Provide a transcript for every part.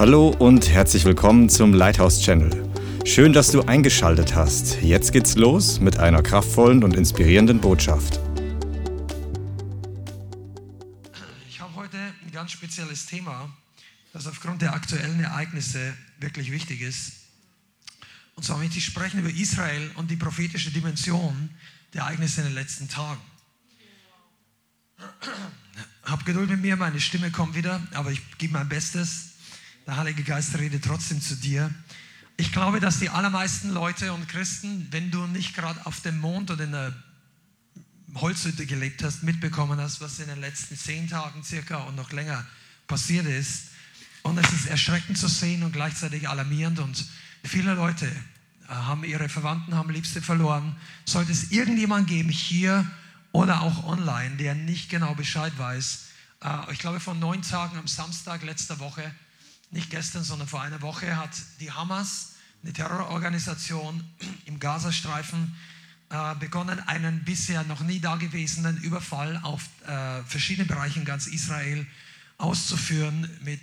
Hallo und herzlich willkommen zum Lighthouse Channel. Schön, dass du eingeschaltet hast. Jetzt geht's los mit einer kraftvollen und inspirierenden Botschaft. Ich habe heute ein ganz spezielles Thema, das aufgrund der aktuellen Ereignisse wirklich wichtig ist. Und zwar möchte ich sprechen über Israel und die prophetische Dimension der Ereignisse in den letzten Tagen. Hab Geduld mit mir, meine Stimme kommt wieder, aber ich gebe mein Bestes. Der Heilige Geist redet trotzdem zu dir. Ich glaube, dass die allermeisten Leute und Christen, wenn du nicht gerade auf dem Mond oder in der Holzhütte gelebt hast, mitbekommen hast, was in den letzten zehn Tagen circa und noch länger passiert ist. Und es ist erschreckend zu sehen und gleichzeitig alarmierend. Und viele Leute äh, haben ihre Verwandten, haben Liebste verloren. Sollte es irgendjemand geben, hier oder auch online, der nicht genau Bescheid weiß, äh, ich glaube, vor neun Tagen am Samstag letzter Woche, nicht gestern, sondern vor einer Woche, hat die Hamas, eine Terrororganisation im Gazastreifen, äh, begonnen, einen bisher noch nie dagewesenen Überfall auf äh, verschiedene Bereiche in ganz Israel auszuführen mit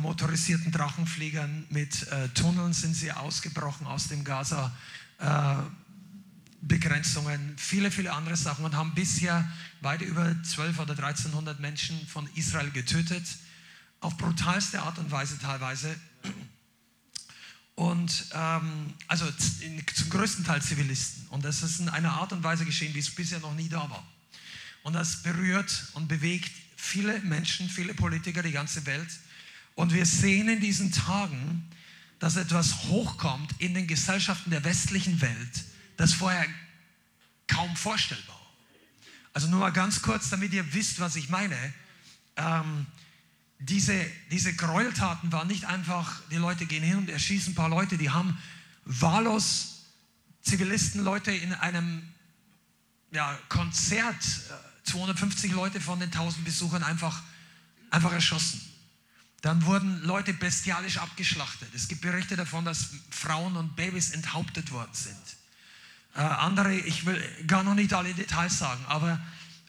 motorisierten Drachenfliegern, mit Tunneln sind sie ausgebrochen aus dem Gaza. Begrenzungen, viele, viele andere Sachen und haben bisher weit über 12 oder 1300 Menschen von Israel getötet, auf brutalste Art und Weise teilweise. Und ähm, also zum größten Teil Zivilisten. Und das ist in einer Art und Weise geschehen, wie es bisher noch nie da war. Und das berührt und bewegt viele Menschen, viele Politiker, die ganze Welt. Und wir sehen in diesen Tagen, dass etwas hochkommt in den Gesellschaften der westlichen Welt, das vorher kaum vorstellbar. Also nur mal ganz kurz, damit ihr wisst, was ich meine. Ähm, diese, diese Gräueltaten waren nicht einfach, die Leute gehen hin und erschießen ein paar Leute, die haben wahllos Zivilisten, Leute in einem ja, Konzert, 250 äh, Leute von den 1000 Besuchern einfach, einfach erschossen. Dann wurden Leute bestialisch abgeschlachtet. Es gibt Berichte davon, dass Frauen und Babys enthauptet worden sind. Äh, andere, ich will gar noch nicht alle Details sagen, aber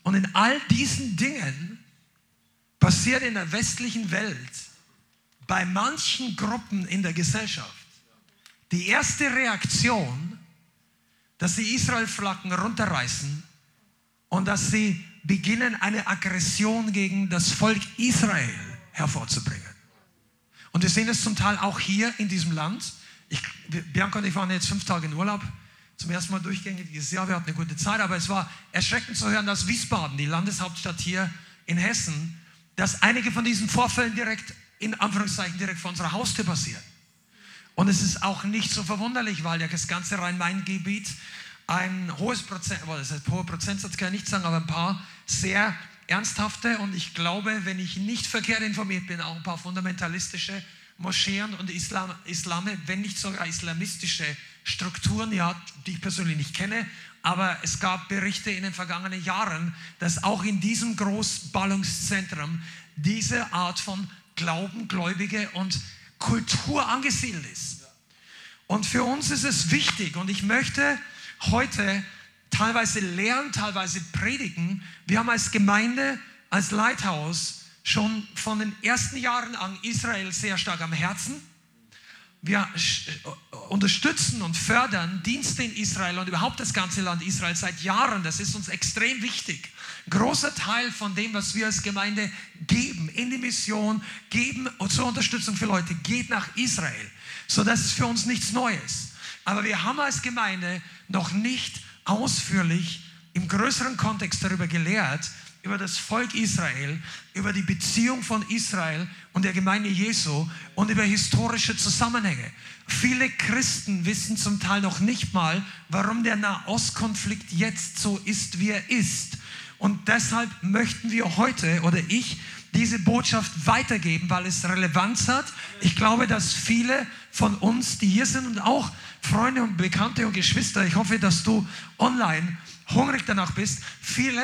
und in all diesen Dingen passiert in der westlichen Welt bei manchen Gruppen in der Gesellschaft die erste Reaktion, dass sie Israel-Flaggen runterreißen und dass sie beginnen, eine Aggression gegen das Volk Israel hervorzubringen. Und wir sehen es zum Teil auch hier in diesem Land. Ich, Bianca und ich waren jetzt fünf Tage in Urlaub zum ersten Mal durchgängig dieses Jahr. Wir hatten eine gute Zeit, aber es war erschreckend zu hören, dass Wiesbaden, die Landeshauptstadt hier in Hessen, dass einige von diesen Vorfällen direkt, in Anführungszeichen, direkt vor unserer Haustür passieren. Und es ist auch nicht so verwunderlich, weil ja das ganze Rhein-Main-Gebiet ein hohes Prozent, das heißt, hoher Prozentsatz kann ich nicht sagen, aber ein paar sehr ernsthafte und ich glaube, wenn ich nicht verkehrt informiert bin, auch ein paar fundamentalistische Moscheen und Islam, Islame, wenn nicht sogar islamistische Strukturen, ja, die ich persönlich nicht kenne, aber es gab Berichte in den vergangenen Jahren, dass auch in diesem Großballungszentrum diese Art von Glauben, Gläubige und Kultur angesiedelt ist. Und für uns ist es wichtig und ich möchte heute teilweise lehren, teilweise predigen. Wir haben als Gemeinde, als Lighthouse schon von den ersten Jahren an Israel sehr stark am Herzen wir unterstützen und fördern Dienste in Israel und überhaupt das ganze Land Israel seit Jahren. Das ist uns extrem wichtig. Ein großer Teil von dem, was wir als Gemeinde geben in die Mission, geben zur Unterstützung für Leute, geht nach Israel. So, das ist für uns nichts Neues. Aber wir haben als Gemeinde noch nicht ausführlich im größeren Kontext darüber gelehrt, über das Volk Israel, über die Beziehung von Israel und der Gemeinde Jesu und über historische Zusammenhänge. Viele Christen wissen zum Teil noch nicht mal, warum der Nahostkonflikt jetzt so ist, wie er ist. Und deshalb möchten wir heute oder ich diese Botschaft weitergeben, weil es Relevanz hat. Ich glaube, dass viele von uns, die hier sind und auch Freunde und Bekannte und Geschwister, ich hoffe, dass du online hungrig danach bist, viele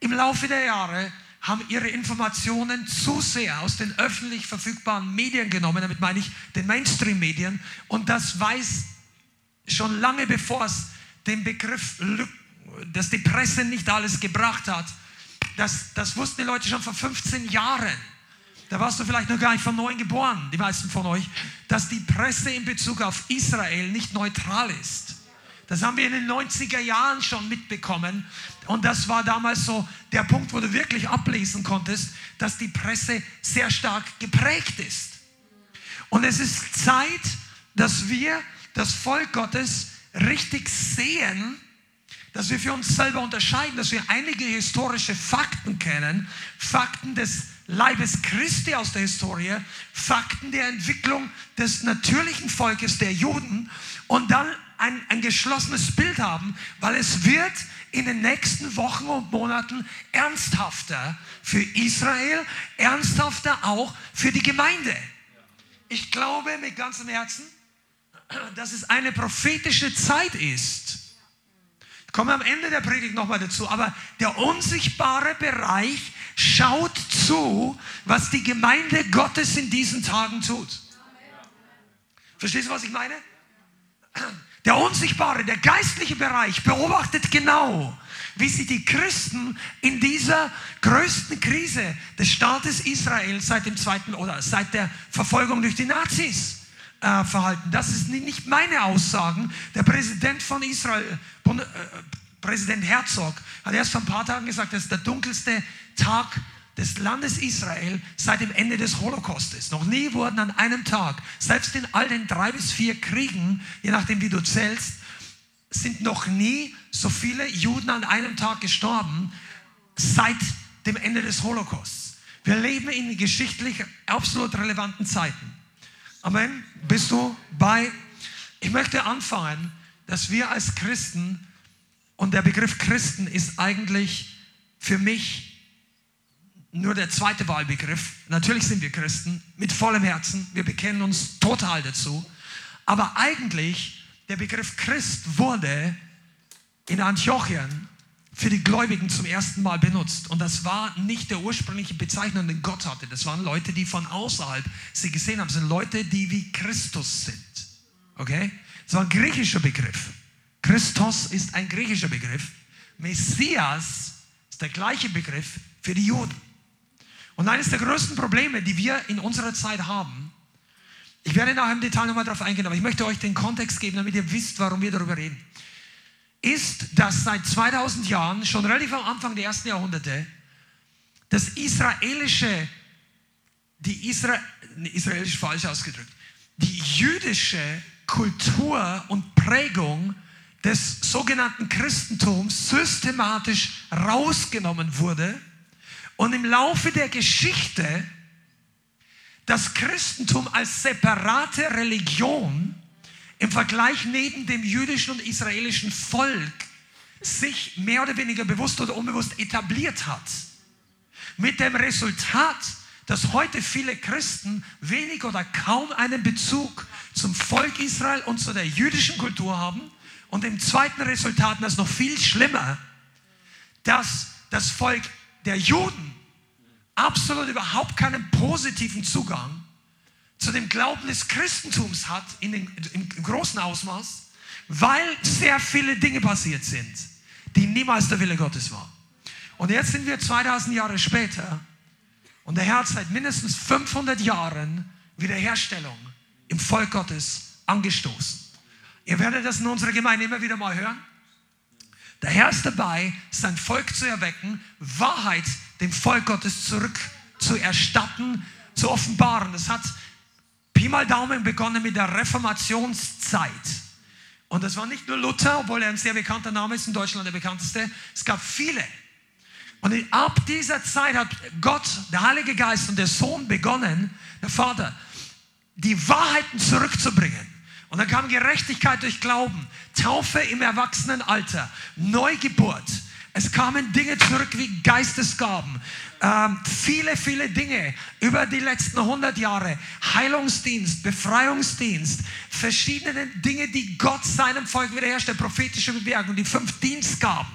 im Laufe der Jahre haben ihre Informationen zu sehr aus den öffentlich verfügbaren Medien genommen, damit meine ich den Mainstream-Medien, und das weiß schon lange bevor es den Begriff, dass die Presse nicht alles gebracht hat, das, das wussten die Leute schon vor 15 Jahren. da warst du vielleicht noch gar nicht von neuem geboren, die meisten von euch, dass die Presse in Bezug auf Israel nicht neutral ist. Das haben wir in den 90er Jahren schon mitbekommen. Und das war damals so der Punkt, wo du wirklich ablesen konntest, dass die Presse sehr stark geprägt ist. Und es ist Zeit, dass wir das Volk Gottes richtig sehen, dass wir für uns selber unterscheiden, dass wir einige historische Fakten kennen, Fakten des Leibes Christi aus der Historie, Fakten der Entwicklung des natürlichen Volkes der Juden und dann ein, ein geschlossenes Bild haben, weil es wird in den nächsten Wochen und Monaten ernsthafter für Israel, ernsthafter auch für die Gemeinde. Ich glaube mit ganzem Herzen, dass es eine prophetische Zeit ist. Ich komme am Ende der Predigt nochmal dazu, aber der unsichtbare Bereich schaut zu, was die Gemeinde Gottes in diesen Tagen tut. Verstehst du, was ich meine? Der unsichtbare, der geistliche Bereich beobachtet genau, wie sich die Christen in dieser größten Krise des Staates Israel seit dem zweiten oder seit der Verfolgung durch die Nazis äh, verhalten. Das ist nicht meine Aussagen. Der Präsident von Israel, Bund, äh, Präsident Herzog, hat erst vor ein paar Tagen gesagt, das ist der dunkelste Tag des Landes Israel seit dem Ende des Holocaustes. Noch nie wurden an einem Tag, selbst in all den drei bis vier Kriegen, je nachdem wie du zählst, sind noch nie so viele Juden an einem Tag gestorben seit dem Ende des Holocausts. Wir leben in geschichtlich absolut relevanten Zeiten. Amen. Bist du bei? Ich möchte anfangen, dass wir als Christen, und der Begriff Christen ist eigentlich für mich nur der zweite Wahlbegriff. Natürlich sind wir Christen mit vollem Herzen. Wir bekennen uns total dazu. Aber eigentlich, der Begriff Christ wurde in Antiochien für die Gläubigen zum ersten Mal benutzt. Und das war nicht der ursprüngliche Bezeichnung, den Gott hatte. Das waren Leute, die von außerhalb sie gesehen haben. Das sind Leute, die wie Christus sind. Okay? Das war ein griechischer Begriff. Christus ist ein griechischer Begriff. Messias ist der gleiche Begriff für die Juden. Und eines der größten Probleme, die wir in unserer Zeit haben, ich werde nachher im Detail nochmal darauf eingehen, aber ich möchte euch den Kontext geben, damit ihr wisst, warum wir darüber reden, ist, dass seit 2000 Jahren, schon relativ am Anfang der ersten Jahrhunderte, das israelische, die Isra, israelisch falsch ausgedrückt, die jüdische Kultur und Prägung des sogenannten Christentums systematisch rausgenommen wurde und im Laufe der Geschichte das Christentum als separate Religion im Vergleich neben dem jüdischen und israelischen Volk sich mehr oder weniger bewusst oder unbewusst etabliert hat. Mit dem Resultat, dass heute viele Christen wenig oder kaum einen Bezug zum Volk Israel und zu der jüdischen Kultur haben. Und im zweiten Resultat, das ist noch viel schlimmer, dass das Volk der Juden absolut überhaupt keinen positiven Zugang zu dem Glauben des Christentums hat in den, im großen Ausmaß, weil sehr viele Dinge passiert sind, die niemals der Wille Gottes war. Und jetzt sind wir 2000 Jahre später und der Herr hat seit mindestens 500 Jahren Wiederherstellung im Volk Gottes angestoßen. Ihr werdet das in unserer Gemeinde immer wieder mal hören. Der Herr ist dabei, sein Volk zu erwecken, Wahrheit dem Volk Gottes zurück zu erstatten, zu offenbaren. Das hat Pi mal Daumen begonnen mit der Reformationszeit. Und das war nicht nur Luther, obwohl er ein sehr bekannter Name ist, in Deutschland der bekannteste. Es gab viele. Und ab dieser Zeit hat Gott, der Heilige Geist und der Sohn begonnen, der Vater, die Wahrheiten zurückzubringen. Und dann kam Gerechtigkeit durch Glauben, Taufe im Erwachsenenalter, Neugeburt. Es kamen Dinge zurück wie Geistesgaben. Ähm, viele, viele Dinge über die letzten 100 Jahre. Heilungsdienst, Befreiungsdienst, verschiedene Dinge, die Gott seinem Volk wiederherstellt. Prophetische Bewegung, die fünf Dienstgaben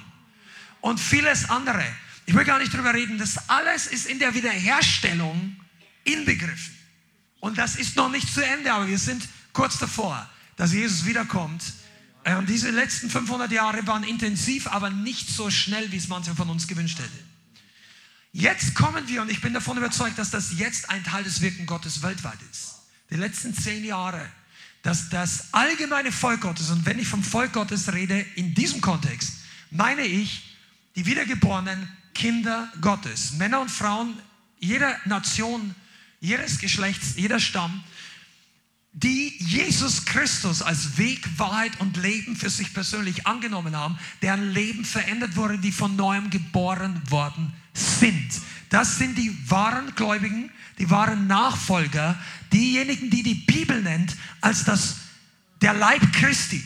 und vieles andere. Ich will gar nicht darüber reden. Das alles ist in der Wiederherstellung inbegriffen. Und das ist noch nicht zu Ende, aber wir sind kurz davor, dass Jesus wiederkommt. Und ähm, diese letzten 500 Jahre waren intensiv, aber nicht so schnell, wie es manche von uns gewünscht hätte. Jetzt kommen wir, und ich bin davon überzeugt, dass das jetzt ein Teil des Wirken Gottes weltweit ist. Die letzten zehn Jahre, dass das allgemeine Volk Gottes, und wenn ich vom Volk Gottes rede, in diesem Kontext, meine ich die wiedergeborenen Kinder Gottes, Männer und Frauen jeder Nation, jedes Geschlechts, jeder Stamm, die Jesus Christus als Weg, Wahrheit und Leben für sich persönlich angenommen haben, deren Leben verändert wurde, die von neuem geboren worden sind. Das sind die wahren Gläubigen, die wahren Nachfolger, diejenigen, die die Bibel nennt als das, der Leib Christi.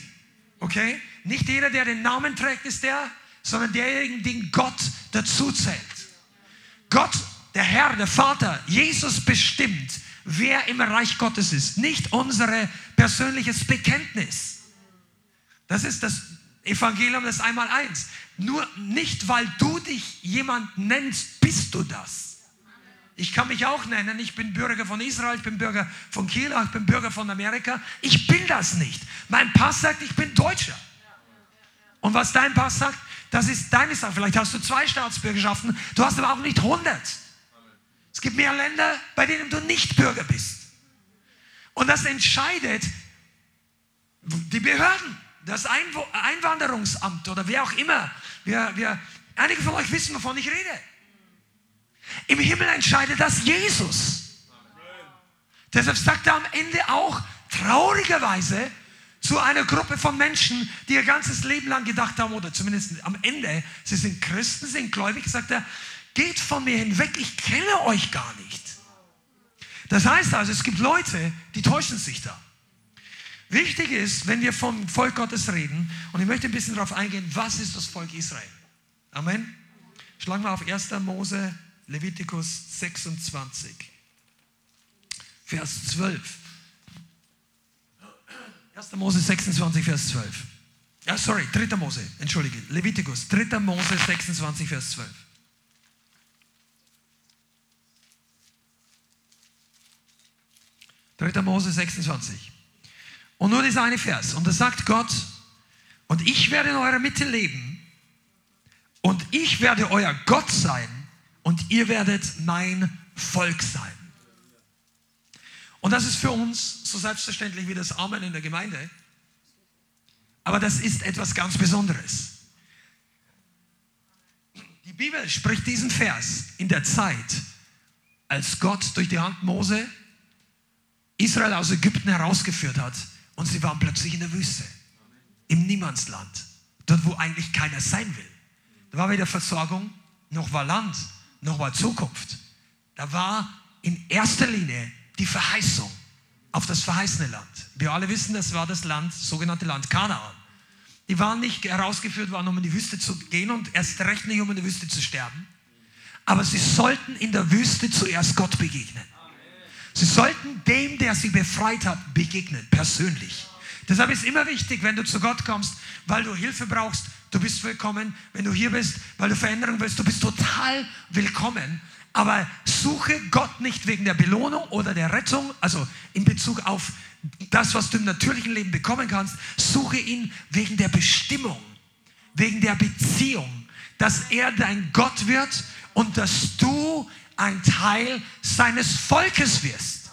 Okay? Nicht jeder, der den Namen trägt, ist der, sondern derjenige, den Gott dazu zählt. Gott, der Herr, der Vater, Jesus bestimmt, wer im Reich Gottes ist, nicht unser persönliches Bekenntnis. Das ist das Evangelium des Einmaleins. Nur nicht, weil du dich jemand nennst, bist du das. Ich kann mich auch nennen, ich bin Bürger von Israel, ich bin Bürger von Kiel, ich bin Bürger von Amerika. Ich bin das nicht. Mein Pass sagt, ich bin Deutscher. Und was dein Pass sagt, das ist deine Sache. Vielleicht hast du zwei Staatsbürgerschaften, du hast aber auch nicht 100. Es gibt mehr Länder, bei denen du nicht Bürger bist. Und das entscheidet die Behörden, das Einwanderungsamt oder wer auch immer. Wir, wir, einige von euch wissen, wovon ich rede. Im Himmel entscheidet das Jesus. Deshalb sagt er am Ende auch traurigerweise zu einer Gruppe von Menschen, die ihr ganzes Leben lang gedacht haben, oder zumindest am Ende, sie sind Christen, sind gläubig, sagt er, geht von mir hinweg, ich kenne euch gar nicht. Das heißt also, es gibt Leute, die täuschen sich da. Wichtig ist, wenn wir vom Volk Gottes reden, und ich möchte ein bisschen darauf eingehen, was ist das Volk Israel? Amen. Schlagen wir auf 1. Mose, Levitikus 26, Vers 12. 1. Mose 26, Vers 12. Ja, sorry, 3. Mose, entschuldige, Levitikus, 3. Mose 26, Vers 12. 3. Mose 26. Und nur dieser eine Vers. Und da sagt Gott, und ich werde in eurer Mitte leben und ich werde euer Gott sein und ihr werdet mein Volk sein. Und das ist für uns so selbstverständlich wie das Amen in der Gemeinde. Aber das ist etwas ganz Besonderes. Die Bibel spricht diesen Vers in der Zeit, als Gott durch die Hand Mose Israel aus Ägypten herausgeführt hat und sie waren plötzlich in der Wüste, im Niemandsland, dort wo eigentlich keiner sein will. Da war weder Versorgung, noch war Land, noch war Zukunft. Da war in erster Linie die Verheißung auf das verheißene Land. Wir alle wissen, das war das Land, sogenannte Land Kanaan. Die waren nicht herausgeführt worden, um in die Wüste zu gehen und erst recht nicht, um in der Wüste zu sterben. Aber sie sollten in der Wüste zuerst Gott begegnen. Sie sollten dem, der sie befreit hat, begegnen, persönlich. Deshalb ist immer wichtig, wenn du zu Gott kommst, weil du Hilfe brauchst, du bist willkommen. Wenn du hier bist, weil du Veränderung willst, du bist total willkommen. Aber suche Gott nicht wegen der Belohnung oder der Rettung, also in Bezug auf das, was du im natürlichen Leben bekommen kannst. Suche ihn wegen der Bestimmung, wegen der Beziehung, dass er dein Gott wird und dass du ein Teil seines Volkes wirst.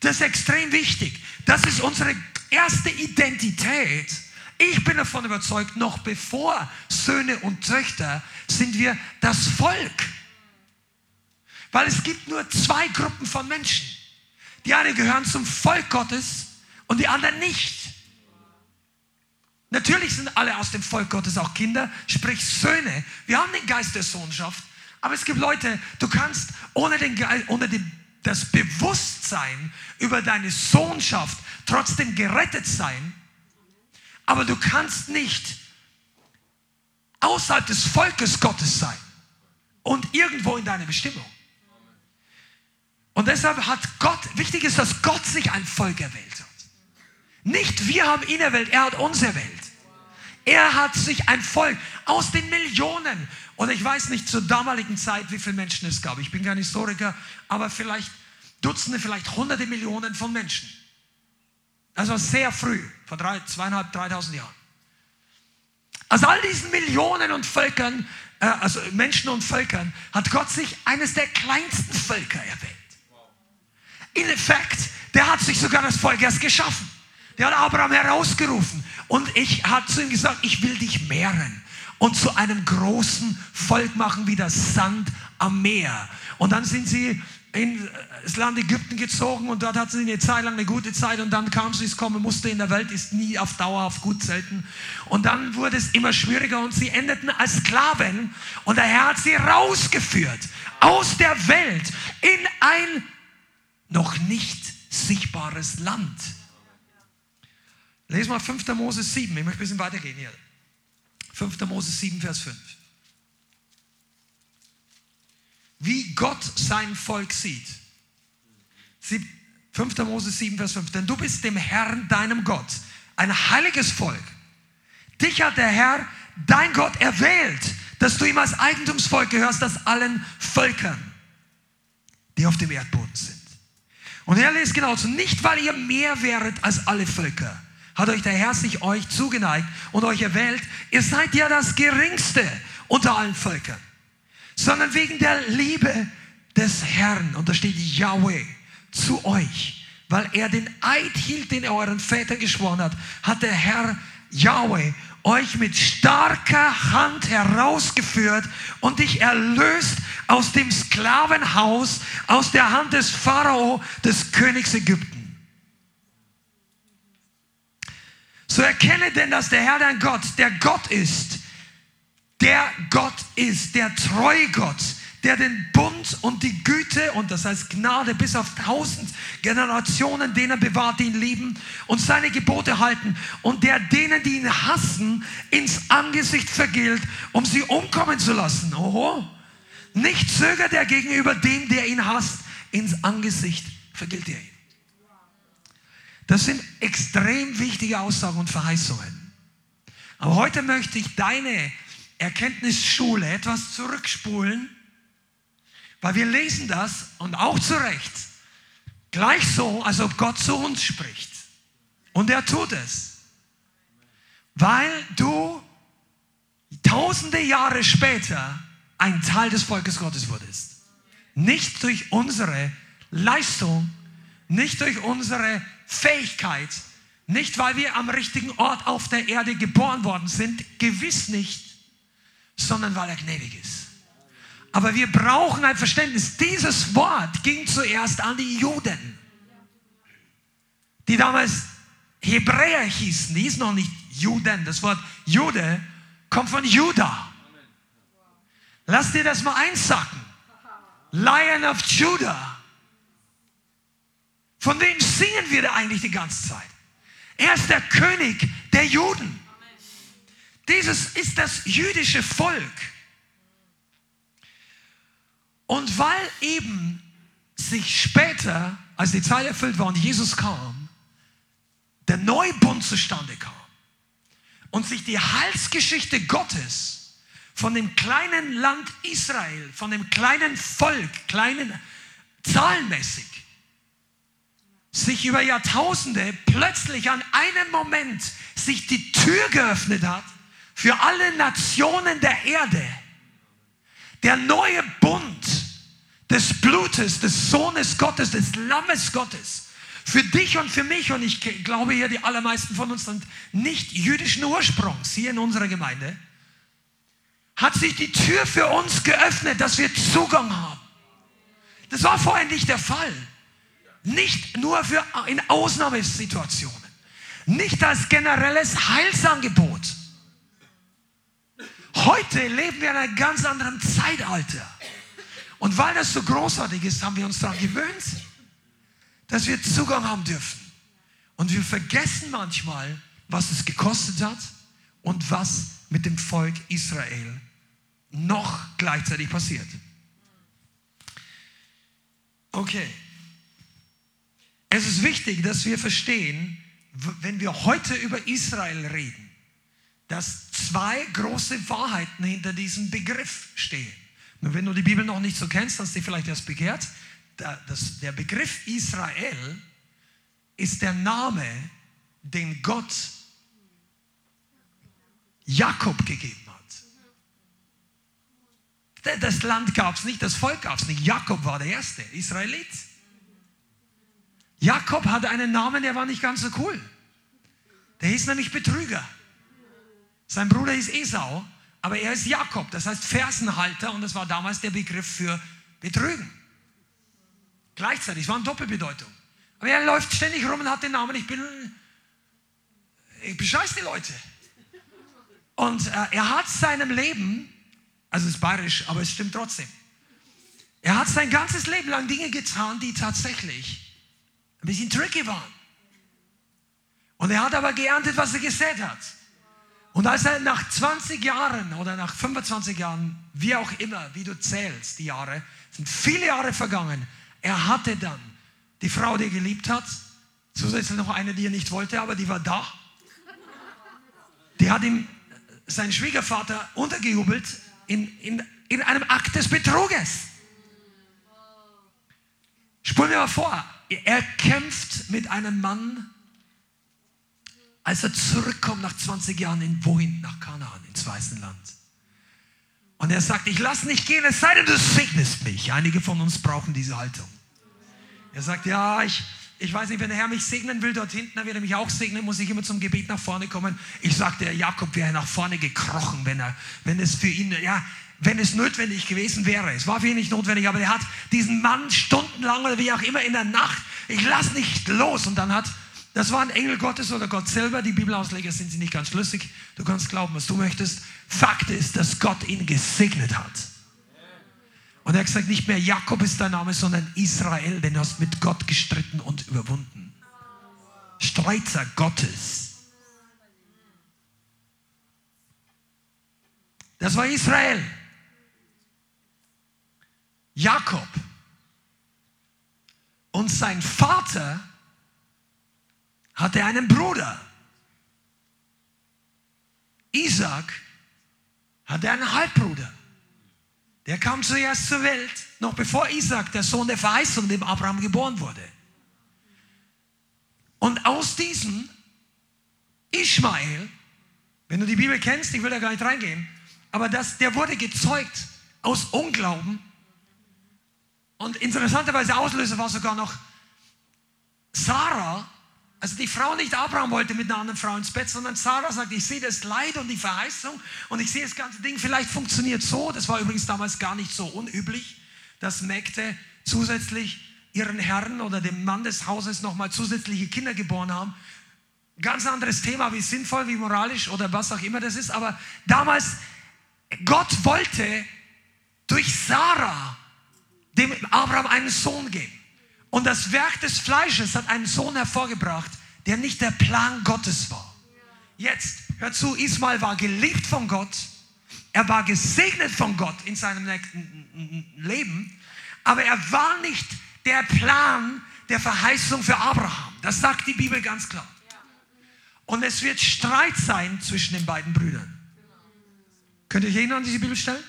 Das ist extrem wichtig. Das ist unsere erste Identität. Ich bin davon überzeugt, noch bevor Söhne und Töchter sind wir das Volk. Weil es gibt nur zwei Gruppen von Menschen. Die einen gehören zum Volk Gottes und die anderen nicht. Natürlich sind alle aus dem Volk Gottes auch Kinder, sprich Söhne. Wir haben den Geist der Sohnschaft, aber es gibt Leute, du kannst ohne, den, ohne den, das Bewusstsein über deine Sohnschaft trotzdem gerettet sein, aber du kannst nicht außerhalb des Volkes Gottes sein und irgendwo in deiner Bestimmung. Und deshalb hat Gott, wichtig ist, dass Gott sich ein Volk erwählt hat. Nicht wir haben ihn erwählt, er hat uns erwählt. Er hat sich ein Volk aus den Millionen und ich weiß nicht zur damaligen Zeit, wie viele Menschen es gab. Ich bin kein Historiker, aber vielleicht Dutzende, vielleicht Hunderte Millionen von Menschen. War sehr früh, vor drei, zweieinhalb, dreitausend Jahren. Aus all diesen Millionen und Völkern, äh, also Menschen und Völkern, hat Gott sich eines der kleinsten Völker erwählt. In Effekt, der hat sich sogar das Volk erst geschaffen. Der hat Abraham herausgerufen und ich hat zu ihm gesagt, ich will dich mehren und zu einem großen Volk machen wie das Sand am Meer. Und dann sind sie in das Land Ägypten gezogen und dort hatten sie eine Zeit lang eine gute Zeit und dann kam sie, es kommen musste in der Welt, ist nie auf Dauer auf gut selten. Und dann wurde es immer schwieriger und sie endeten als Sklaven und der Herr hat sie rausgeführt aus der Welt in ein noch nicht sichtbares Land. Lesen mal 5. Mose 7, ich möchte ein bisschen weitergehen hier. 5. Mose 7, Vers 5 wie Gott sein Volk sieht. 5. Mose 7, Vers 5. Denn du bist dem Herrn, deinem Gott, ein heiliges Volk. Dich hat der Herr, dein Gott, erwählt, dass du ihm als Eigentumsvolk gehörst, das allen Völkern, die auf dem Erdboden sind. Und er liest genauso, nicht weil ihr mehr wäret als alle Völker, hat euch der Herr sich euch zugeneigt und euch erwählt, ihr seid ja das Geringste unter allen Völkern sondern wegen der Liebe des Herrn, und da steht Yahweh, zu euch, weil er den Eid hielt, den er euren Vätern geschworen hat, hat der Herr Yahweh euch mit starker Hand herausgeführt und dich erlöst aus dem Sklavenhaus, aus der Hand des Pharao, des Königs Ägypten. So erkenne denn, dass der Herr dein Gott, der Gott ist, der Gott ist, der treue Gott, der den Bund und die Güte und das heißt Gnade bis auf tausend Generationen denen bewahrt, die ihn lieben und seine Gebote halten und der denen, die ihn hassen, ins Angesicht vergilt, um sie umkommen zu lassen. Oho. Nicht zögert er gegenüber dem, der ihn hasst, ins Angesicht vergilt er ihn. Das sind extrem wichtige Aussagen und Verheißungen. Aber heute möchte ich deine Erkenntnisschule etwas zurückspulen, weil wir lesen das und auch zu Recht gleich so, als ob Gott zu uns spricht. Und er tut es, weil du tausende Jahre später ein Teil des Volkes Gottes wurdest. Nicht durch unsere Leistung, nicht durch unsere Fähigkeit, nicht weil wir am richtigen Ort auf der Erde geboren worden sind, gewiss nicht, sondern weil er gnädig ist. Aber wir brauchen ein Verständnis. Dieses Wort ging zuerst an die Juden, die damals Hebräer hießen. Die hießen noch nicht Juden. Das Wort Jude kommt von Judah. Lass dir das mal einsacken. Lion of Judah. Von wem singen wir da eigentlich die ganze Zeit? Er ist der König der Juden. Dieses ist das jüdische Volk. Und weil eben sich später, als die Zeit erfüllt war und Jesus kam, der Neubund zustande kam und sich die Heilsgeschichte Gottes von dem kleinen Land Israel, von dem kleinen Volk, kleinen zahlenmäßig, sich über Jahrtausende plötzlich an einem Moment sich die Tür geöffnet hat für alle Nationen der Erde. Der neue Bund des Blutes, des Sohnes Gottes, des Lammes Gottes. Für dich und für mich, und ich glaube hier, die allermeisten von uns sind nicht jüdischen Ursprungs hier in unserer Gemeinde, hat sich die Tür für uns geöffnet, dass wir Zugang haben. Das war vorher nicht der Fall. Nicht nur für in Ausnahmesituationen. Nicht als generelles Heilsangebot. Heute leben wir in einem ganz anderen Zeitalter. Und weil das so großartig ist, haben wir uns daran gewöhnt, dass wir Zugang haben dürfen. Und wir vergessen manchmal, was es gekostet hat und was mit dem Volk Israel noch gleichzeitig passiert. Okay. Es ist wichtig, dass wir verstehen, wenn wir heute über Israel reden, dass zwei große Wahrheiten hinter diesem Begriff stehen. Nur wenn du die Bibel noch nicht so kennst, hast du dich vielleicht erst begehrt. Der Begriff Israel ist der Name, den Gott Jakob gegeben hat. Das Land gab es nicht, das Volk gab es nicht. Jakob war der Erste, Israelit. Jakob hatte einen Namen, der war nicht ganz so cool. Der hieß nämlich Betrüger. Sein Bruder hieß Esau, aber er ist Jakob, das heißt Fersenhalter und das war damals der Begriff für Betrügen. Gleichzeitig, es war eine Doppelbedeutung. Aber er läuft ständig rum und hat den Namen, ich bin, ich bescheiß die Leute. Und äh, er hat seinem Leben, also es ist bayerisch, aber es stimmt trotzdem, er hat sein ganzes Leben lang Dinge getan, die tatsächlich ein bisschen tricky waren. Und er hat aber geerntet, was er gesät hat. Und als er nach 20 Jahren oder nach 25 Jahren, wie auch immer, wie du zählst, die Jahre, sind viele Jahre vergangen, er hatte dann die Frau, die er geliebt hat, zusätzlich noch eine, die er nicht wollte, aber die war da. Die hat ihm sein Schwiegervater untergejubelt in, in, in einem Akt des Betruges. Spulen wir mal vor, er kämpft mit einem Mann, als er zurückkommt nach 20 Jahren in wohin? Nach Kanaan, ins Weißen Land. Und er sagt, ich lasse nicht gehen, es sei denn, du segnest mich. Einige von uns brauchen diese Haltung. Er sagt, ja, ich, ich weiß nicht, wenn der Herr mich segnen will dort hinten, dann wird er mich auch segnen, muss ich immer zum Gebet nach vorne kommen. Ich sagte, Jakob wäre nach vorne gekrochen, wenn, er, wenn es für ihn, ja, wenn es notwendig gewesen wäre. Es war für ihn nicht notwendig, aber er hat diesen Mann stundenlang oder wie auch immer in der Nacht, ich lass nicht los. Und dann hat, das war ein Engel Gottes oder Gott selber, die Bibelausleger sind sie nicht ganz schlüssig. Du kannst glauben, was du möchtest. Fakt ist, dass Gott ihn gesegnet hat. Und er hat gesagt, nicht mehr Jakob ist dein Name, sondern Israel, denn du hast mit Gott gestritten und überwunden. Streiter Gottes. Das war Israel. Jakob und sein Vater hatte einen Bruder. Isaac hatte einen Halbbruder. Der kam zuerst zur Welt, noch bevor Isaac, der Sohn der Verheißung, dem Abraham geboren wurde. Und aus diesem Ishmael, wenn du die Bibel kennst, ich will da gar nicht reingehen, aber das, der wurde gezeugt aus Unglauben. Und interessanterweise Auslöser war sogar noch Sarah, also die Frau nicht Abraham wollte mit einer anderen Frau ins Bett, sondern Sarah sagt, ich sehe das Leid und die Verheißung und ich sehe das ganze Ding, vielleicht funktioniert so. Das war übrigens damals gar nicht so unüblich, dass Mägde zusätzlich ihren Herren oder dem Mann des Hauses nochmal zusätzliche Kinder geboren haben. Ganz anderes Thema, wie sinnvoll, wie moralisch oder was auch immer das ist. Aber damals, Gott wollte durch Sarah dem Abraham einen Sohn geben. Und das Werk des Fleisches hat einen Sohn hervorgebracht, der nicht der Plan Gottes war. Jetzt, hör zu, Ismael war geliebt von Gott, er war gesegnet von Gott in seinem Leben, aber er war nicht der Plan der Verheißung für Abraham. Das sagt die Bibel ganz klar. Und es wird Streit sein zwischen den beiden Brüdern. Könnt ihr euch erinnern an diese Bibelstelle?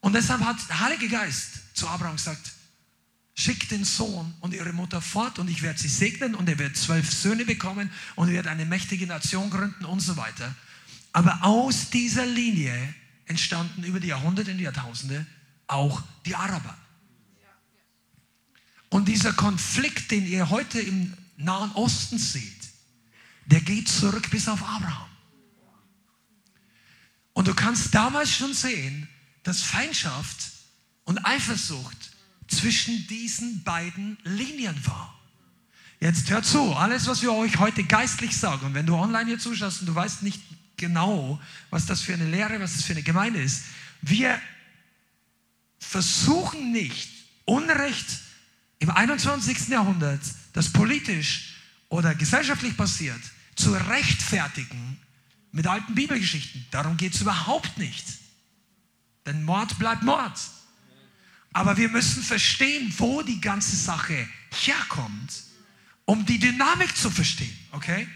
Und deshalb hat der Heilige Geist zu Abraham gesagt, schick den Sohn und ihre Mutter fort und ich werde sie segnen und er wird zwölf Söhne bekommen und er wird eine mächtige Nation gründen und so weiter. Aber aus dieser Linie entstanden über die Jahrhunderte und die Jahrtausende auch die Araber. Und dieser Konflikt, den ihr heute im Nahen Osten seht, der geht zurück bis auf Abraham. Und du kannst damals schon sehen, dass Feindschaft und Eifersucht zwischen diesen beiden Linien war. Jetzt hört zu, alles, was wir euch heute geistlich sagen, und wenn du online hier zuschaust und du weißt nicht genau, was das für eine Lehre, was das für eine Gemeinde ist, wir versuchen nicht, Unrecht im 21. Jahrhundert, das politisch oder gesellschaftlich passiert, zu rechtfertigen mit alten Bibelgeschichten. Darum geht es überhaupt nicht. Denn Mord bleibt Mord. Aber wir müssen verstehen, wo die ganze Sache herkommt, um die Dynamik zu verstehen. Okay?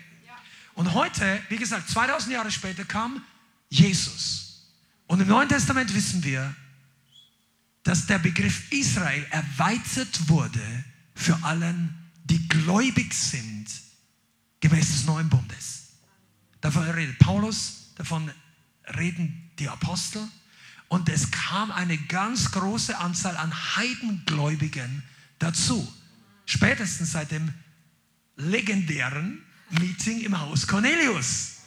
Und heute, wie gesagt, 2000 Jahre später kam Jesus. Und im Neuen Testament wissen wir, dass der Begriff Israel erweitert wurde für allen, die gläubig sind, gemäß des neuen Bundes. davon redet Paulus, davon reden die Apostel. Und es kam eine ganz große Anzahl an Heidengläubigen dazu. Spätestens seit dem legendären Meeting im Haus Cornelius.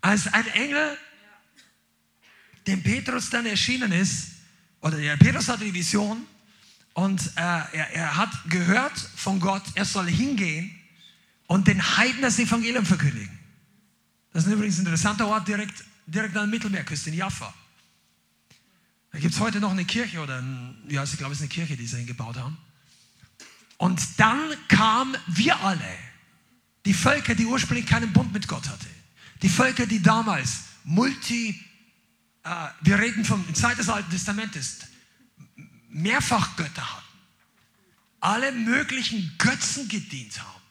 Als ein Engel dem Petrus dann erschienen ist, oder der Petrus hatte die Vision und äh, er, er hat gehört von Gott, er soll hingehen und den Heiden das Evangelium verkündigen. Das ist übrigens ein interessanter Ort direkt, direkt an der Mittelmeerküste in Jaffa. Da gibt es heute noch eine Kirche oder ein, ja, ich glaube, es ist eine Kirche, die sie hingebaut haben. Und dann kamen wir alle, die Völker, die ursprünglich keinen Bund mit Gott hatten, die Völker, die damals multi, äh, wir reden vom Zeit des Alten Testamentes, mehrfach Götter hatten, alle möglichen Götzen gedient haben,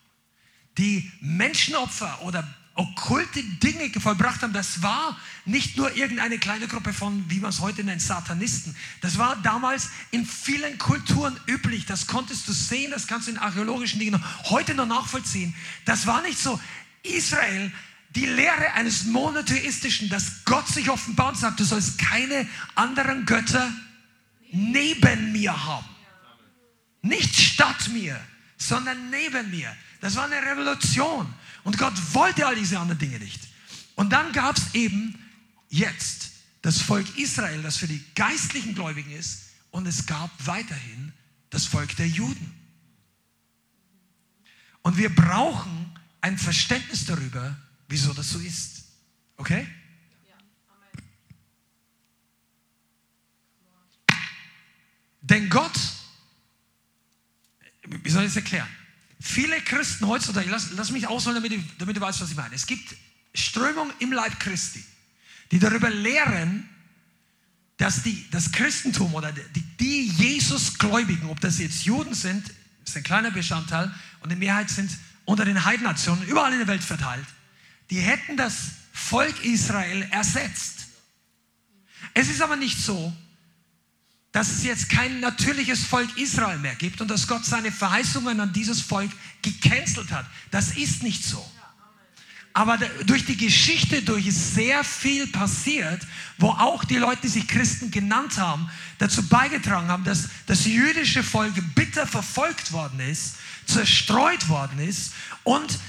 die Menschenopfer oder okkulte Dinge vollbracht haben, das war nicht nur irgendeine kleine Gruppe von, wie man es heute nennt, Satanisten. Das war damals in vielen Kulturen üblich. Das konntest du sehen, das kannst du in archäologischen Dingen heute noch nachvollziehen. Das war nicht so. Israel, die Lehre eines monotheistischen, dass Gott sich offenbart und sagt, du sollst keine anderen Götter neben mir haben. Nicht statt mir, sondern neben mir. Das war eine Revolution. Und Gott wollte all diese anderen Dinge nicht. Und dann gab es eben jetzt das Volk Israel, das für die geistlichen Gläubigen ist. Und es gab weiterhin das Volk der Juden. Und wir brauchen ein Verständnis darüber, wieso das so ist. Okay? Denn Gott, wie soll ich es erklären? Viele Christen heutzutage, lass, lass mich ausholen, damit, damit du weißt, was ich meine. Es gibt Strömungen im Leib Christi, die darüber lehren, dass die, das Christentum oder die, die Jesus-Gläubigen, ob das jetzt Juden sind, ist ein kleiner Bestandteil, und die Mehrheit sind unter den Heidennationen überall in der Welt verteilt, die hätten das Volk Israel ersetzt. Es ist aber nicht so, dass es jetzt kein natürliches Volk Israel mehr gibt und dass Gott seine Verheißungen an dieses Volk gecancelt hat. Das ist nicht so. Aber durch die Geschichte durch ist sehr viel passiert, wo auch die Leute, die sich Christen genannt haben, dazu beigetragen haben, dass das jüdische Volk bitter verfolgt worden ist, zerstreut worden ist und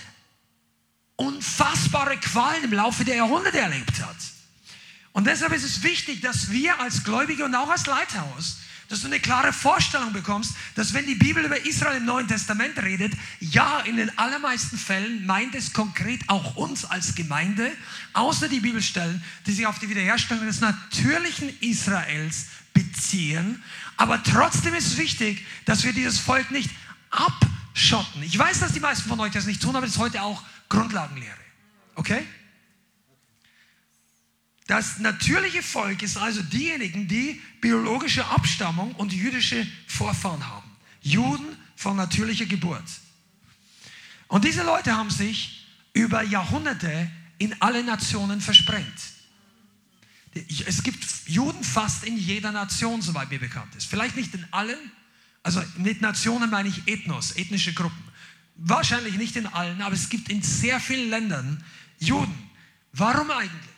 unfassbare Qualen im Laufe der Jahrhunderte erlebt hat. Und deshalb ist es wichtig, dass wir als Gläubige und auch als Leithaus, dass du eine klare Vorstellung bekommst, dass wenn die Bibel über Israel im Neuen Testament redet, ja, in den allermeisten Fällen meint es konkret auch uns als Gemeinde, außer die Bibelstellen, die sich auf die Wiederherstellung des natürlichen Israels beziehen. Aber trotzdem ist es wichtig, dass wir dieses Volk nicht abschotten. Ich weiß, dass die meisten von euch das nicht tun, aber das ist heute auch Grundlagenlehre. Okay? Das natürliche Volk ist also diejenigen, die biologische Abstammung und jüdische Vorfahren haben. Juden von natürlicher Geburt. Und diese Leute haben sich über Jahrhunderte in alle Nationen versprengt. Es gibt Juden fast in jeder Nation, soweit mir bekannt ist. Vielleicht nicht in allen, also mit Nationen meine ich Ethnos, ethnische Gruppen. Wahrscheinlich nicht in allen, aber es gibt in sehr vielen Ländern Juden. Warum eigentlich?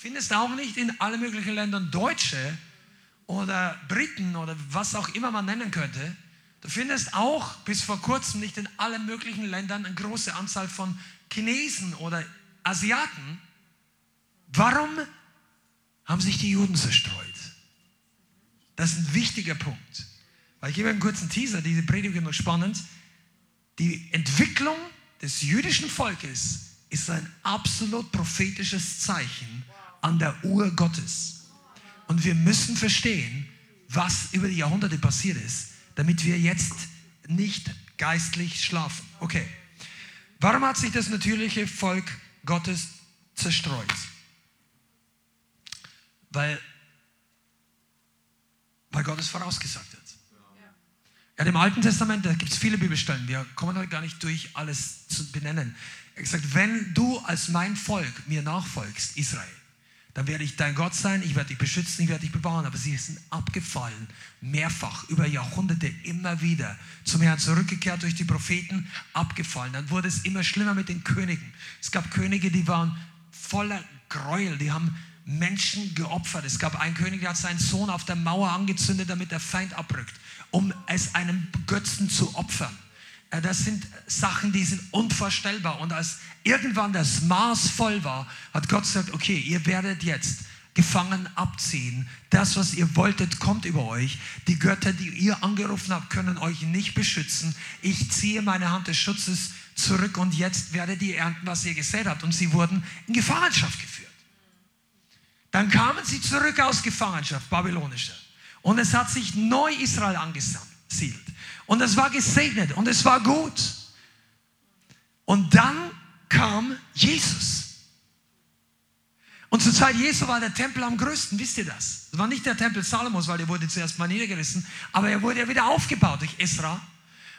Findest auch nicht in allen möglichen Ländern Deutsche oder Briten oder was auch immer man nennen könnte. Du findest auch bis vor kurzem nicht in allen möglichen Ländern eine große Anzahl von Chinesen oder Asiaten. Warum haben sich die Juden zerstreut? Das ist ein wichtiger Punkt. Weil ich gebe einen kurzen Teaser, diese Predigt ist noch spannend. Die Entwicklung des jüdischen Volkes ist ein absolut prophetisches Zeichen an der Uhr Gottes. Und wir müssen verstehen, was über die Jahrhunderte passiert ist, damit wir jetzt nicht geistlich schlafen. Okay. Warum hat sich das natürliche Volk Gottes zerstreut? Weil, weil Gott es vorausgesagt hat. Ja, Im Alten Testament, da gibt es viele Bibelstellen, wir kommen heute gar nicht durch, alles zu benennen. Er hat gesagt, wenn du als mein Volk mir nachfolgst, Israel, dann werde ich dein Gott sein, ich werde dich beschützen, ich werde dich bewahren. Aber sie sind abgefallen, mehrfach, über Jahrhunderte, immer wieder zum Herrn zurückgekehrt durch die Propheten, abgefallen. Dann wurde es immer schlimmer mit den Königen. Es gab Könige, die waren voller Gräuel, die haben Menschen geopfert. Es gab einen König, der hat seinen Sohn auf der Mauer angezündet, damit der Feind abrückt, um es einem Götzen zu opfern. Äh, das sind Sachen, die sind unvorstellbar. Und als irgendwann das Maß voll war, hat Gott gesagt, okay, ihr werdet jetzt gefangen abziehen. Das, was ihr wolltet, kommt über euch. Die Götter, die ihr angerufen habt, können euch nicht beschützen. Ich ziehe meine Hand des Schutzes zurück und jetzt werdet ihr ernten, was ihr gesät habt. Und sie wurden in Gefangenschaft geführt. Dann kamen sie zurück aus Gefangenschaft, babylonische. Und es hat sich neu Israel angesiedelt. Und es war gesegnet und es war gut. Und dann kam Jesus. Und zur Zeit Jesu war der Tempel am größten, wisst ihr das? Es war nicht der Tempel Salomos, weil der wurde zuerst mal niedergerissen, aber er wurde ja wieder aufgebaut durch Esra.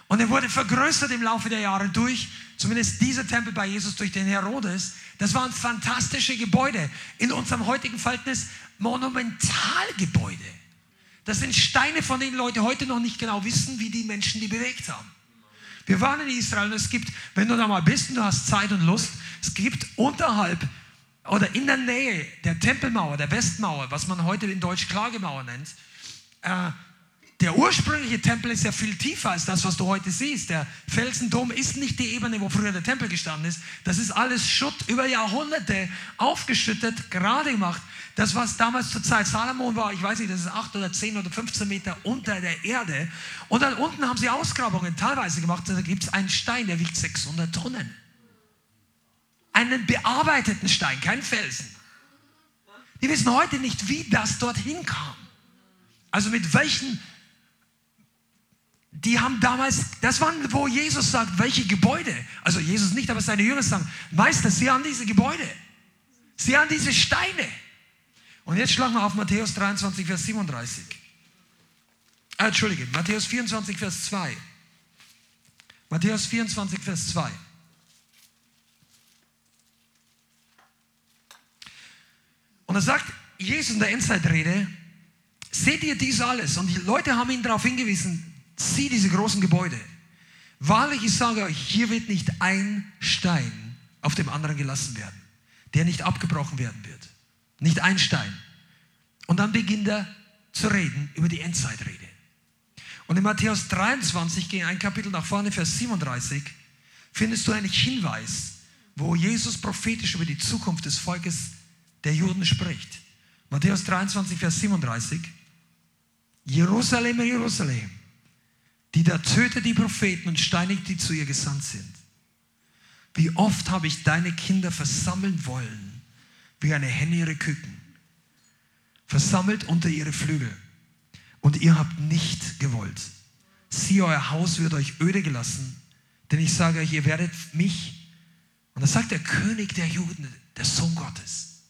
Und er wurde vergrößert im Laufe der Jahre durch, zumindest dieser Tempel bei Jesus durch den Herodes. Das waren fantastische Gebäude. In unserem heutigen Verhältnis Monumentalgebäude. Das sind Steine, von denen Leute heute noch nicht genau wissen, wie die Menschen die bewegt haben. Wir waren in Israel und es gibt, wenn du da mal bist und du hast Zeit und Lust, es gibt unterhalb oder in der Nähe der Tempelmauer, der Westmauer, was man heute in Deutsch Klagemauer nennt, äh, der ursprüngliche Tempel ist ja viel tiefer als das, was du heute siehst. Der Felsendom ist nicht die Ebene, wo früher der Tempel gestanden ist. Das ist alles Schutt über Jahrhunderte aufgeschüttet, gerade gemacht. Das, was damals zur Zeit Salomon war, ich weiß nicht, das ist 8 oder 10 oder 15 Meter unter der Erde. Und dann unten haben sie Ausgrabungen teilweise gemacht. Da gibt es einen Stein, der wiegt 600 Tonnen. Einen bearbeiteten Stein, kein Felsen. Die wissen heute nicht, wie das dorthin kam. Also mit welchen die haben damals, das waren, wo Jesus sagt, welche Gebäude. Also Jesus nicht, aber seine Jünger sagen, Meister, sie haben diese Gebäude. Sie haben diese Steine. Und jetzt schlagen wir auf Matthäus 23, Vers 37. Äh, Entschuldige, Matthäus 24, Vers 2. Matthäus 24, Vers 2. Und er sagt Jesus in der Endzeitrede, seht ihr dies alles? Und die Leute haben ihn darauf hingewiesen, Sieh diese großen Gebäude. Wahrlich, ich sage euch, hier wird nicht ein Stein auf dem anderen gelassen werden, der nicht abgebrochen werden wird. Nicht ein Stein. Und dann beginnt er zu reden über die Endzeitrede. Und in Matthäus 23, geh ein Kapitel nach vorne, Vers 37, findest du einen Hinweis, wo Jesus prophetisch über die Zukunft des Volkes der Juden spricht. Matthäus 23, Vers 37. Jerusalem, Jerusalem die da tötet die Propheten und steinigt die zu ihr gesandt sind. Wie oft habe ich deine Kinder versammeln wollen, wie eine Henne ihre Küken, versammelt unter ihre Flügel. Und ihr habt nicht gewollt. Sieh, euer Haus wird euch öde gelassen, denn ich sage euch, ihr werdet mich, und das sagt der König der Juden, der Sohn Gottes,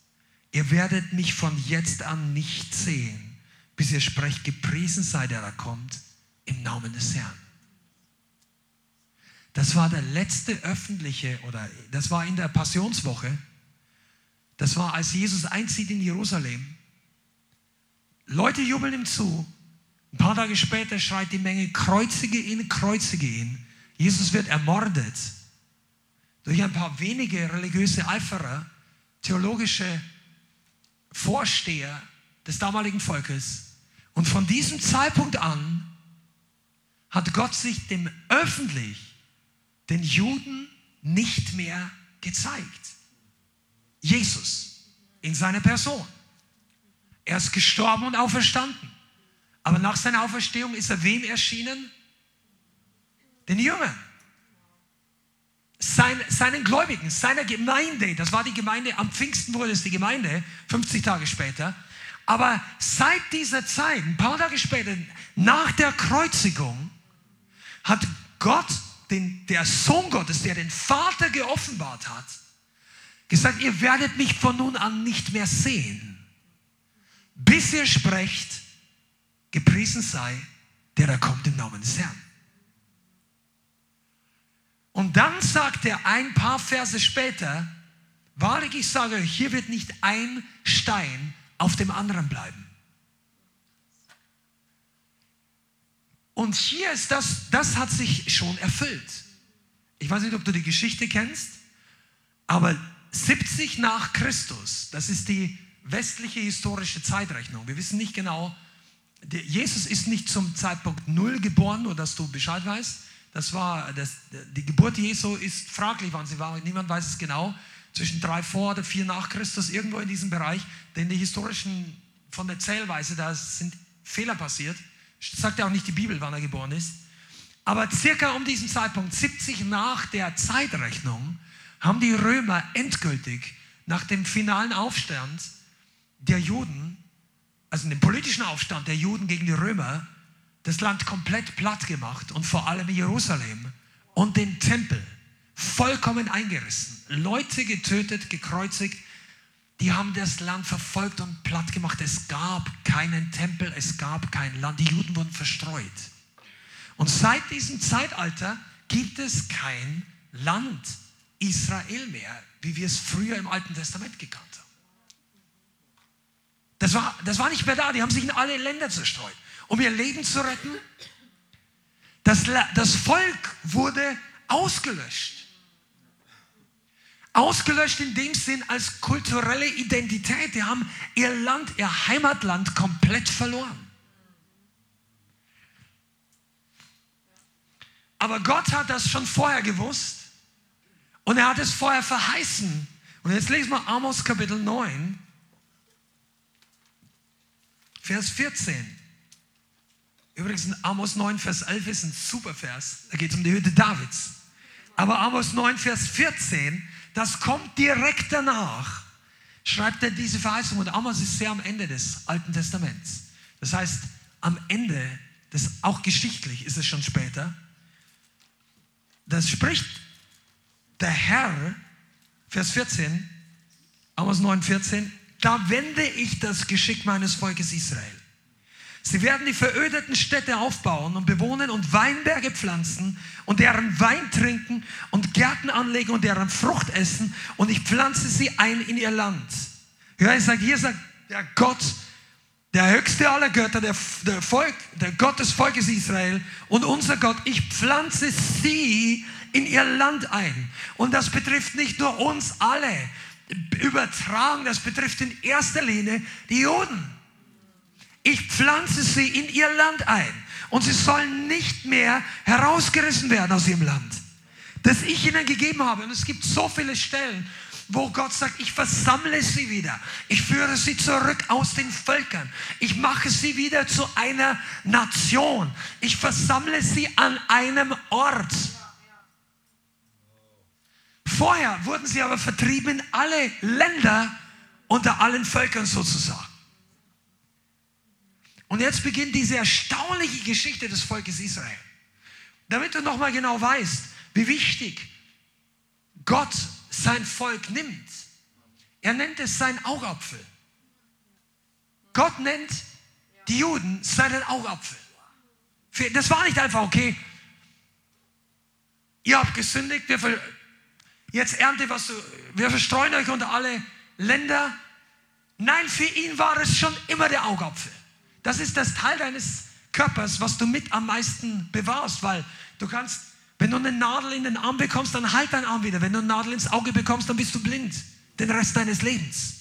ihr werdet mich von jetzt an nicht sehen, bis ihr sprecht, gepriesen sei der da kommt im Namen des Herrn. Das war der letzte öffentliche, oder das war in der Passionswoche. Das war, als Jesus einzieht in Jerusalem. Leute jubeln ihm zu. Ein paar Tage später schreit die Menge, kreuzige ihn, kreuzige ihn. Jesus wird ermordet durch ein paar wenige religiöse Eiferer, theologische Vorsteher des damaligen Volkes. Und von diesem Zeitpunkt an hat Gott sich dem öffentlich den Juden nicht mehr gezeigt. Jesus in seiner Person. Er ist gestorben und auferstanden. Aber nach seiner Auferstehung ist er wem erschienen? Den Jüngern. Sein, seinen Gläubigen, seiner Gemeinde. Das war die Gemeinde, am Pfingsten wurde es die Gemeinde, 50 Tage später. Aber seit dieser Zeit, ein paar Tage später, nach der Kreuzigung, hat Gott, den, der Sohn Gottes, der den Vater geoffenbart hat, gesagt, ihr werdet mich von nun an nicht mehr sehen, bis ihr sprecht, gepriesen sei, der da kommt im Namen des Herrn. Und dann sagt er ein paar Verse später, Wahrlich, ich sage euch, hier wird nicht ein Stein auf dem anderen bleiben. Und hier ist das, das hat sich schon erfüllt. Ich weiß nicht, ob du die Geschichte kennst, aber 70 nach Christus, das ist die westliche historische Zeitrechnung. Wir wissen nicht genau, Jesus ist nicht zum Zeitpunkt Null geboren, nur dass du Bescheid weißt. Das war, das, die Geburt Jesu ist fraglich, wann sie war. Niemand weiß es genau. Zwischen drei vor oder vier nach Christus, irgendwo in diesem Bereich. Denn die historischen, von der Zählweise, da sind Fehler passiert. Sagt ja auch nicht die Bibel, wann er geboren ist. Aber circa um diesen Zeitpunkt, 70 nach der Zeitrechnung, haben die Römer endgültig nach dem finalen Aufstand der Juden, also dem politischen Aufstand der Juden gegen die Römer, das Land komplett platt gemacht und vor allem Jerusalem und den Tempel vollkommen eingerissen. Leute getötet, gekreuzigt, die haben das Land verfolgt und platt gemacht. Es gab keinen Tempel, es gab kein Land. Die Juden wurden verstreut. Und seit diesem Zeitalter gibt es kein Land Israel mehr, wie wir es früher im Alten Testament gekannt haben. Das war, das war nicht mehr da. Die haben sich in alle Länder zerstreut, um ihr Leben zu retten. Das, das Volk wurde ausgelöscht. Ausgelöscht in dem Sinn als kulturelle Identität. Die haben ihr Land, ihr Heimatland komplett verloren. Aber Gott hat das schon vorher gewusst und er hat es vorher verheißen. Und jetzt lesen wir Amos Kapitel 9, Vers 14. Übrigens, Amos 9, Vers 11 ist ein super Vers. Da geht es um die Hütte Davids. Aber Amos 9, Vers 14, das kommt direkt danach, schreibt er diese Verheißung. Und Amos ist sehr am Ende des Alten Testaments. Das heißt, am Ende, das auch geschichtlich ist es schon später, das spricht der Herr, Vers 14, Amos 9, 14, da wende ich das Geschick meines Volkes Israel. Sie werden die verödeten Städte aufbauen und bewohnen und Weinberge pflanzen und deren Wein trinken und Gärten anlegen und deren Frucht essen und ich pflanze sie ein in ihr Land. Ja, ich sage, hier sagt der Gott, der höchste aller Götter, der, der, Volk, der Gott des Volkes Israel und unser Gott, ich pflanze sie in ihr Land ein. Und das betrifft nicht nur uns alle, übertragen, das betrifft in erster Linie die Juden. Ich pflanze sie in ihr Land ein und sie sollen nicht mehr herausgerissen werden aus ihrem Land, das ich ihnen gegeben habe. Und es gibt so viele Stellen, wo Gott sagt, ich versammle sie wieder. Ich führe sie zurück aus den Völkern. Ich mache sie wieder zu einer Nation. Ich versammle sie an einem Ort. Vorher wurden sie aber vertrieben in alle Länder unter allen Völkern sozusagen. Und jetzt beginnt diese erstaunliche Geschichte des Volkes Israel. Damit du nochmal genau weißt, wie wichtig Gott sein Volk nimmt. Er nennt es sein Augapfel. Gott nennt die Juden seinen Augapfel. Das war nicht einfach, okay, ihr habt gesündigt, wir jetzt ernte, was du, wir verstreuen euch unter alle Länder. Nein, für ihn war es schon immer der Augapfel. Das ist das Teil deines Körpers, was du mit am meisten bewahrst, weil du kannst, wenn du eine Nadel in den Arm bekommst, dann halt deinen Arm wieder. Wenn du eine Nadel ins Auge bekommst, dann bist du blind den Rest deines Lebens.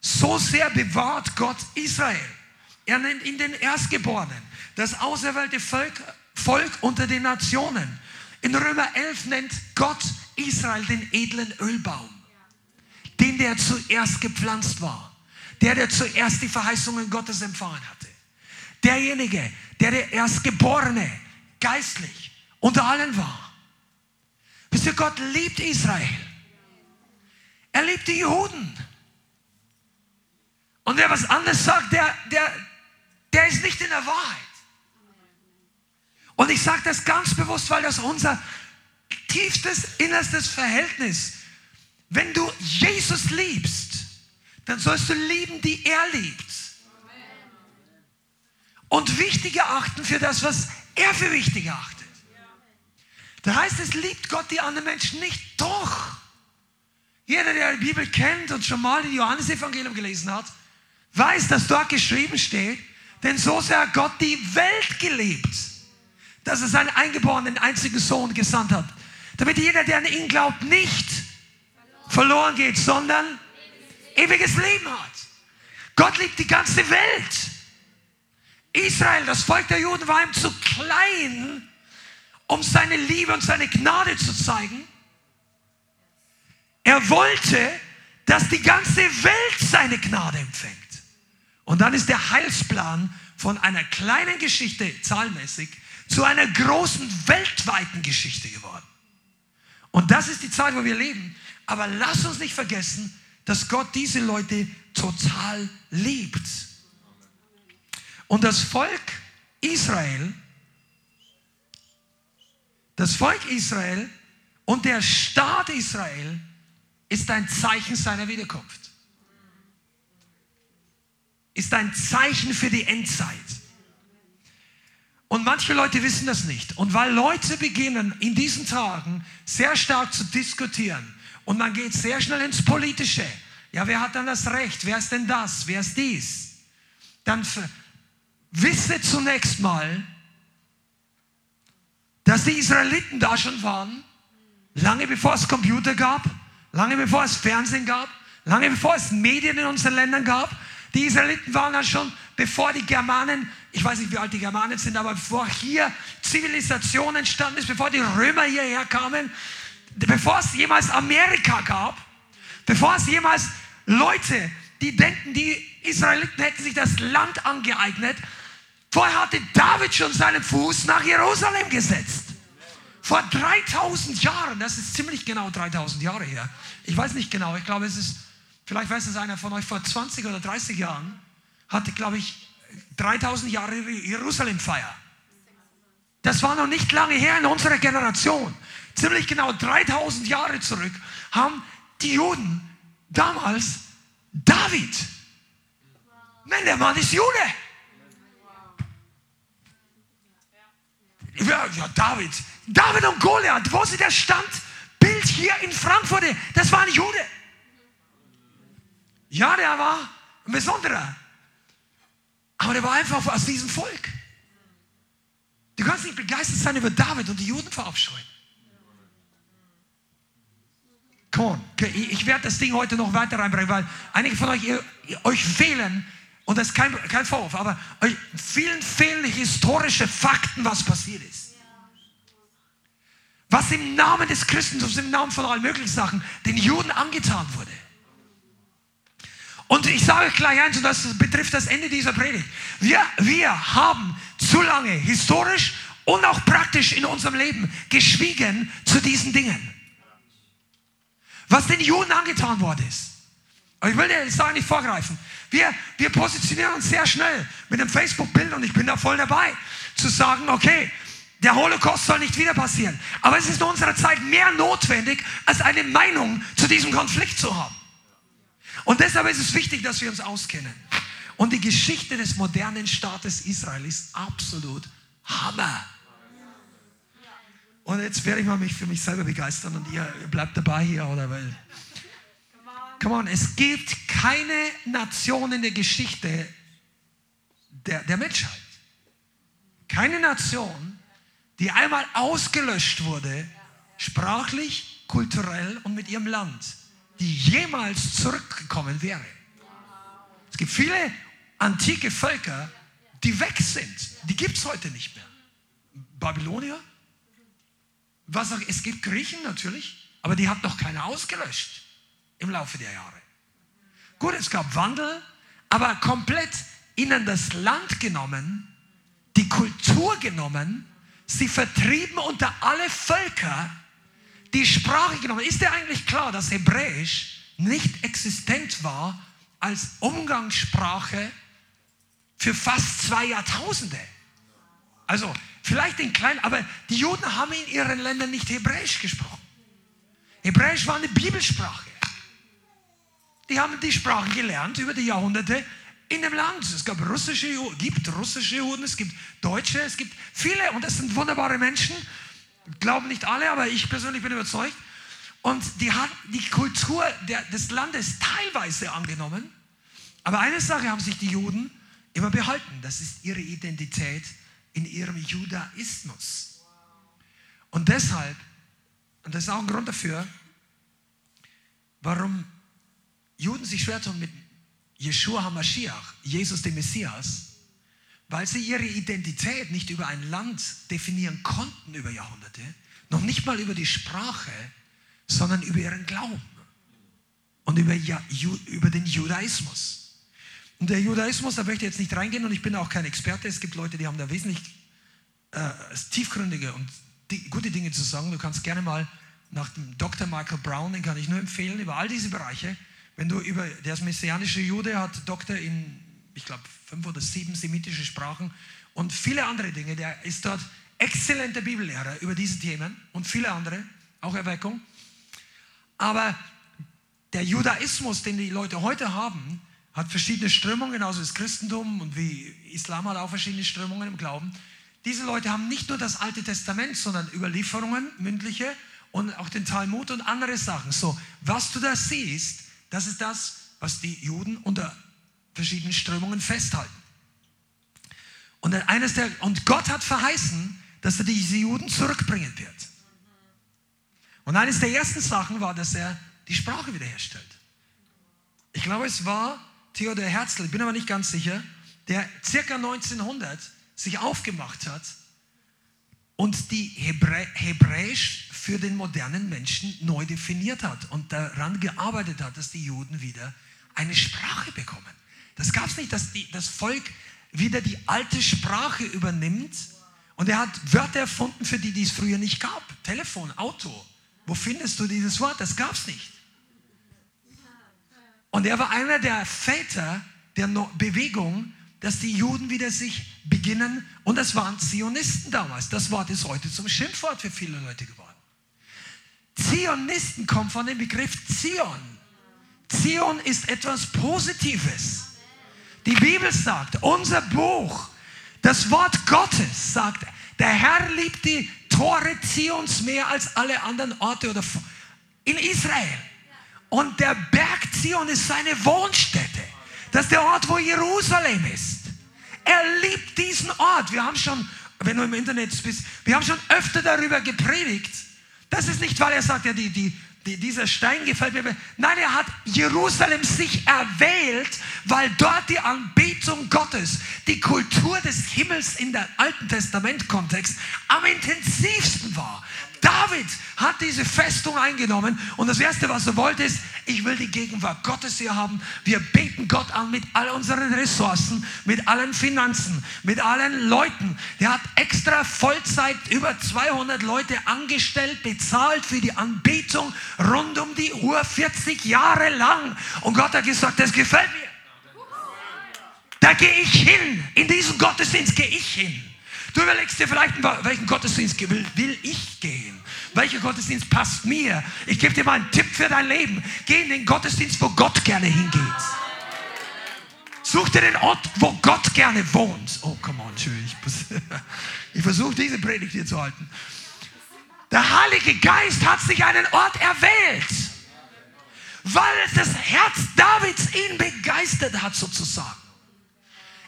So sehr bewahrt Gott Israel. Er nennt ihn den Erstgeborenen, das auserwählte Volk, Volk unter den Nationen. In Römer 11 nennt Gott Israel den edlen Ölbaum, den der zuerst gepflanzt war, der der zuerst die Verheißungen Gottes empfangen hatte. Derjenige, der der Erstgeborene geistlich unter allen war. Wisst ihr, Gott liebt Israel. Er liebt die Juden. Und wer was anderes sagt, der, der, der ist nicht in der Wahrheit. Und ich sage das ganz bewusst, weil das unser tiefstes, innerstes Verhältnis. Wenn du Jesus liebst, dann sollst du lieben, die er liebt. Und wichtig erachten für das, was er für wichtig achtet. Da heißt es, liebt Gott die anderen Menschen nicht. Doch. Jeder, der die Bibel kennt und schon mal die Johannesevangelium gelesen hat, weiß, dass dort geschrieben steht, denn so sehr hat Gott die Welt gelebt, dass er seinen eingeborenen einzigen Sohn gesandt hat, damit jeder, der an ihn glaubt, nicht verloren geht, sondern ewiges Leben hat. Gott liebt die ganze Welt. Israel, das Volk der Juden, war ihm zu klein, um seine Liebe und seine Gnade zu zeigen. Er wollte, dass die ganze Welt seine Gnade empfängt. Und dann ist der Heilsplan von einer kleinen Geschichte, zahlmäßig, zu einer großen weltweiten Geschichte geworden. Und das ist die Zeit, wo wir leben. Aber lass uns nicht vergessen, dass Gott diese Leute total liebt. Und das Volk Israel, das Volk Israel und der Staat Israel ist ein Zeichen seiner Wiederkunft. Ist ein Zeichen für die Endzeit. Und manche Leute wissen das nicht. Und weil Leute beginnen in diesen Tagen sehr stark zu diskutieren und man geht sehr schnell ins Politische. Ja, wer hat dann das Recht? Wer ist denn das? Wer ist dies? Dann wisse zunächst mal, dass die Israeliten da schon waren, lange bevor es Computer gab, lange bevor es Fernsehen gab, lange bevor es Medien in unseren Ländern gab. Die Israeliten waren da schon, bevor die Germanen, ich weiß nicht, wie alt die Germanen sind, aber bevor hier Zivilisation entstanden ist, bevor die Römer hierher kamen, bevor es jemals Amerika gab, bevor es jemals Leute, die denken, die Israeliten hätten sich das Land angeeignet, vorher hatte David schon seinen Fuß nach Jerusalem gesetzt. Vor 3000 Jahren, das ist ziemlich genau 3000 Jahre her. Ich weiß nicht genau, ich glaube, es ist, vielleicht weiß es einer von euch, vor 20 oder 30 Jahren hatte, glaube ich, 3000 Jahre Jerusalem-Feier. Das war noch nicht lange her in unserer Generation ziemlich genau 3000 Jahre zurück, haben die Juden damals David. Nein, der Mann ist Jude. Ja, ja, David. David und Goliath, wo sie der Standbild hier in Frankfurt, das war ein Jude. Ja, der war ein besonderer. Aber der war einfach aus diesem Volk. Du kannst nicht begeistert sein über David und die Juden verabscheuen. Come on. Ich werde das Ding heute noch weiter reinbringen, weil einige von euch, ihr, euch fehlen, und das ist kein, kein Vorwurf, aber euch vielen fehlen historische Fakten, was passiert ist. Was im Namen des Christentums, im Namen von allen möglichen Sachen, den Juden angetan wurde. Und ich sage gleich eins, und das betrifft das Ende dieser Predigt. Wir, wir haben zu lange historisch und auch praktisch in unserem Leben geschwiegen zu diesen Dingen was den Juden angetan worden ist. Aber ich will dir jetzt da nicht vorgreifen. Wir, wir positionieren uns sehr schnell mit dem Facebook-Bild und ich bin da voll dabei, zu sagen, okay, der Holocaust soll nicht wieder passieren. Aber es ist in unserer Zeit mehr notwendig, als eine Meinung zu diesem Konflikt zu haben. Und deshalb ist es wichtig, dass wir uns auskennen. Und die Geschichte des modernen Staates Israel ist absolut Hammer. Und jetzt werde ich mal mich für mich selber begeistern und ihr bleibt dabei hier, oder? Weil, come on, es gibt keine Nation in der Geschichte der, der Menschheit. Keine Nation, die einmal ausgelöscht wurde, sprachlich, kulturell und mit ihrem Land, die jemals zurückgekommen wäre. Es gibt viele antike Völker, die weg sind. Die gibt es heute nicht mehr. Babylonier, was auch, es gibt Griechen natürlich, aber die hat noch keiner ausgelöscht im Laufe der Jahre. Gut, es gab Wandel, aber komplett ihnen das Land genommen, die Kultur genommen, sie vertrieben unter alle Völker, die Sprache genommen. Ist dir eigentlich klar, dass Hebräisch nicht existent war als Umgangssprache für fast zwei Jahrtausende? Also Vielleicht in kleinen, aber die Juden haben in ihren Ländern nicht Hebräisch gesprochen. Hebräisch war eine Bibelsprache. Die haben die Sprache gelernt über die Jahrhunderte in dem Land. Es gab russische, gibt russische Juden, es gibt Deutsche, es gibt viele und das sind wunderbare Menschen. Glauben nicht alle, aber ich persönlich bin überzeugt. Und die hat die Kultur der, des Landes teilweise angenommen. Aber eine Sache haben sich die Juden immer behalten. Das ist ihre Identität in ihrem Judaismus. Und deshalb, und das ist auch ein Grund dafür, warum Juden sich schwer tun mit Yeshua HaMashiach, Jesus dem Messias, weil sie ihre Identität nicht über ein Land definieren konnten über Jahrhunderte, noch nicht mal über die Sprache, sondern über ihren Glauben und über, über den Judaismus. Und der Judaismus, da möchte ich jetzt nicht reingehen und ich bin auch kein Experte. Es gibt Leute, die haben da wesentlich äh, tiefgründige und die, gute Dinge zu sagen. Du kannst gerne mal nach dem Dr. Michael Brown, den kann ich nur empfehlen, über all diese Bereiche. Wenn du über, der ist messianische Jude, hat Doktor in, ich glaube, fünf oder sieben semitische Sprachen und viele andere Dinge. Der ist dort exzellenter Bibellehrer über diese Themen und viele andere, auch Erweckung. Aber der Judaismus, den die Leute heute haben, hat verschiedene Strömungen, genauso das Christentum und wie Islam hat auch verschiedene Strömungen im Glauben. Diese Leute haben nicht nur das Alte Testament, sondern Überlieferungen, mündliche und auch den Talmud und andere Sachen. So, was du da siehst, das ist das, was die Juden unter verschiedenen Strömungen festhalten. Und, eines der, und Gott hat verheißen, dass er diese Juden zurückbringen wird. Und eines der ersten Sachen war, dass er die Sprache wiederherstellt. Ich glaube, es war Theodor Herzl, ich bin aber nicht ganz sicher, der circa 1900 sich aufgemacht hat und die Hebrä Hebräisch für den modernen Menschen neu definiert hat und daran gearbeitet hat, dass die Juden wieder eine Sprache bekommen. Das gab es nicht, dass die, das Volk wieder die alte Sprache übernimmt und er hat Wörter erfunden, für die, die es früher nicht gab. Telefon, Auto. Wo findest du dieses Wort? Das gab es nicht. Und er war einer der Väter der Bewegung, dass die Juden wieder sich beginnen, und das waren Zionisten damals. Das Wort ist heute zum Schimpfwort für viele Leute geworden. Zionisten kommen von dem Begriff Zion. Zion ist etwas Positives. Die Bibel sagt, unser Buch, das Wort Gottes sagt, der Herr liebt die Tore Zions mehr als alle anderen Orte oder in Israel. Und der Berg Zion ist seine Wohnstätte. Das ist der Ort, wo Jerusalem ist. Er liebt diesen Ort. Wir haben schon, wenn du im Internet bist, wir haben schon öfter darüber gepredigt. Das ist nicht, weil er sagt, ja, die, die, die, dieser Stein gefällt mir. Nein, er hat Jerusalem sich erwählt, weil dort die Anbetung Gottes, die Kultur des Himmels in der Alten Testament-Kontext am intensivsten war. David hat diese Festung eingenommen und das Erste, was er wollte, ist, ich will die Gegenwart Gottes hier haben. Wir beten Gott an mit all unseren Ressourcen, mit allen Finanzen, mit allen Leuten. Der hat extra Vollzeit über 200 Leute angestellt, bezahlt für die Anbetung rund um die Uhr, 40 Jahre lang. Und Gott hat gesagt, das gefällt mir. Da gehe ich hin. In diesen Gottesdienst gehe ich hin. Du überlegst dir vielleicht, welchen Gottesdienst will, will ich gehen? Welcher Gottesdienst passt mir? Ich gebe dir mal einen Tipp für dein Leben. Geh in den Gottesdienst, wo Gott gerne hingeht. Such dir den Ort, wo Gott gerne wohnt. Oh, come on. Ich, ich versuche diese Predigt hier zu halten. Der Heilige Geist hat sich einen Ort erwählt, weil das Herz Davids ihn begeistert hat, sozusagen.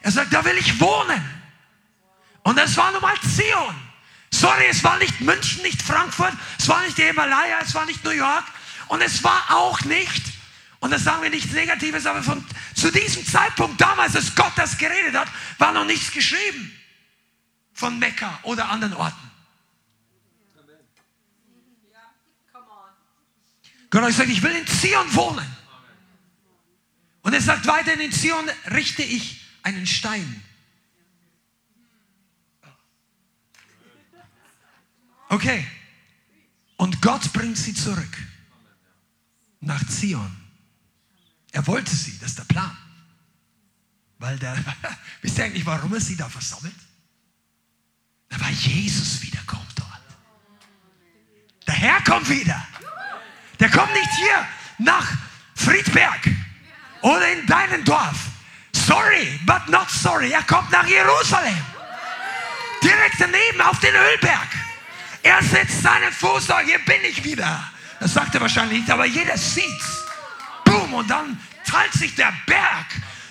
Er sagt, da will ich wohnen. Und das war nun mal Zion. Sorry, es war nicht München, nicht Frankfurt, es war nicht die Himalaya, es war nicht New York und es war auch nicht, und das sagen wir nichts Negatives, aber von, zu diesem Zeitpunkt damals, als Gott das geredet hat, war noch nichts geschrieben von Mekka oder anderen Orten. Gott hat gesagt, ich will in Zion wohnen. Und er sagt weiter, in Zion richte ich einen Stein Okay. Und Gott bringt sie zurück nach Zion. Er wollte sie, das ist der Plan. Weil der, wisst ihr eigentlich, warum er sie da versammelt? Weil Jesus wiederkommt dort. Der Herr kommt wieder. Der kommt nicht hier nach Friedberg oder in deinem Dorf. Sorry, but not sorry. Er kommt nach Jerusalem. Direkt daneben auf den Ölberg. Er setzt seinen Fuß da, hier bin ich wieder. Das sagt er wahrscheinlich nicht, aber jeder sieht's. Boom, und dann teilt sich der Berg.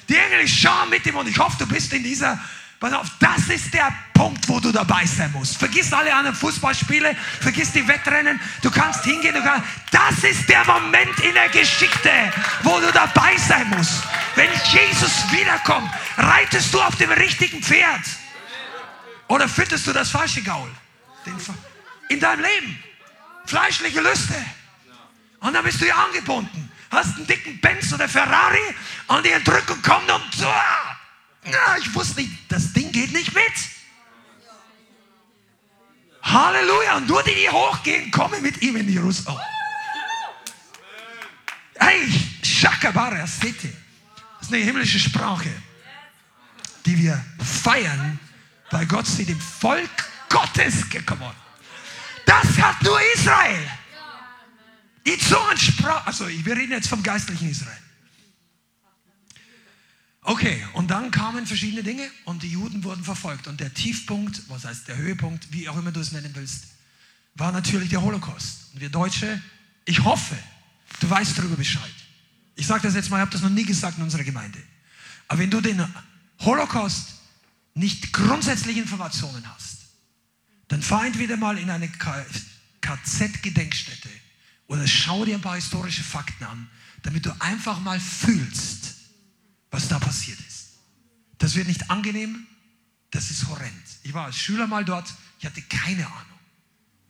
Die Engel schauen mit ihm und ich hoffe, du bist in dieser Pass auf, das ist der Punkt, wo du dabei sein musst. Vergiss alle anderen Fußballspiele, vergiss die Wettrennen. Du kannst hingehen, du kannst. Das ist der Moment in der Geschichte, wo du dabei sein musst. Wenn Jesus wiederkommt, reitest du auf dem richtigen Pferd. Oder fütterst du das falsche Gaul? In deinem Leben. Fleischliche Lüste. Und dann bist du ja angebunden. Hast einen dicken Benz oder Ferrari und die Entrückung kommt und. Ja, ich wusste nicht, das Ding geht nicht mit. Halleluja. Und nur die, die hochgehen, kommen mit ihm in Jerusalem. Hey, Shakabara City. Das ist eine himmlische Sprache, die wir feiern, weil Gott sie dem Volk Gottes gekommen hat. Das hat nur Israel. Die Zungensprache, also wir reden jetzt vom geistlichen Israel. Okay, und dann kamen verschiedene Dinge und die Juden wurden verfolgt. Und der Tiefpunkt, was heißt der Höhepunkt, wie auch immer du es nennen willst, war natürlich der Holocaust. Und wir Deutsche, ich hoffe, du weißt darüber Bescheid. Ich sage das jetzt mal, ich habe das noch nie gesagt in unserer Gemeinde. Aber wenn du den Holocaust nicht grundsätzliche Informationen hast, dann fahr entweder mal in eine KZ-Gedenkstätte oder schau dir ein paar historische Fakten an, damit du einfach mal fühlst, was da passiert ist. Das wird nicht angenehm, das ist horrend. Ich war als Schüler mal dort, ich hatte keine Ahnung.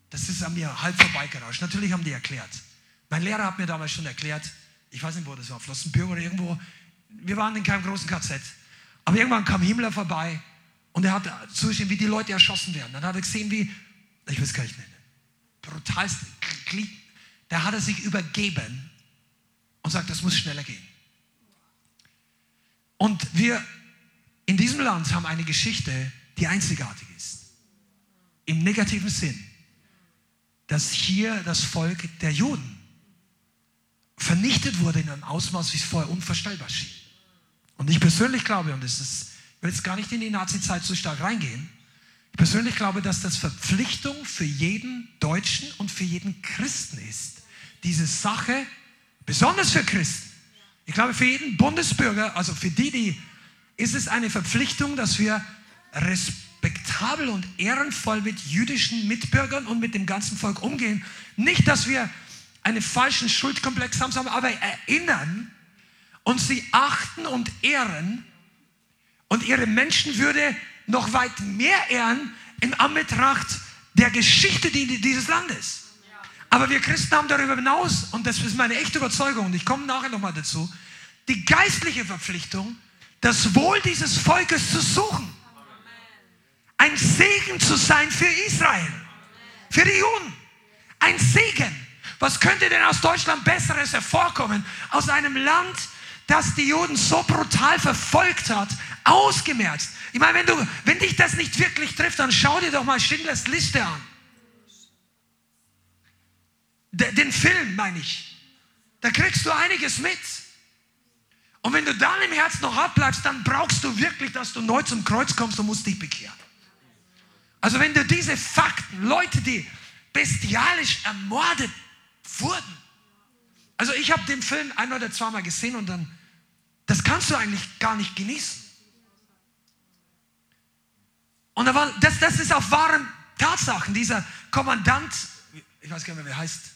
Das ist an mir halb vorbeigerauscht. Natürlich haben die erklärt. Mein Lehrer hat mir damals schon erklärt, ich weiß nicht, wo das war, Flossenbürger oder irgendwo. Wir waren in keinem großen KZ. Aber irgendwann kam Himmler vorbei und er hat zusehen, wie die Leute erschossen werden. Dann hat er gesehen, wie, ich will es gar nicht nennen, brutalst, da hat er sich übergeben und sagt, das muss schneller gehen. Und wir in diesem Land haben eine Geschichte, die einzigartig ist. Im negativen Sinn, dass hier das Volk der Juden vernichtet wurde in einem Ausmaß, wie es vorher unvorstellbar schien. Und ich persönlich glaube, und das ist, will jetzt gar nicht in die Nazi-Zeit so stark reingehen, ich persönlich glaube, dass das Verpflichtung für jeden Deutschen und für jeden Christen ist, diese Sache, besonders für Christen, ich glaube, für jeden Bundesbürger, also für die, die, ist es eine Verpflichtung, dass wir respektabel und ehrenvoll mit jüdischen Mitbürgern und mit dem ganzen Volk umgehen. Nicht, dass wir einen falschen Schuldkomplex haben, sondern aber erinnern und sie achten und ehren und ihre Menschenwürde noch weit mehr ehren in Anbetracht der Geschichte dieses Landes. Aber wir Christen haben darüber hinaus, und das ist meine echte Überzeugung, und ich komme nachher nochmal dazu, die geistliche Verpflichtung, das Wohl dieses Volkes zu suchen. Ein Segen zu sein für Israel, für die Juden. Ein Segen. Was könnte denn aus Deutschland Besseres hervorkommen? Aus einem Land, das die Juden so brutal verfolgt hat, ausgemerzt. Ich meine, wenn, du, wenn dich das nicht wirklich trifft, dann schau dir doch mal Schindlers Liste an den Film meine ich, da kriegst du einiges mit. Und wenn du dann im Herzen noch abbleibst, dann brauchst du wirklich, dass du neu zum Kreuz kommst und musst dich bekehren. Also wenn du diese Fakten, Leute, die bestialisch ermordet wurden, also ich habe den Film ein oder zweimal gesehen und dann, das kannst du eigentlich gar nicht genießen. Und da war, das, das ist auf wahren Tatsachen. Dieser Kommandant, ich weiß gar nicht mehr, wie er heißt,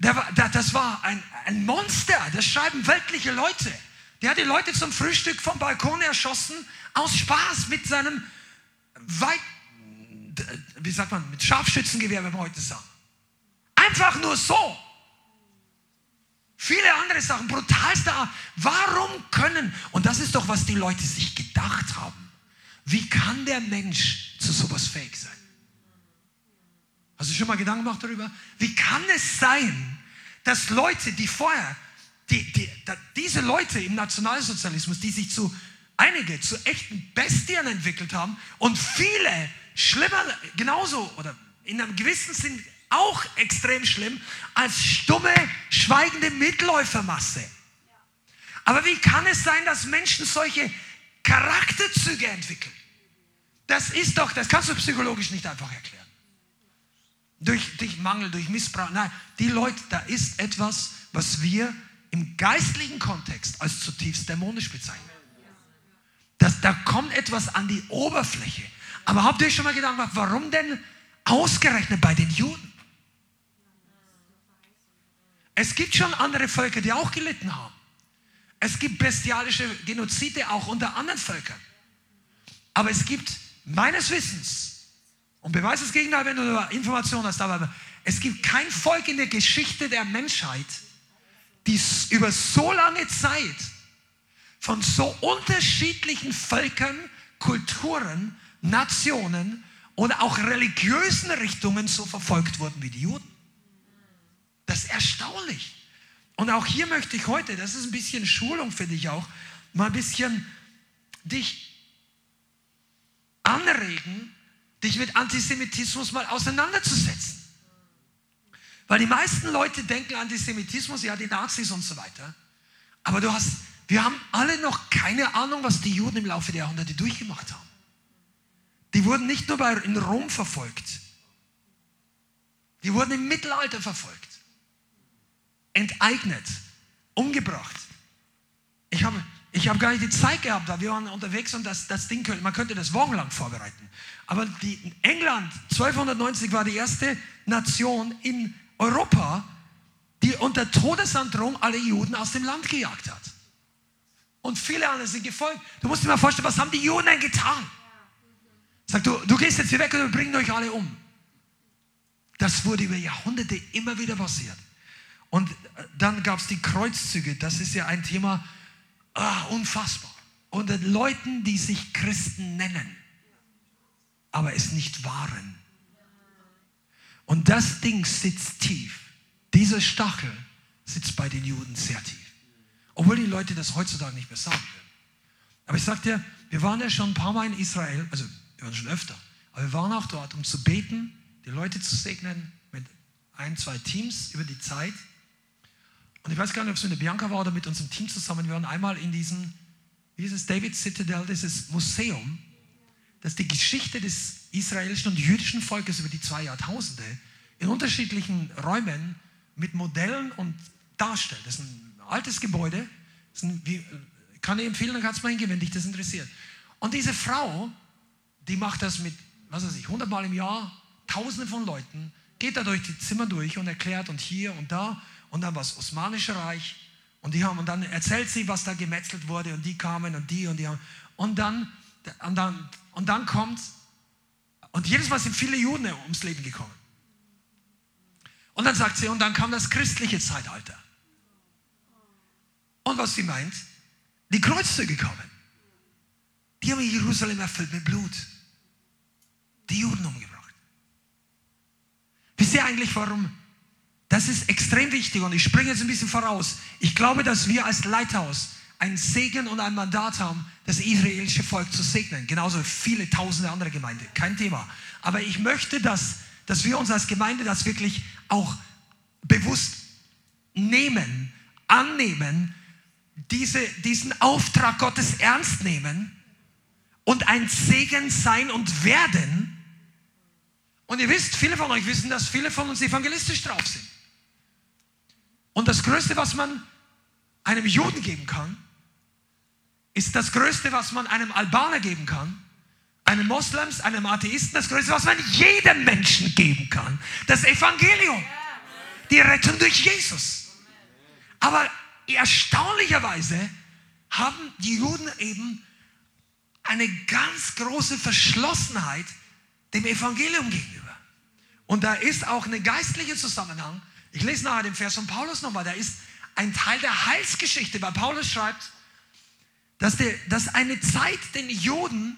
war, das war ein, ein Monster, das schreiben weltliche Leute. Der hat die Leute zum Frühstück vom Balkon erschossen, aus Spaß mit seinem weit, wie sagt man, mit Scharfschützengewehr, wenn man heute sagt. Einfach nur so. Viele andere Sachen, brutalste Art. Warum können, und das ist doch, was die Leute sich gedacht haben, wie kann der Mensch zu sowas fähig sein? Hast du schon mal Gedanken gemacht darüber? Wie kann es sein, dass Leute, die vorher, die, die, diese Leute im Nationalsozialismus, die sich zu einige zu echten Bestien entwickelt haben und viele schlimmer, genauso oder in einem gewissen Sinn auch extrem schlimm als stumme, schweigende Mitläufermasse. Aber wie kann es sein, dass Menschen solche Charakterzüge entwickeln? Das ist doch, das kannst du psychologisch nicht einfach erklären. durch, durch Mangel, durch Missbrauch. Nein, die Leute, da ist etwas, was wir im geistlichen Kontext als zutiefst dämonisch bezeichnen. Das, da kommt etwas an die Oberfläche. Aber habt ihr schon mal gedacht, warum denn ausgerechnet bei den Juden? Es gibt schon andere Völker, die auch gelitten haben. Es gibt bestialische Genozide auch unter anderen Völkern. Aber es gibt meines Wissens, und beweis das Gegenteil, wenn du Informationen hast, aber es gibt kein Volk in der Geschichte der Menschheit, die über so lange Zeit von so unterschiedlichen Völkern, Kulturen, Nationen oder auch religiösen Richtungen so verfolgt wurden wie die Juden. Das ist erstaunlich. Und auch hier möchte ich heute, das ist ein bisschen Schulung für dich auch, mal ein bisschen dich anregen, dich mit Antisemitismus mal auseinanderzusetzen. Weil die meisten Leute denken Antisemitismus, ja, die Nazis und so weiter. Aber du hast, wir haben alle noch keine Ahnung, was die Juden im Laufe der Jahrhunderte durchgemacht haben. Die wurden nicht nur bei, in Rom verfolgt, die wurden im Mittelalter verfolgt, enteignet, umgebracht. Ich habe ich hab gar nicht die Zeit gehabt, da wir waren unterwegs und das, das Ding, man könnte das wochenlang vorbereiten. Aber die, England 1290 war die erste Nation in Europa, die unter Todesandrohung alle Juden aus dem Land gejagt hat. Und viele andere sind gefolgt. Du musst dir mal vorstellen, was haben die Juden denn getan? Sag du, du gehst jetzt hier weg und wir bringen euch alle um. Das wurde über Jahrhunderte immer wieder passiert. Und dann gab es die Kreuzzüge. Das ist ja ein Thema, ah, unfassbar. Unter Leuten, die sich Christen nennen, aber es nicht waren. Und das Ding sitzt tief. Dieser Stachel sitzt bei den Juden sehr tief. Obwohl die Leute das heutzutage nicht mehr sagen würden. Aber ich sag dir, wir waren ja schon ein paar Mal in Israel, also wir waren schon öfter, aber wir waren auch dort, um zu beten, die Leute zu segnen mit ein, zwei Teams über die Zeit. Und ich weiß gar nicht, ob es mit Bianca war oder mit unserem Team zusammen. Wir waren einmal in diesem, wie ist es, David Citadel, dieses Museum, das die Geschichte des israelischen und jüdischen Volkes über die zwei Jahrtausende in unterschiedlichen Räumen mit Modellen und darstellt. Das ist ein altes Gebäude. Ein, wie, kann ich empfehlen, dann kannst du mal hingehen, wenn dich das interessiert. Und diese Frau, die macht das mit, was weiß ich, 100 Mal im Jahr, Tausende von Leuten, geht da durch die Zimmer durch und erklärt und hier und da und dann war das Osmanische Reich und die haben und dann erzählt sie, was da gemetzelt wurde und die kamen und die und die haben und dann und dann und dann kommt und jedes Mal sind viele Juden ums Leben gekommen. Und dann sagt sie und dann kam das christliche Zeitalter. Und was sie meint, die Kreuzzüge kommen. Die haben Jerusalem erfüllt mit Blut. Die Juden umgebracht. Wisst ihr eigentlich, warum das ist extrem wichtig und ich springe jetzt ein bisschen voraus. Ich glaube, dass wir als Leithaus ein Segen und ein Mandat haben, das israelische Volk zu segnen. Genauso viele tausende andere Gemeinden. Kein Thema. Aber ich möchte, dass, dass wir uns als Gemeinde das wirklich auch bewusst nehmen, annehmen, diese, diesen Auftrag Gottes ernst nehmen und ein Segen sein und werden. Und ihr wisst, viele von euch wissen, dass viele von uns evangelistisch drauf sind. Und das Größte, was man einem Juden geben kann, ist das Größte, was man einem Albaner geben kann, einem Moslems, einem Atheisten, das Größte, was man jedem Menschen geben kann. Das Evangelium. Die Rettung durch Jesus. Aber erstaunlicherweise haben die Juden eben eine ganz große Verschlossenheit dem Evangelium gegenüber. Und da ist auch ein geistlicher Zusammenhang ich lese nachher den Vers von Paulus nochmal. Da ist ein Teil der Heilsgeschichte, weil Paulus schreibt, dass, der, dass eine Zeit den Juden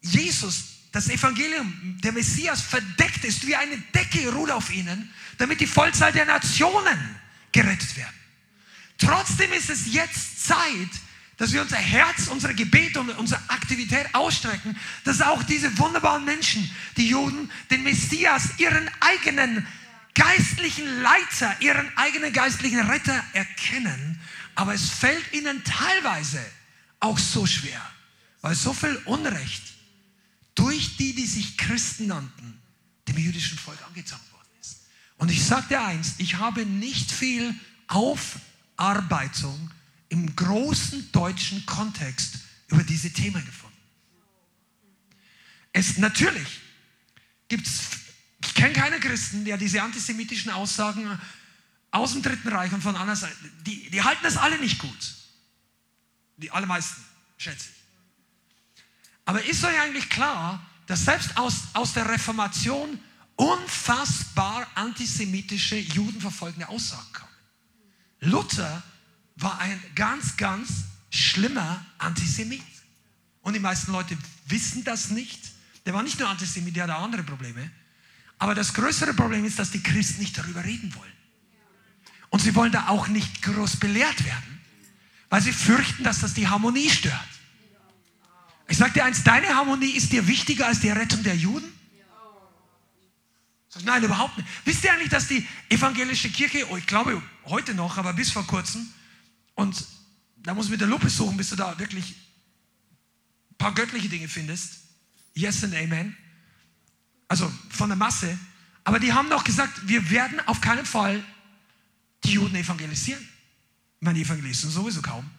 Jesus, das Evangelium, der Messias verdeckt ist, wie eine Decke ruht auf ihnen, damit die Vollzahl der Nationen gerettet werden. Trotzdem ist es jetzt Zeit, dass wir unser Herz, unsere Gebete und unsere Aktivität ausstrecken, dass auch diese wunderbaren Menschen, die Juden, den Messias, ihren eigenen geistlichen Leiter, ihren eigenen geistlichen Retter erkennen, aber es fällt ihnen teilweise auch so schwer, weil so viel Unrecht durch die, die sich Christen nannten, dem jüdischen Volk angetan worden ist. Und ich dir eins, ich habe nicht viel Aufarbeitung im großen deutschen Kontext über diese Themen gefunden. Es natürlich gibt es, ich kenne keine Christen, die diese antisemitischen Aussagen aus dem Dritten Reich und von anderen Seite, die, die halten das alle nicht gut. Die allermeisten, schätze ich. Aber ist euch eigentlich klar, dass selbst aus, aus der Reformation unfassbar antisemitische, judenverfolgende Aussagen kommen? Luther war ein ganz, ganz schlimmer Antisemit. Und die meisten Leute wissen das nicht. Der war nicht nur Antisemit, der hatte andere Probleme. Aber das größere Problem ist, dass die Christen nicht darüber reden wollen. Und sie wollen da auch nicht groß belehrt werden, weil sie fürchten, dass das die Harmonie stört. Ich sage dir eins, deine Harmonie ist dir wichtiger als die Rettung der Juden? Nein, überhaupt nicht. Wisst ihr eigentlich, dass die evangelische Kirche, oh, ich glaube heute noch, aber bis vor kurzem, und da muss du mit der Lupe suchen, bis du da wirklich ein paar göttliche Dinge findest. Yes and Amen. Also von der Masse. Aber die haben doch gesagt, wir werden auf keinen Fall die Juden evangelisieren. Ich meine, die evangelisieren sowieso kaum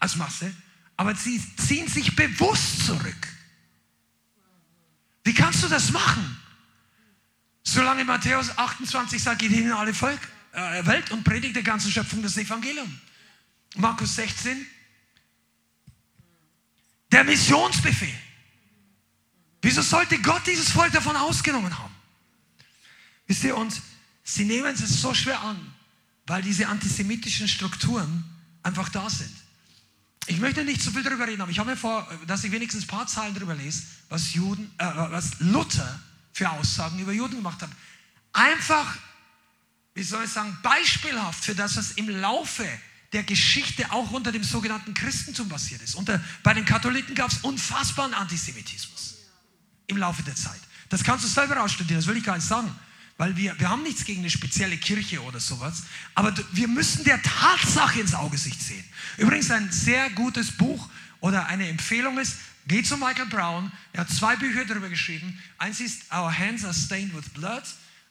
als Masse, aber sie ziehen sich bewusst zurück. Wie kannst du das machen? Solange Matthäus 28 sagt, geht hin in alle Volk, äh, Welt und predigt der ganzen Schöpfung das Evangelium. Markus 16, der Missionsbefehl. Wieso sollte Gott dieses Volk davon ausgenommen haben? Wisst ihr, und sie nehmen es so schwer an weil diese antisemitischen Strukturen einfach da sind. Ich möchte nicht zu viel darüber reden, aber ich habe mir vor, dass ich wenigstens ein paar Zahlen darüber lese, was, Juden, äh, was Luther für Aussagen über Juden gemacht hat. Einfach, wie soll ich sagen, beispielhaft für das, was im Laufe der Geschichte auch unter dem sogenannten Christentum passiert ist. Unter, bei den Katholiken gab es unfassbaren Antisemitismus im Laufe der Zeit. Das kannst du selber ausstudieren, das will ich gar nicht sagen weil wir, wir haben nichts gegen eine spezielle Kirche oder sowas, aber wir müssen der Tatsache ins Augesicht sehen. Übrigens ein sehr gutes Buch oder eine Empfehlung ist, geh zu Michael Brown, er hat zwei Bücher darüber geschrieben. Eins ist Our Hands Are Stained with Blood,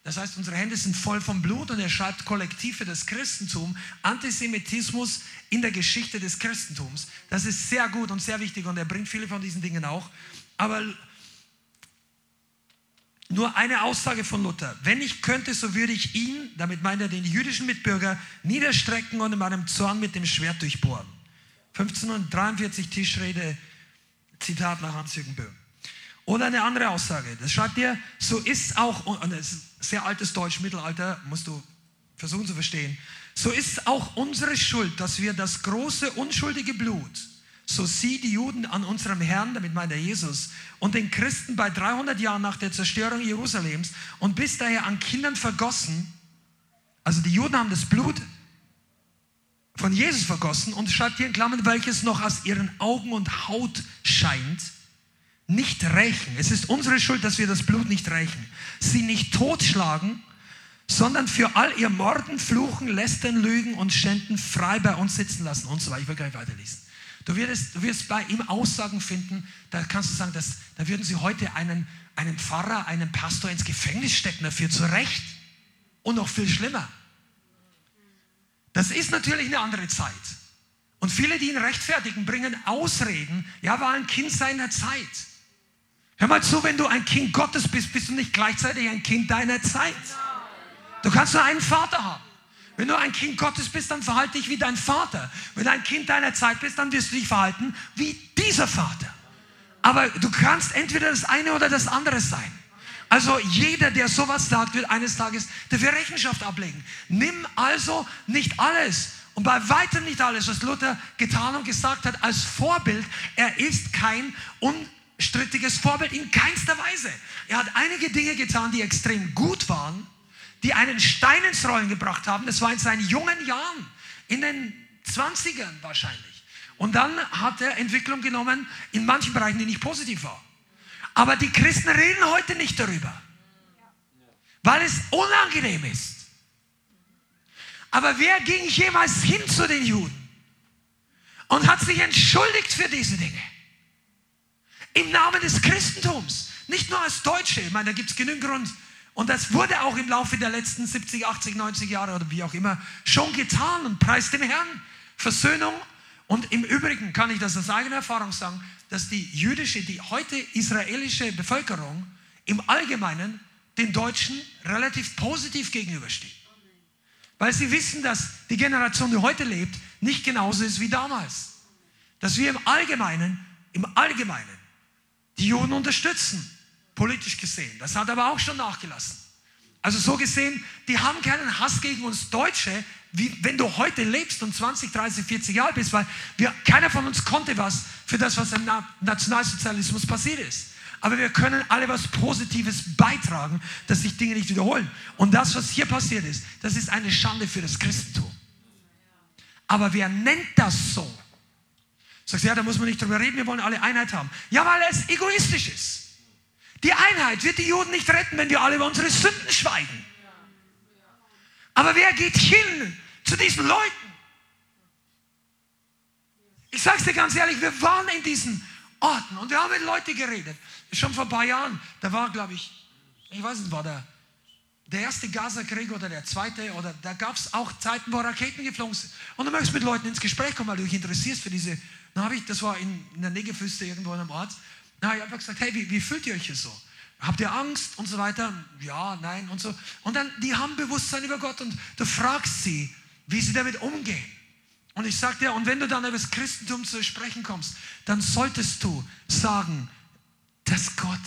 das heißt, unsere Hände sind voll von Blut und er schreibt Kollektiv für das Christentum, Antisemitismus in der Geschichte des Christentums. Das ist sehr gut und sehr wichtig und er bringt viele von diesen Dingen auch. Aber nur eine Aussage von Luther. Wenn ich könnte, so würde ich ihn, damit meint er den jüdischen Mitbürger, niederstrecken und in meinem Zorn mit dem Schwert durchbohren. 1543 Tischrede, Zitat nach Hans-Jürgen Böhm. Oder eine andere Aussage, das schreibt er, so ist auch, und das ist sehr altes Deutsch, Mittelalter, musst du versuchen zu verstehen, so ist auch unsere Schuld, dass wir das große, unschuldige Blut, so sie, die Juden, an unserem Herrn, damit meint er Jesus, und den Christen bei 300 Jahren nach der Zerstörung Jerusalems und bis daher an Kindern vergossen, also die Juden haben das Blut von Jesus vergossen und schreibt hier in Klammern, welches noch aus ihren Augen und Haut scheint, nicht rächen. Es ist unsere Schuld, dass wir das Blut nicht rächen. Sie nicht totschlagen, sondern für all ihr Morden, Fluchen, Lästern, Lügen und Schänden frei bei uns sitzen lassen und so weiter. Ich will gar nicht weiterlesen. Du wirst, du wirst bei ihm Aussagen finden, da kannst du sagen, dass, da würden sie heute einen, einen Pfarrer, einen Pastor ins Gefängnis stecken dafür, zu Recht. Und noch viel schlimmer. Das ist natürlich eine andere Zeit. Und viele, die ihn rechtfertigen, bringen Ausreden. Ja, war ein Kind seiner Zeit. Hör mal zu, wenn du ein Kind Gottes bist, bist du nicht gleichzeitig ein Kind deiner Zeit. Du kannst nur einen Vater haben. Wenn du ein Kind Gottes bist, dann verhalte dich wie dein Vater. Wenn du ein Kind deiner Zeit bist, dann wirst du dich verhalten wie dieser Vater. Aber du kannst entweder das eine oder das andere sein. Also jeder, der sowas sagt, wird eines Tages dafür Rechenschaft ablegen. Nimm also nicht alles und bei weitem nicht alles, was Luther getan und gesagt hat, als Vorbild. Er ist kein unstrittiges Vorbild in keinster Weise. Er hat einige Dinge getan, die extrem gut waren die einen Stein ins Rollen gebracht haben. Das war in seinen jungen Jahren, in den 20ern wahrscheinlich. Und dann hat er Entwicklung genommen in manchen Bereichen, die nicht positiv war. Aber die Christen reden heute nicht darüber, weil es unangenehm ist. Aber wer ging jemals hin zu den Juden und hat sich entschuldigt für diese Dinge? Im Namen des Christentums. Nicht nur als Deutsche, ich meine, da gibt es genügend Grund, Und das wurde auch im Laufe der letzten 70, 80, 90 Jahre oder wie auch immer schon getan und preist dem Herrn. Versöhnung. Und im Übrigen kann ich das aus eigener Erfahrung sagen, dass die jüdische, die heute israelische Bevölkerung im Allgemeinen den Deutschen relativ positiv gegenübersteht. Weil sie wissen, dass die Generation, die heute lebt, nicht genauso ist wie damals. Dass wir im Allgemeinen, im Allgemeinen die Juden unterstützen, politisch gesehen. Das hat aber auch schon nachgelassen. Also so gesehen, die haben keinen Hass gegen uns Deutsche, wie wenn du heute lebst und 20, 30, 40 Jahre bist, weil wir, keiner von uns konnte was für das, was im Nationalsozialismus passiert ist. Aber wir können alle was Positives beitragen, dass sich Dinge nicht wiederholen. Und das, was hier passiert ist, das ist eine Schande für das Christentum. Aber wer nennt das so? Sagst du, ja, da muss man nicht drüber reden, wir wollen alle Einheit haben. Ja, weil es egoistisch ist. Die Einheit wird die Juden nicht retten, wenn wir alle über unsere Sünden schweigen. Aber wer geht hin zu diesen Leuten? Ich sage es dir ganz ehrlich, wir waren in diesen Orten und wir haben mit Leuten geredet. Schon vor ein paar Jahren, da war, glaube ich, ich weiß nicht, war der, der erste Gaza-Krieg oder der zweite, oder da gab es auch Zeiten, wo Raketen geflogen sind. Und du möchtest mit Leuten ins Gespräch kommen, weil du dich interessierst für diese. Dann habe ich, das war in, in der Negefüste irgendwo in einem Ort, na, ich habe gesagt, hey, wie, wie fühlt ihr euch hier so? Habt ihr Angst und so weiter? Ja, nein und so. Und dann, die haben Bewusstsein über Gott und du fragst sie, wie sie damit umgehen. Und ich sage dir, und wenn du dann über das Christentum zu sprechen kommst, dann solltest du sagen, dass Gott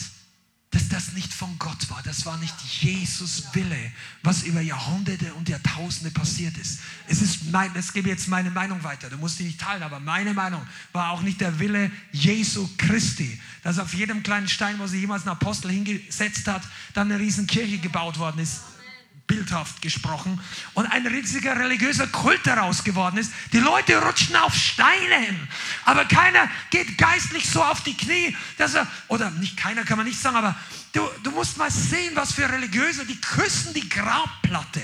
dass das nicht von Gott war. Das war nicht Jesus Wille, was über Jahrhunderte und Jahrtausende passiert ist. Es ist mein, das gebe jetzt meine Meinung weiter. Du musst die nicht teilen, aber meine Meinung war auch nicht der Wille Jesu Christi, dass auf jedem kleinen Stein, wo sie jemals ein Apostel hingesetzt hat, dann eine riesen Kirche gebaut worden ist bildhaft gesprochen, und ein riesiger religiöser Kult daraus geworden ist. Die Leute rutschen auf Steinen, aber keiner geht geistlich so auf die Knie, dass er, oder nicht keiner kann man nicht sagen, aber du, du musst mal sehen, was für Religiöse, die küssen die Grabplatte.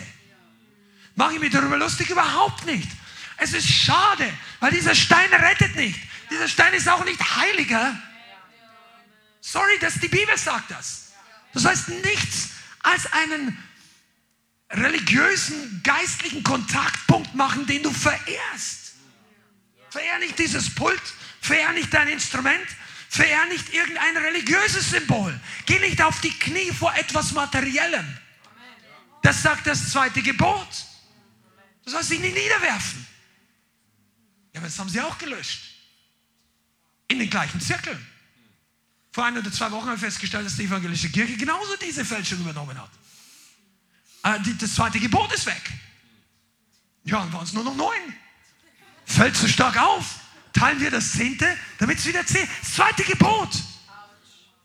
Mache ich mich darüber lustig? Überhaupt nicht. Es ist schade, weil dieser Stein rettet nicht. Dieser Stein ist auch nicht heiliger. Sorry, dass die Bibel sagt das. Das heißt nichts als einen religiösen, geistlichen Kontaktpunkt machen, den du verehrst. Verehr nicht dieses Pult, verehr nicht dein Instrument, verehr nicht irgendein religiöses Symbol. Geh nicht auf die Knie vor etwas Materiellem. Das sagt das zweite Gebot. Du sollst dich nicht niederwerfen. Ja, aber das haben sie auch gelöscht. In den gleichen Zirkeln. Vor ein oder zwei Wochen habe ich festgestellt, dass die evangelische Kirche genauso diese Fälschung übernommen hat. Ah, das zweite Gebot ist weg. Ja, dann waren es nur noch neun. Fällt zu stark auf. Teilen wir das zehnte, damit es wieder zehn. Das zweite Gebot.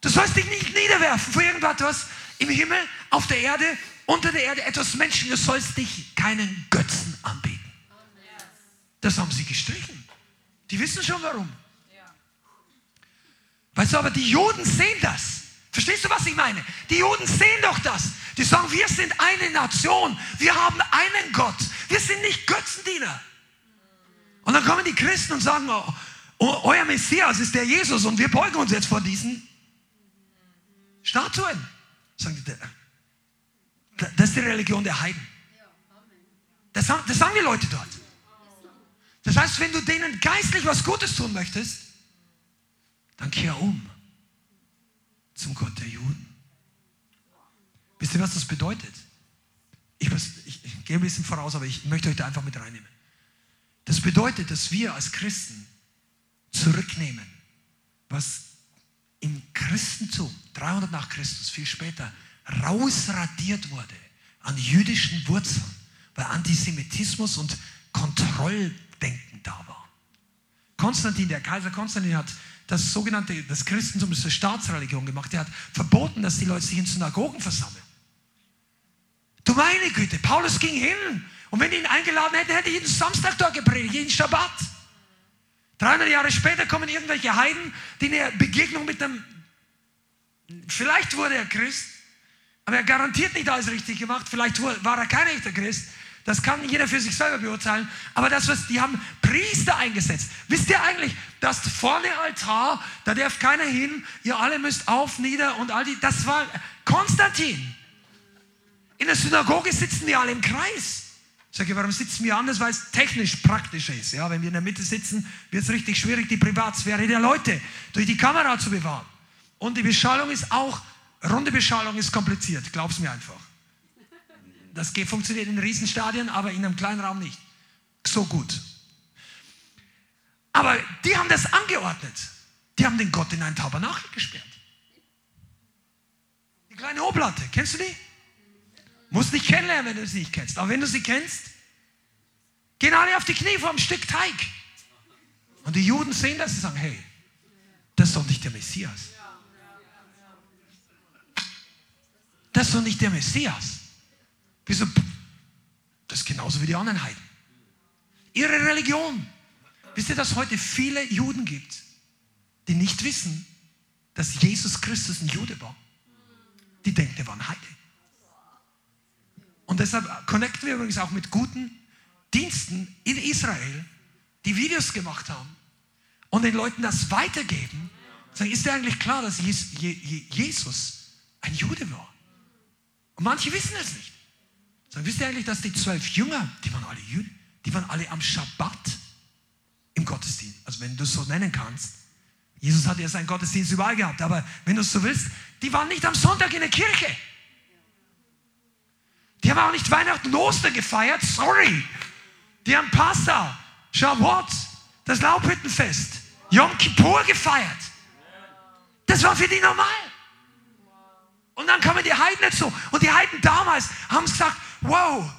Du sollst dich nicht niederwerfen vor irgendetwas im Himmel, auf der Erde, unter der Erde, etwas Menschen. Du sollst dich keinen Götzen anbieten. Das haben sie gestrichen. Die wissen schon warum. Weißt du, aber die Juden sehen das. Verstehst du, was ich meine? Die Juden sehen doch das. Die sagen, wir sind eine Nation. Wir haben einen Gott. Wir sind nicht Götzendiener. Und dann kommen die Christen und sagen, oh, oh, euer Messias ist der Jesus und wir beugen uns jetzt vor diesen Statuen. Sagen die, das ist die Religion der Heiden. Das, das sagen die Leute dort. Das heißt, wenn du denen geistlich was Gutes tun möchtest, dann kehr um zum Gott der Juden. Wisst ihr, was das bedeutet? Ich, ich, ich gehe ein bisschen voraus, aber ich möchte euch da einfach mit reinnehmen. Das bedeutet, dass wir als Christen zurücknehmen, was im Christentum 300 nach Christus, viel später, rausradiert wurde an jüdischen Wurzeln, weil Antisemitismus und Kontrolldenken da war. Konstantin, der Kaiser Konstantin hat das sogenannte, das Christentum ist eine Staatsreligion gemacht. Er hat verboten, dass die Leute sich in Synagogen versammeln. Du meine Güte, Paulus ging hin und wenn ihn eingeladen hätte, hätte jeden Samstag dort gepredigt, jeden Schabbat. 300 Jahre später kommen irgendwelche Heiden, die eine Begegnung mit einem, vielleicht wurde er Christ, aber er garantiert nicht alles richtig gemacht, vielleicht war er kein echter Christ, das kann jeder für sich selber beurteilen. Aber das, was die haben Priester eingesetzt. Wisst ihr eigentlich, dass vorne Altar, da darf keiner hin, ihr alle müsst auf, nieder und all die. Das war Konstantin. In der Synagoge sitzen die alle im Kreis. Ich, warum sitzen wir anders? Weil es technisch praktischer ist. Ja, wenn wir in der Mitte sitzen, wird es richtig schwierig, die Privatsphäre der Leute durch die Kamera zu bewahren. Und die Beschallung ist auch, runde Beschallung ist kompliziert, glaub's mir einfach. Das funktioniert in Riesenstadien, aber in einem kleinen Raum nicht. So gut. Aber die haben das angeordnet. Die haben den Gott in ein Tabernakel gesperrt. Die kleine Oblatte, kennst du die? Musst nicht kennenlernen, wenn du sie nicht kennst. Aber wenn du sie kennst, gehen alle auf die Knie vor einem Stück Teig. Und die Juden sehen das und sagen, hey, das ist doch nicht der Messias. Das ist doch nicht der Messias. Wieso? Das ist genauso wie die anderen Heiden. Ihre Religion. Wisst ihr, dass es heute viele Juden gibt, die nicht wissen, dass Jesus Christus ein Jude war? Die denken, er war ein Heide. Und deshalb connecten wir übrigens auch mit guten Diensten in Israel, die Videos gemacht haben und den Leuten das weitergeben. Sagen, ist dir eigentlich klar, dass Jesus ein Jude war? Und manche wissen es nicht. Sagen, wisst ihr eigentlich, dass die zwölf Jünger, die waren alle Juden, die waren alle am Schabbat im Gottesdienst. Also wenn du es so nennen kannst. Jesus hat ja seinen Gottesdienst überall gehabt, aber wenn du es so willst, die waren nicht am Sonntag in der Kirche. Die haben auch nicht Weihnachten und Ostern gefeiert, sorry. Die haben Pasta, Shavuot, das Laubhüttenfest, Yom Kippur gefeiert. Das war für die normal. Und dann kamen die Heiden dazu. Und die Heiden damals haben gesagt, wow,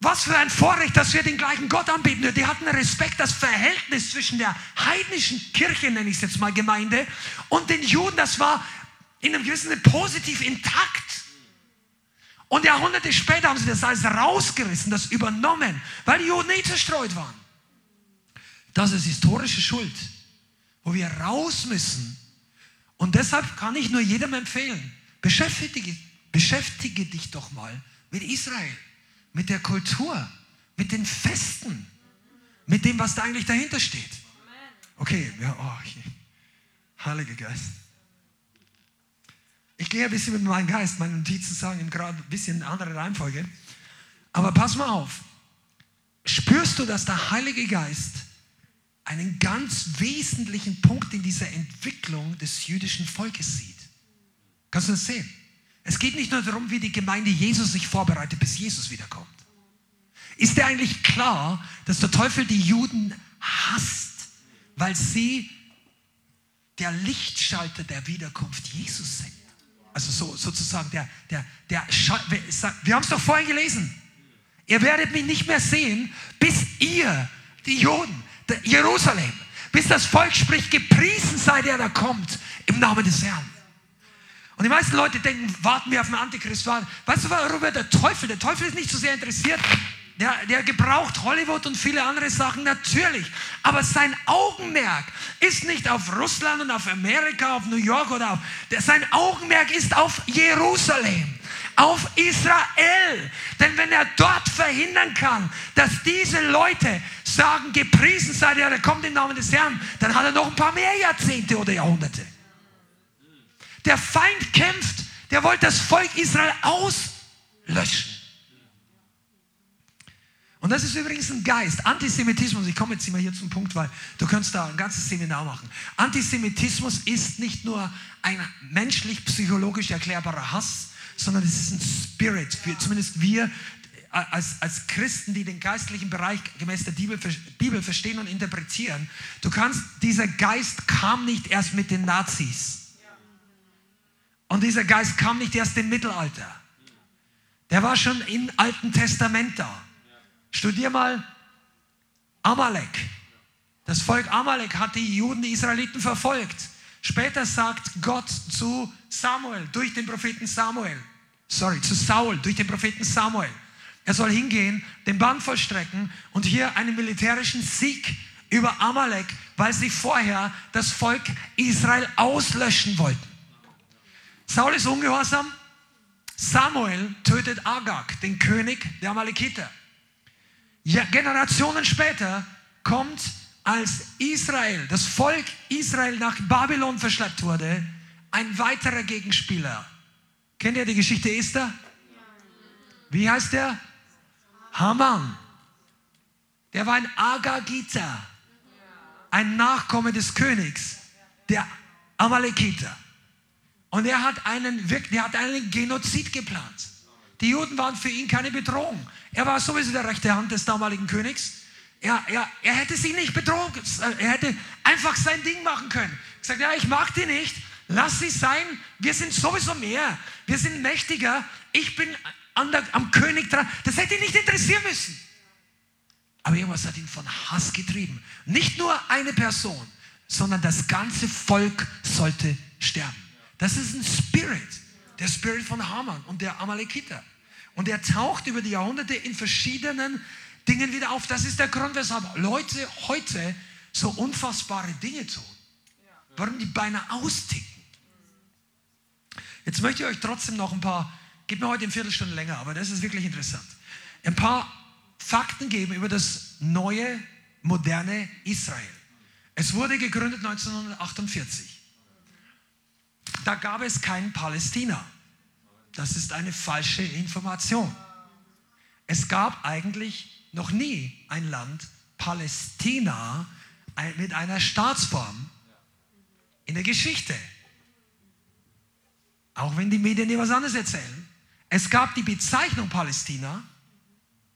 was für ein Vorrecht, dass wir den gleichen Gott anbeten. Die hatten Respekt, das Verhältnis zwischen der heidnischen Kirche, nenne ich es jetzt mal Gemeinde, und den Juden, das war in einem gewissen Sinne positiv intakt. Und Jahrhunderte später haben sie das alles rausgerissen, das übernommen, weil die Juden nicht zerstreut waren. Das ist historische Schuld, wo wir raus müssen. Und deshalb kann ich nur jedem empfehlen, beschäftige, beschäftige dich doch mal mit Israel, mit der Kultur, mit den Festen, mit dem, was da eigentlich dahinter steht. Okay, ja, oh, Heiliger Geist. Ich gehe ein bisschen mit meinem Geist, meine Notizen sagen gerade ein bisschen andere Reihenfolge. Aber pass mal auf. Spürst du, dass der Heilige Geist einen ganz wesentlichen Punkt in dieser Entwicklung des jüdischen Volkes sieht? Kannst du das sehen? Es geht nicht nur darum, wie die Gemeinde Jesus sich vorbereitet, bis Jesus wiederkommt. Ist dir eigentlich klar, dass der Teufel die Juden hasst, weil sie der Lichtschalter der Wiederkunft Jesus sind? Also so, sozusagen der, der, der, wir haben es doch vorhin gelesen. Ihr werdet mich nicht mehr sehen, bis ihr, die Juden, Jerusalem, bis das Volk spricht, gepriesen sei der, der kommt, im Namen des Herrn. Und die meisten Leute denken, warten wir auf den Antichrist. Weißt du, worüber der Teufel, der Teufel ist nicht so sehr interessiert. Der, der gebraucht Hollywood und viele andere Sachen, natürlich. Aber sein Augenmerk ist nicht auf Russland und auf Amerika, auf New York oder auf. Sein Augenmerk ist auf Jerusalem auf Israel. Denn wenn er dort verhindern kann, dass diese Leute sagen, gepriesen sei der, der kommt im Namen des Herrn, dann hat er noch ein paar mehr Jahrzehnte oder Jahrhunderte. Der Feind kämpft, der wollte das Volk Israel auslöschen. Und das ist übrigens ein Geist. Antisemitismus, ich komme jetzt immer hier zum Punkt, weil du kannst da ein ganzes Seminar machen. Antisemitismus ist nicht nur ein menschlich-psychologisch erklärbarer Hass, sondern es ist ein Spirit. Wir, zumindest wir äh, als, als Christen, die den geistlichen Bereich gemäß der Bibel, Bibel verstehen und interpretieren. Du kannst, dieser Geist kam nicht erst mit den Nazis. Und dieser Geist kam nicht erst im Mittelalter. Der war schon im Alten Testament da. Studier mal Amalek. Das Volk Amalek hat die Juden, die Israeliten verfolgt. Später sagt Gott zu Samuel, durch den Propheten Samuel, sorry, zu Saul, durch den Propheten Samuel, er soll hingehen, den Bann vollstrecken und hier einen militärischen Sieg über Amalek, weil sie vorher das Volk Israel auslöschen wollten. Saul ist ungehorsam. Samuel tötet Agag, den König der Amalekiter. Ja, Generationen später kommt, als Israel, das Volk Israel nach Babylon verschleppt wurde, ein weiterer Gegenspieler. Kennt ihr die Geschichte Esther? Wie heißt der? Haman. Der war ein Agagita, ein Nachkomme des Königs, der Amalekiter. Und er hat einen, der hat einen Genozid geplant. Die Juden waren für ihn keine Bedrohung. Er war sowieso der rechte Hand des damaligen Königs. Er, er, er hätte sie nicht bedroht. Er hätte einfach sein Ding machen können. Gesagt, ja, ich mag die nicht. Lass sie sein. Wir sind sowieso mehr. Wir sind mächtiger. Ich bin der, am König dran. Das hätte ihn nicht interessieren müssen. Aber irgendwas hat ihn von Hass getrieben. Nicht nur eine Person, sondern das ganze Volk sollte sterben. Das ist ein Spirit, der Spirit von Haman und der Amalekiter. Und er taucht über die Jahrhunderte in verschiedenen Dingen wieder auf. Das ist der Grund, weshalb Leute heute so unfassbare Dinge tun. Warum die beinahe austicken. Jetzt möchte ich euch trotzdem noch ein paar, gib mir heute eine Viertelstunde länger, aber das ist wirklich interessant. Ein paar Fakten geben über das neue, moderne Israel. Es wurde gegründet 1948. Da gab es kein Palästina. Das ist eine falsche Information. Es gab eigentlich noch nie ein Land Palästina mit einer Staatsform in der Geschichte. Auch wenn die Medien dir was anderes erzählen. Es gab die Bezeichnung Palästina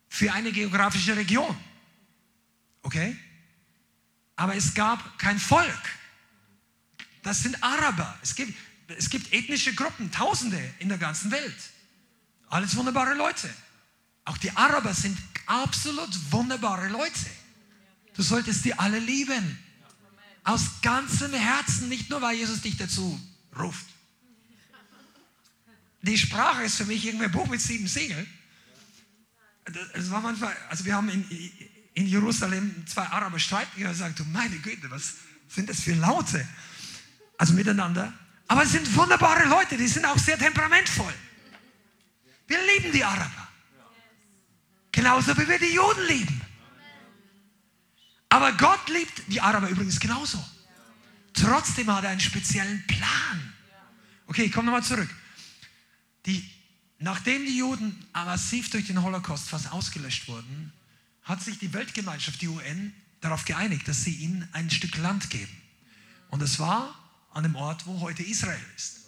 für eine geografische Region. Okay? Aber es gab kein Volk. Das sind Araber. Es gibt, es gibt ethnische Gruppen, Tausende in der ganzen Welt. Alles wunderbare Leute. Auch die Araber sind absolut wunderbare Leute. Du solltest die alle lieben. Aus ganzem Herzen, nicht nur weil Jesus dich dazu ruft. Die Sprache ist für mich irgendwie ein Buch mit sieben Siegeln es war manchmal, also wir haben in, in Jerusalem zwei Araber streiten gehabt und sagen, du meine Güte, was sind das für Laute? Also miteinander. Aber es sind wunderbare Leute, die sind auch sehr temperamentvoll. Wir lieben die Araber. Genauso wie wir die Juden lieben. Aber Gott liebt die Araber übrigens genauso. Trotzdem hat er einen speziellen Plan. Okay, ich komme nochmal zurück. Die Nachdem die Juden massiv durch den Holocaust fast ausgelöscht wurden, hat sich die Weltgemeinschaft, die UN, darauf geeinigt, dass sie ihnen ein Stück Land geben. Und es war an dem Ort, wo heute Israel ist.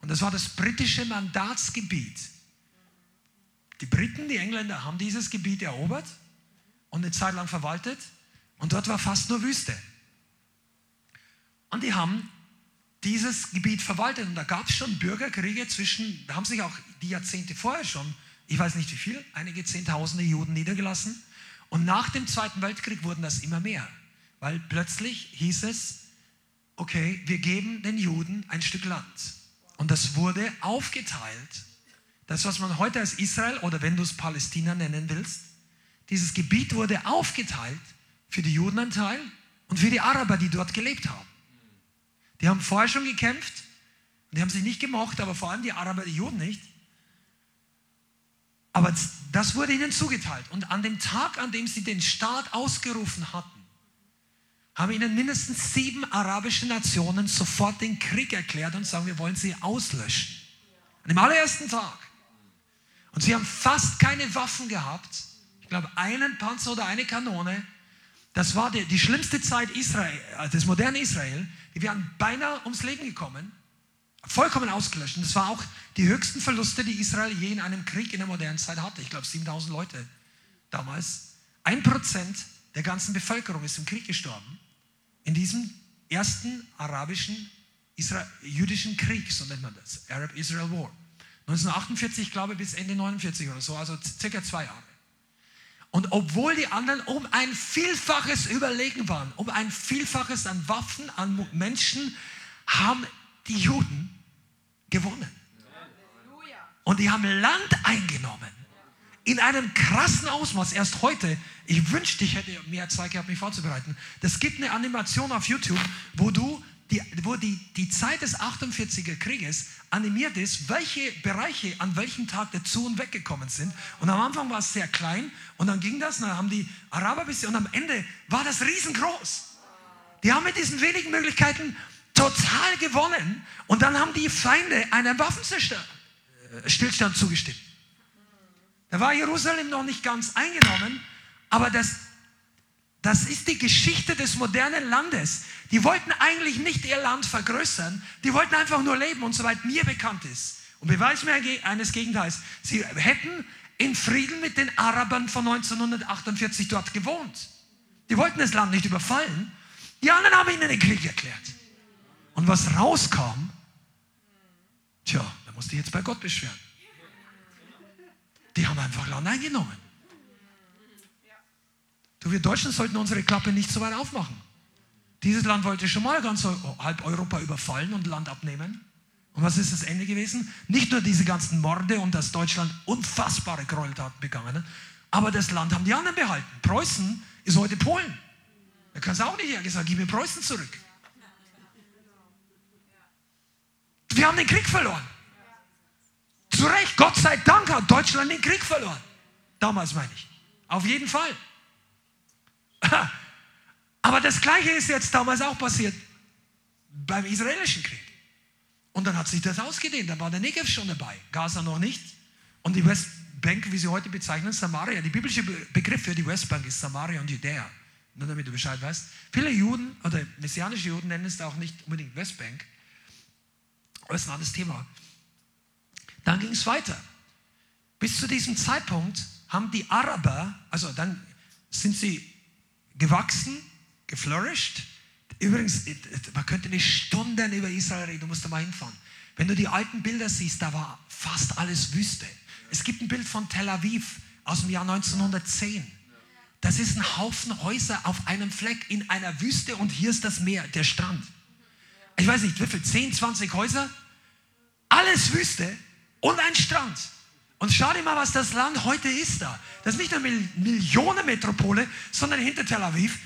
Und das war das britische Mandatsgebiet. Die Briten, die Engländer haben dieses Gebiet erobert und eine Zeit lang verwaltet. Und dort war fast nur Wüste. Und die haben dieses Gebiet verwaltet. Und da gab es schon Bürgerkriege zwischen, da haben sich auch die Jahrzehnte vorher schon, ich weiß nicht wie viel, einige Zehntausende Juden niedergelassen. Und nach dem Zweiten Weltkrieg wurden das immer mehr, weil plötzlich hieß es, okay, wir geben den Juden ein Stück Land. Und das wurde aufgeteilt. Das, was man heute als Israel oder wenn du es Palästina nennen willst, dieses Gebiet wurde aufgeteilt für die Juden ein Teil und für die Araber, die dort gelebt haben. Die haben vorher schon gekämpft und die haben sich nicht gemocht, aber vor allem die Araber, die Juden nicht. Aber das wurde ihnen zugeteilt. Und an dem Tag, an dem sie den Staat ausgerufen hatten, haben ihnen mindestens sieben arabische Nationen sofort den Krieg erklärt und sagen, wir wollen sie auslöschen. An dem allerersten Tag. Und sie haben fast keine Waffen gehabt. Ich glaube, einen Panzer oder eine Kanone. Das war die, die schlimmste Zeit Israel, äh, des modernen Israel. Die wären beinahe ums Leben gekommen, vollkommen ausgelöscht. Und das war auch die höchsten Verluste, die Israel je in einem Krieg in der modernen Zeit hatte. Ich glaube 7000 Leute damals. Ein Prozent der ganzen Bevölkerung ist im Krieg gestorben. In diesem ersten arabischen, Isra jüdischen Krieg, so nennt man das, Arab-Israel War. 1948, glaube ich, bis Ende 49 oder so, also circa zwei Jahre. Und obwohl die anderen um ein Vielfaches überlegen waren, um ein Vielfaches an Waffen, an Menschen, haben die Juden gewonnen. Und die haben Land eingenommen. In einem krassen Ausmaß. Erst heute, ich wünschte, ich hätte mehr Zeit gehabt, mich vorzubereiten. Das gibt eine Animation auf YouTube, wo du die, wo die, die Zeit des 48er Krieges animiert ist, welche Bereiche an welchem Tag dazu und weggekommen sind. Und am Anfang war es sehr klein und dann ging das, und dann haben die Araber bis und am Ende war das riesengroß. Die haben mit diesen wenigen Möglichkeiten total gewonnen und dann haben die Feinde einen Waffenstillstand zugestimmt. Da war Jerusalem noch nicht ganz eingenommen, aber das, das ist die Geschichte des modernen Landes. Die wollten eigentlich nicht ihr Land vergrößern, die wollten einfach nur leben und soweit mir bekannt ist. Und beweis mir eines Gegenteils. Sie hätten in Frieden mit den Arabern von 1948 dort gewohnt. Die wollten das Land nicht überfallen. Die anderen haben ihnen den Krieg erklärt. Und was rauskam, tja, da musste ich jetzt bei Gott beschweren. Die haben einfach Land eingenommen. Du, wir Deutschen sollten unsere Klappe nicht so weit aufmachen. Dieses Land wollte schon mal ganz halb Europa überfallen und Land abnehmen. Und was ist das Ende gewesen? Nicht nur diese ganzen Morde und dass Deutschland unfassbare Gräueltaten begangen hat, aber das Land haben die anderen behalten. Preußen ist heute Polen. Da kannst du auch nicht hergesagt, gib mir Preußen zurück. Wir haben den Krieg verloren. Zu Recht, Gott sei Dank hat Deutschland den Krieg verloren. Damals meine ich. Auf jeden Fall. Aber das Gleiche ist jetzt damals auch passiert beim israelischen Krieg. Und dann hat sich das ausgedehnt. Dann war der Negev schon dabei, Gaza noch nicht. Und die Westbank, wie sie heute bezeichnen, Samaria. Der biblische Begriff für die Westbank ist Samaria und Judäa. Nur damit du Bescheid weißt. Viele Juden oder messianische Juden nennen es auch nicht unbedingt Westbank. Aber das ist ein anderes Thema. Dann ging es weiter. Bis zu diesem Zeitpunkt haben die Araber, also dann sind sie gewachsen, geflourished. Übrigens, man könnte eine Stunde über Israel reden, du musst da mal hinfahren. Wenn du die alten Bilder siehst, da war fast alles Wüste. Es gibt ein Bild von Tel Aviv aus dem Jahr 1910. Das ist ein Haufen Häuser auf einem Fleck in einer Wüste und hier ist das Meer, der Strand. Ich weiß nicht, wie viel, 10, 20 Häuser? Alles Wüste und ein Strand. Und schau dir mal, was das Land heute ist da. Das ist nicht eine Millionenmetropole, sondern hinter Tel Aviv,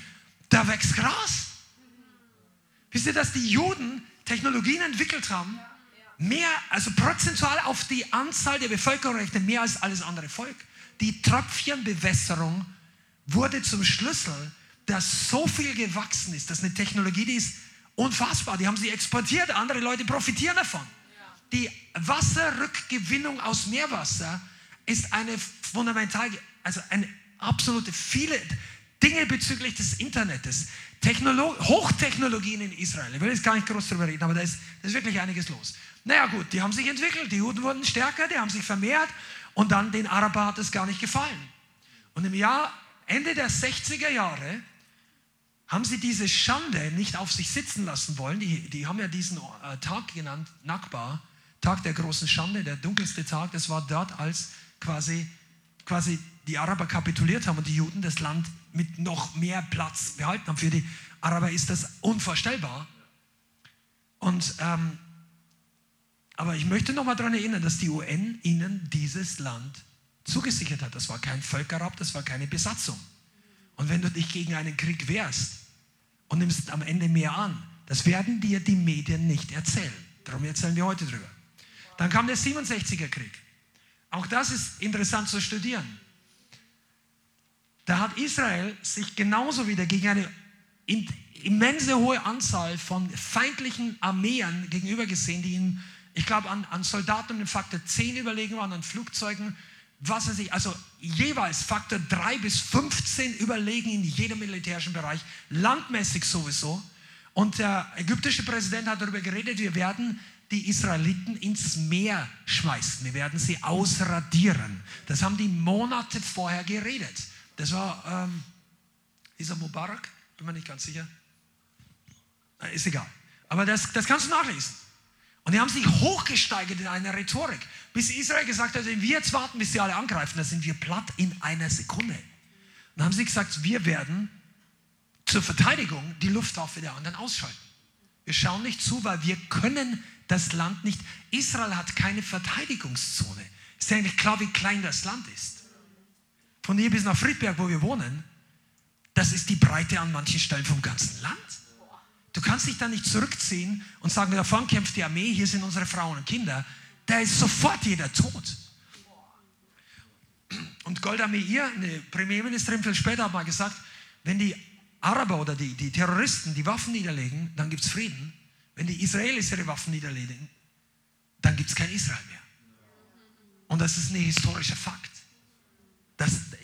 da wächst Gras. Wisst ihr, dass die Juden Technologien entwickelt haben, mehr, also prozentual auf die Anzahl der Bevölkerung rechnen, mehr als alles andere Volk. Die Tröpfchenbewässerung wurde zum Schlüssel, dass so viel gewachsen ist. Das ist eine Technologie, die ist unfassbar. Die haben sie exportiert, andere Leute profitieren davon die Wasserrückgewinnung aus Meerwasser ist eine fundamental, also eine absolute, viele Dinge bezüglich des Internets, Technolog Hochtechnologien in Israel. Ich will jetzt gar nicht groß darüber reden, aber da ist, da ist wirklich einiges los. Naja gut, die haben sich entwickelt, die Juden wurden stärker, die haben sich vermehrt und dann den Araber hat es gar nicht gefallen. Und im Jahr Ende der 60er Jahre haben sie diese Schande nicht auf sich sitzen lassen wollen. Die, die haben ja diesen äh, Tag genannt, Nakba, Tag der großen Schande, der dunkelste Tag, das war dort, als quasi, quasi die Araber kapituliert haben und die Juden das Land mit noch mehr Platz behalten haben. Für die Araber ist das unvorstellbar. Und, ähm, aber ich möchte noch mal daran erinnern, dass die UN ihnen dieses Land zugesichert hat. Das war kein Völkerraub, das war keine Besatzung. Und wenn du dich gegen einen Krieg wehrst und nimmst am Ende mehr an, das werden dir die Medien nicht erzählen. Darum erzählen wir heute drüber. Dann kam der 67er Krieg. Auch das ist interessant zu studieren. Da hat Israel sich genauso wieder gegen eine immense hohe Anzahl von feindlichen Armeen gegenüber gesehen, die ihnen, ich glaube, an, an Soldaten im Faktor 10 überlegen waren, an Flugzeugen, was weiß ich, also jeweils Faktor 3 bis 15 überlegen in jedem militärischen Bereich, landmäßig sowieso. Und der ägyptische Präsident hat darüber geredet, wir werden die Israeliten ins Meer schmeißen. Wir werden sie ausradieren. Das haben die Monate vorher geredet. Das war, ähm, dieser Mubarak, bin mir nicht ganz sicher. Ist egal. Aber das, das kannst du nachlesen. Und die haben sich hochgesteigert in einer Rhetorik, bis Israel gesagt hat, wenn wir jetzt warten, bis sie alle angreifen, dann sind wir platt in einer Sekunde. Und dann haben sie gesagt, wir werden zur Verteidigung die Luftwaffe der anderen ausschalten. Wir schauen nicht zu, weil wir können das Land nicht. Israel hat keine Verteidigungszone. Ist ja eigentlich klar, wie klein das Land ist. Von hier bis nach Friedberg, wo wir wohnen, das ist die Breite an manchen Stellen vom ganzen Land. Du kannst dich da nicht zurückziehen und sagen, da vorne kämpft die Armee, hier sind unsere Frauen und Kinder. Da ist sofort jeder tot. Und Golda Meir, eine Premierministerin viel später, hat mal gesagt, wenn die Araber oder die, die Terroristen die Waffen niederlegen, dann gibt es Frieden. Wenn die Israelis ihre Waffen niederlegen, dann gibt es kein Israel mehr. Und das ist ein historischer Fakt.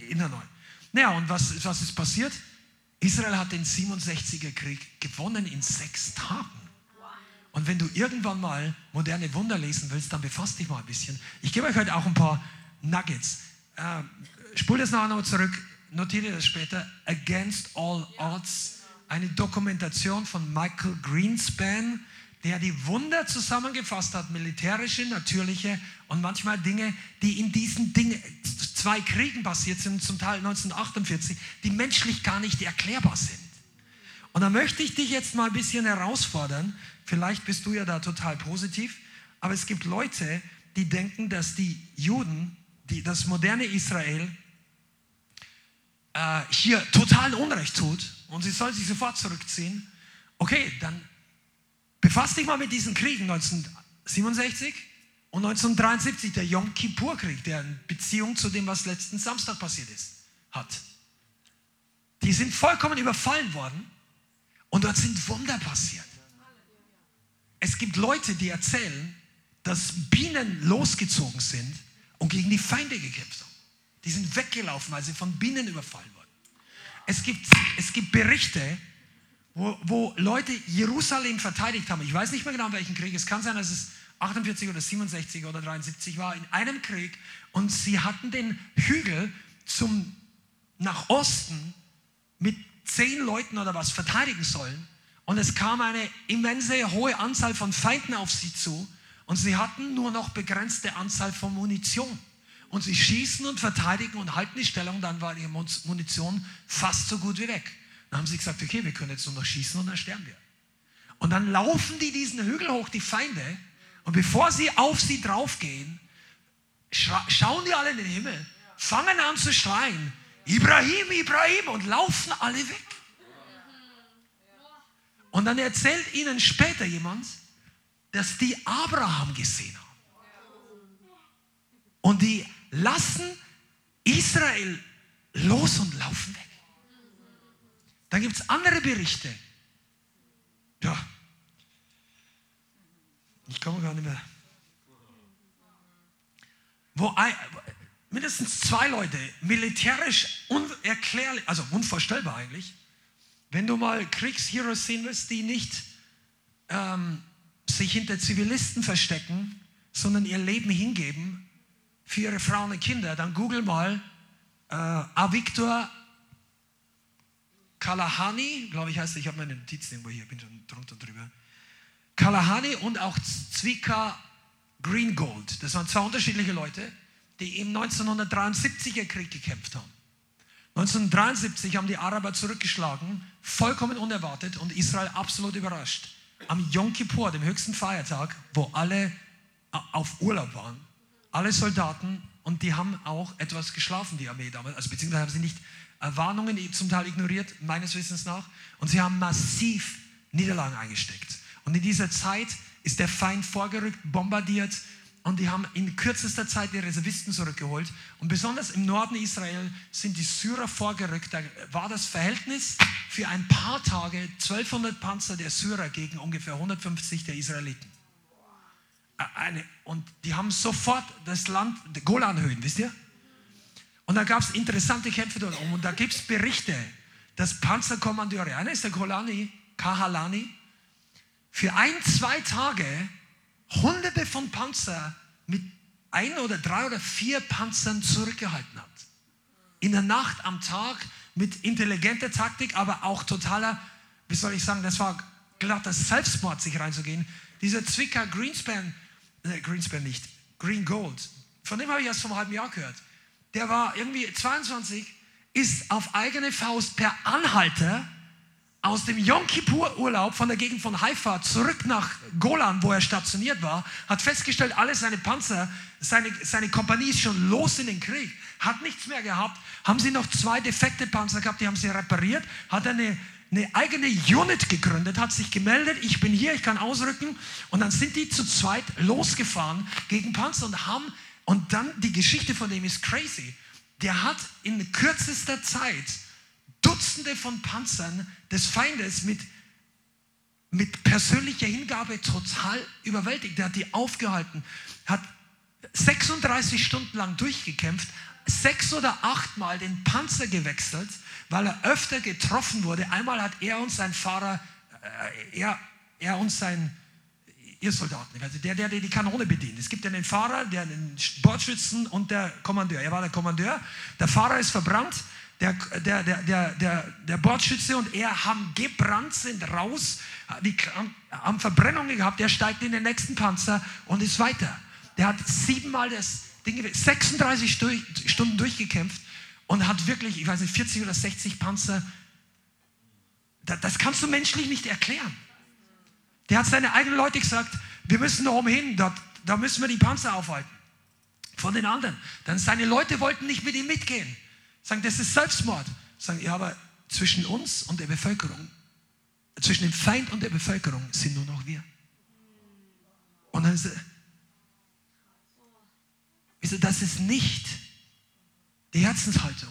in der Neuen. Naja, und was, was ist passiert? Israel hat den 67er Krieg gewonnen in sechs Tagen. Und wenn du irgendwann mal moderne Wunder lesen willst, dann befasst dich mal ein bisschen. Ich gebe euch heute auch ein paar Nuggets. Äh, spul das nachher noch zurück, notiere das später. Against All Odds, eine Dokumentation von Michael Greenspan, der die Wunder zusammengefasst hat, militärische, natürliche und manchmal Dinge, die in diesen Dingen, zwei Kriegen passiert sind, zum Teil 1948, die menschlich gar nicht erklärbar sind. Und da möchte ich dich jetzt mal ein bisschen herausfordern. Vielleicht bist du ja da total positiv, aber es gibt Leute, die denken, dass die Juden, die, das moderne Israel, äh, hier total Unrecht tut und sie soll sich sofort zurückziehen. Okay, dann Befass dich mal mit diesen Kriegen 1967 und 1973, der Yom Kippur-Krieg, der in Beziehung zu dem, was letzten Samstag passiert ist, hat. Die sind vollkommen überfallen worden und dort sind Wunder passiert. Es gibt Leute, die erzählen, dass Bienen losgezogen sind und gegen die Feinde gekämpft haben. Die sind weggelaufen, weil sie von Bienen überfallen wurden. Es gibt, es gibt Berichte, wo, wo Leute Jerusalem verteidigt haben. Ich weiß nicht mehr genau, in welchem Krieg. Es kann sein, dass es 48 oder 67 oder 73 war, in einem Krieg. Und sie hatten den Hügel zum, nach Osten mit zehn Leuten oder was verteidigen sollen. Und es kam eine immense hohe Anzahl von Feinden auf sie zu. Und sie hatten nur noch begrenzte Anzahl von Munition. Und sie schießen und verteidigen und halten die Stellung, dann war ihre Munition fast so gut wie weg. Dann haben sie gesagt, okay, wir können jetzt nur noch schießen und dann sterben wir. Und dann laufen die diesen Hügel hoch, die Feinde, und bevor sie auf sie draufgehen, schauen die alle in den Himmel, fangen an zu schreien, Ibrahim, Ibrahim, und laufen alle weg. Und dann erzählt ihnen später jemand, dass die Abraham gesehen haben. Und die lassen Israel los und laufen weg. Dann gibt es andere Berichte. Ja. Ich komme gar nicht mehr. Wo ein, mindestens zwei Leute militärisch unerklärlich, also unvorstellbar eigentlich, wenn du mal Kriegsheroes sehen willst, die nicht ähm, sich hinter Zivilisten verstecken, sondern ihr Leben hingeben für ihre Frauen und Kinder, dann google mal äh, Avictor Kalahani, glaube ich heißt er, ich habe meine Notizen irgendwo hier, bin schon drunter drüber. Kalahani und auch Zwika Greengold. Das waren zwei unterschiedliche Leute, die im 1973er Krieg gekämpft haben. 1973 haben die Araber zurückgeschlagen, vollkommen unerwartet und Israel absolut überrascht. Am Yom Kippur, dem höchsten Feiertag, wo alle auf Urlaub waren, alle Soldaten und die haben auch etwas geschlafen, die Armee damals, also beziehungsweise haben sie nicht Warnungen zum Teil ignoriert, meines Wissens nach. Und sie haben massiv Niederlagen eingesteckt. Und in dieser Zeit ist der Feind vorgerückt, bombardiert und die haben in kürzester Zeit die Reservisten zurückgeholt. Und besonders im Norden Israel sind die Syrer vorgerückt. Da war das Verhältnis für ein paar Tage 1200 Panzer der Syrer gegen ungefähr 150 der Israeliten. Eine, und die haben sofort das Land, Golanhöhen, wisst ihr? Und da gab es interessante Kämpfe dort oben. Und da gibt es Berichte, dass Panzerkommandeure, einer ist der Kolani, Kahalani, für ein, zwei Tage hunderte von Panzer mit ein oder drei oder vier Panzern zurückgehalten hat. In der Nacht, am Tag, mit intelligenter Taktik, aber auch totaler, wie soll ich sagen, das war glatter Selbstmord, sich reinzugehen. Dieser Zwicker Greenspan, äh, Greenspan nicht, Green Gold, von dem habe ich erst einem halben Jahr gehört. Der war irgendwie 22, ist auf eigene Faust per Anhalter aus dem Yom Kippur Urlaub von der Gegend von Haifa zurück nach Golan, wo er stationiert war, hat festgestellt, alle seine Panzer, seine, seine Kompanie ist schon los in den Krieg, hat nichts mehr gehabt, haben sie noch zwei defekte Panzer gehabt, die haben sie repariert, hat eine, eine eigene Unit gegründet, hat sich gemeldet, ich bin hier, ich kann ausrücken und dann sind die zu zweit losgefahren gegen Panzer und haben und dann die Geschichte von dem ist crazy. Der hat in kürzester Zeit Dutzende von Panzern des Feindes mit, mit persönlicher Hingabe total überwältigt. Der hat die aufgehalten, hat 36 Stunden lang durchgekämpft, sechs oder achtmal den Panzer gewechselt, weil er öfter getroffen wurde. Einmal hat er und sein Fahrer, äh, er, er und sein ihr Soldaten, also der, der die Kanone bedient. Es gibt ja den Fahrer, der den Bordschützen und der Kommandeur. Er war der Kommandeur. Der Fahrer ist verbrannt. Der, der, der, der, der, der Bordschütze und er haben gebrannt, sind raus, die, haben, haben Verbrennungen gehabt. Er steigt in den nächsten Panzer und ist weiter. Der hat siebenmal das Ding, 36 Stunden durchgekämpft und hat wirklich, ich weiß nicht, 40 oder 60 Panzer. Das kannst du menschlich nicht erklären. Der hat seine eigenen Leute gesagt, wir müssen da oben hin, da, da müssen wir die Panzer aufhalten. Von den anderen. Dann seine Leute wollten nicht mit ihm mitgehen. Sagen, das ist Selbstmord. Sagen, ja, aber zwischen uns und der Bevölkerung, zwischen dem Feind und der Bevölkerung sind nur noch wir. Und dann ist das ist nicht die Herzenshaltung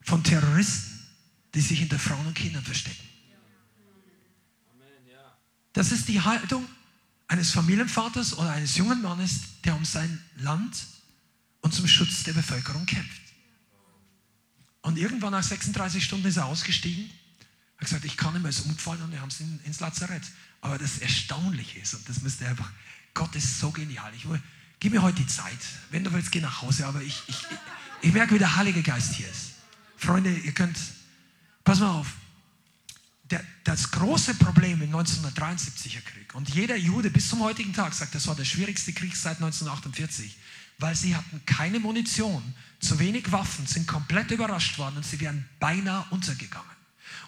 von Terroristen, die sich hinter Frauen und Kindern verstecken. Das ist die Haltung eines Familienvaters oder eines jungen Mannes, der um sein Land und zum Schutz der Bevölkerung kämpft. Und irgendwann nach 36 Stunden ist er ausgestiegen, hat gesagt, ich kann nicht mehr, ist umgefallen und wir haben es ins Lazarett. Aber das Erstaunliche ist, und das müsste einfach, Gott ist so genial. Ich will, gib mir heute die Zeit. Wenn du willst, geh nach Hause. Aber ich, ich, ich merke, wie der Heilige Geist hier ist. Freunde, ihr könnt, pass mal auf der, das große Problem im 1973er Krieg, und jeder Jude bis zum heutigen Tag sagt, das war der schwierigste Krieg seit 1948, weil sie hatten keine Munition, zu wenig Waffen, sind komplett überrascht worden und sie wären beinahe untergegangen.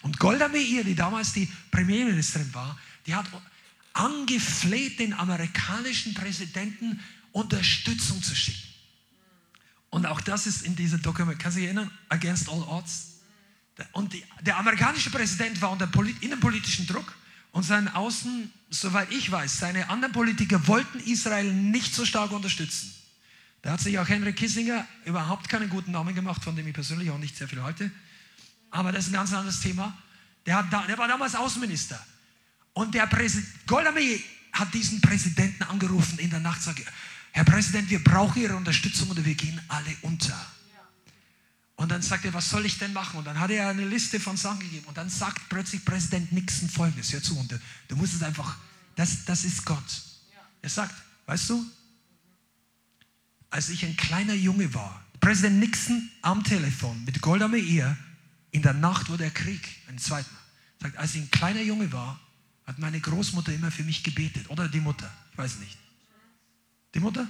Und Golda Meir, die damals die Premierministerin war, die hat angefleht, den amerikanischen Präsidenten Unterstützung zu schicken. Und auch das ist in diesem Dokument, kannst du dich erinnern? Against all odds. Und die, der amerikanische Präsident war unter innenpolitischen Druck und sein Außen, soweit ich weiß, seine anderen Politiker wollten Israel nicht so stark unterstützen. Da hat sich auch Henry Kissinger überhaupt keinen guten Namen gemacht, von dem ich persönlich auch nicht sehr viel halte. Aber das ist ein ganz anderes Thema. Der, da, der war damals Außenminister. Und der Präsident, Golda Meir hat diesen Präsidenten angerufen in der Nacht, sagt, Herr Präsident, wir brauchen Ihre Unterstützung oder wir gehen alle unter. Und dann sagt er, was soll ich denn machen? Und dann hat er eine Liste von Sachen gegeben. Und dann sagt plötzlich Präsident Nixon folgendes: Hör zu, und du, du musst es einfach, das, das ist Gott. Er sagt, weißt du, als ich ein kleiner Junge war, Präsident Nixon am Telefon mit Golda Meir, in der Nacht, wo der Krieg, einen zweiten, sagt, als ich ein kleiner Junge war, hat meine Großmutter immer für mich gebetet. Oder die Mutter, ich weiß nicht. Die Mutter?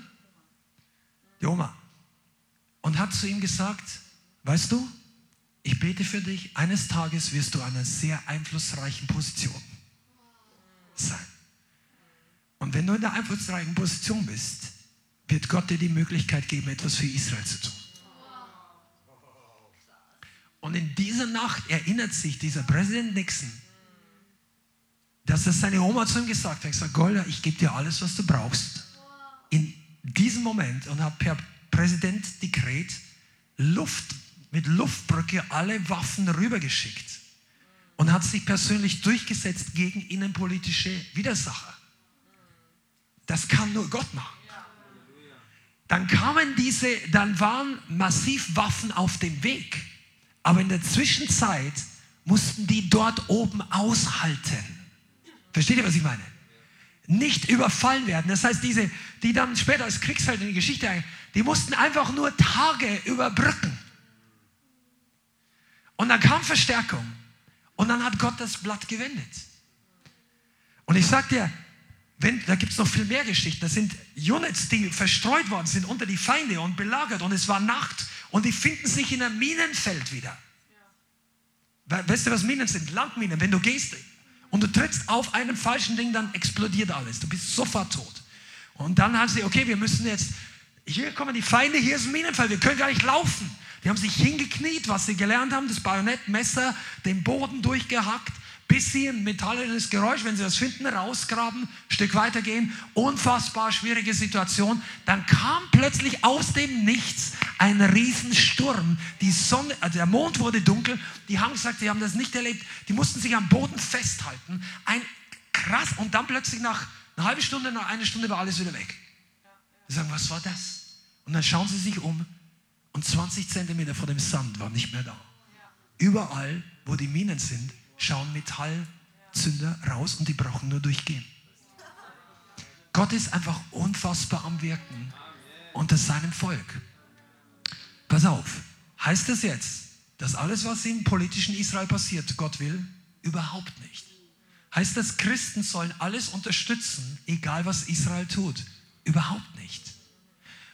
Die Oma. Und hat zu ihm gesagt, Weißt du, ich bete für dich, eines Tages wirst du einer sehr einflussreichen Position sein. Und wenn du in der einflussreichen Position bist, wird Gott dir die Möglichkeit geben, etwas für Israel zu tun. Und in dieser Nacht erinnert sich dieser Präsident Nixon, dass er seine Oma zu ihm gesagt hat, ich sage, Golda, ich gebe dir alles, was du brauchst. In diesem Moment und habe per Präsident Dekret Luft mit Luftbrücke alle Waffen rübergeschickt und hat sich persönlich durchgesetzt gegen innenpolitische Widersacher. Das kann nur Gott machen. Dann kamen diese, dann waren massiv Waffen auf dem Weg. Aber in der Zwischenzeit mussten die dort oben aushalten. Versteht ihr, was ich meine? Nicht überfallen werden. Das heißt, diese, die dann später als Kriegshelden in die Geschichte, die mussten einfach nur Tage überbrücken. Und dann kam Verstärkung. Und dann hat Gott das Blatt gewendet. Und ich sag dir, wenn, da gibt es noch viel mehr Geschichten. Das sind Units, die verstreut worden sind unter die Feinde und belagert. Und es war Nacht. Und die finden sich in einem Minenfeld wieder. Ja. Weißt du, was Minen sind? Landminen. Wenn du gehst und du trittst auf einem falschen Ding, dann explodiert alles. Du bist sofort tot. Und dann haben sie, okay, wir müssen jetzt, hier kommen die Feinde, hier ist ein Minenfeld, wir können gar nicht laufen. Die haben sich hingekniet, was sie gelernt haben, das Bajonettmesser, den Boden durchgehackt, bis sie ein metallisches Geräusch, wenn sie das finden, rausgraben, ein Stück weitergehen. Unfassbar schwierige Situation. Dann kam plötzlich aus dem Nichts ein Riesensturm. Die Sonne, also der Mond wurde dunkel. Die haben gesagt, sie haben das nicht erlebt. Die mussten sich am Boden festhalten. Ein krass. Und dann plötzlich nach einer halben Stunde, nach einer Stunde war alles wieder weg. Sie sagen, was war das? Und dann schauen sie sich um und 20 Zentimeter vor dem Sand war nicht mehr da. Überall, wo die Minen sind, schauen Metallzünder raus und die brauchen nur durchgehen. Gott ist einfach unfassbar am Wirken unter seinem Volk. Pass auf, heißt das jetzt, dass alles, was im politischen Israel passiert, Gott will? Überhaupt nicht. Heißt das, Christen sollen alles unterstützen, egal was Israel tut? Überhaupt nicht.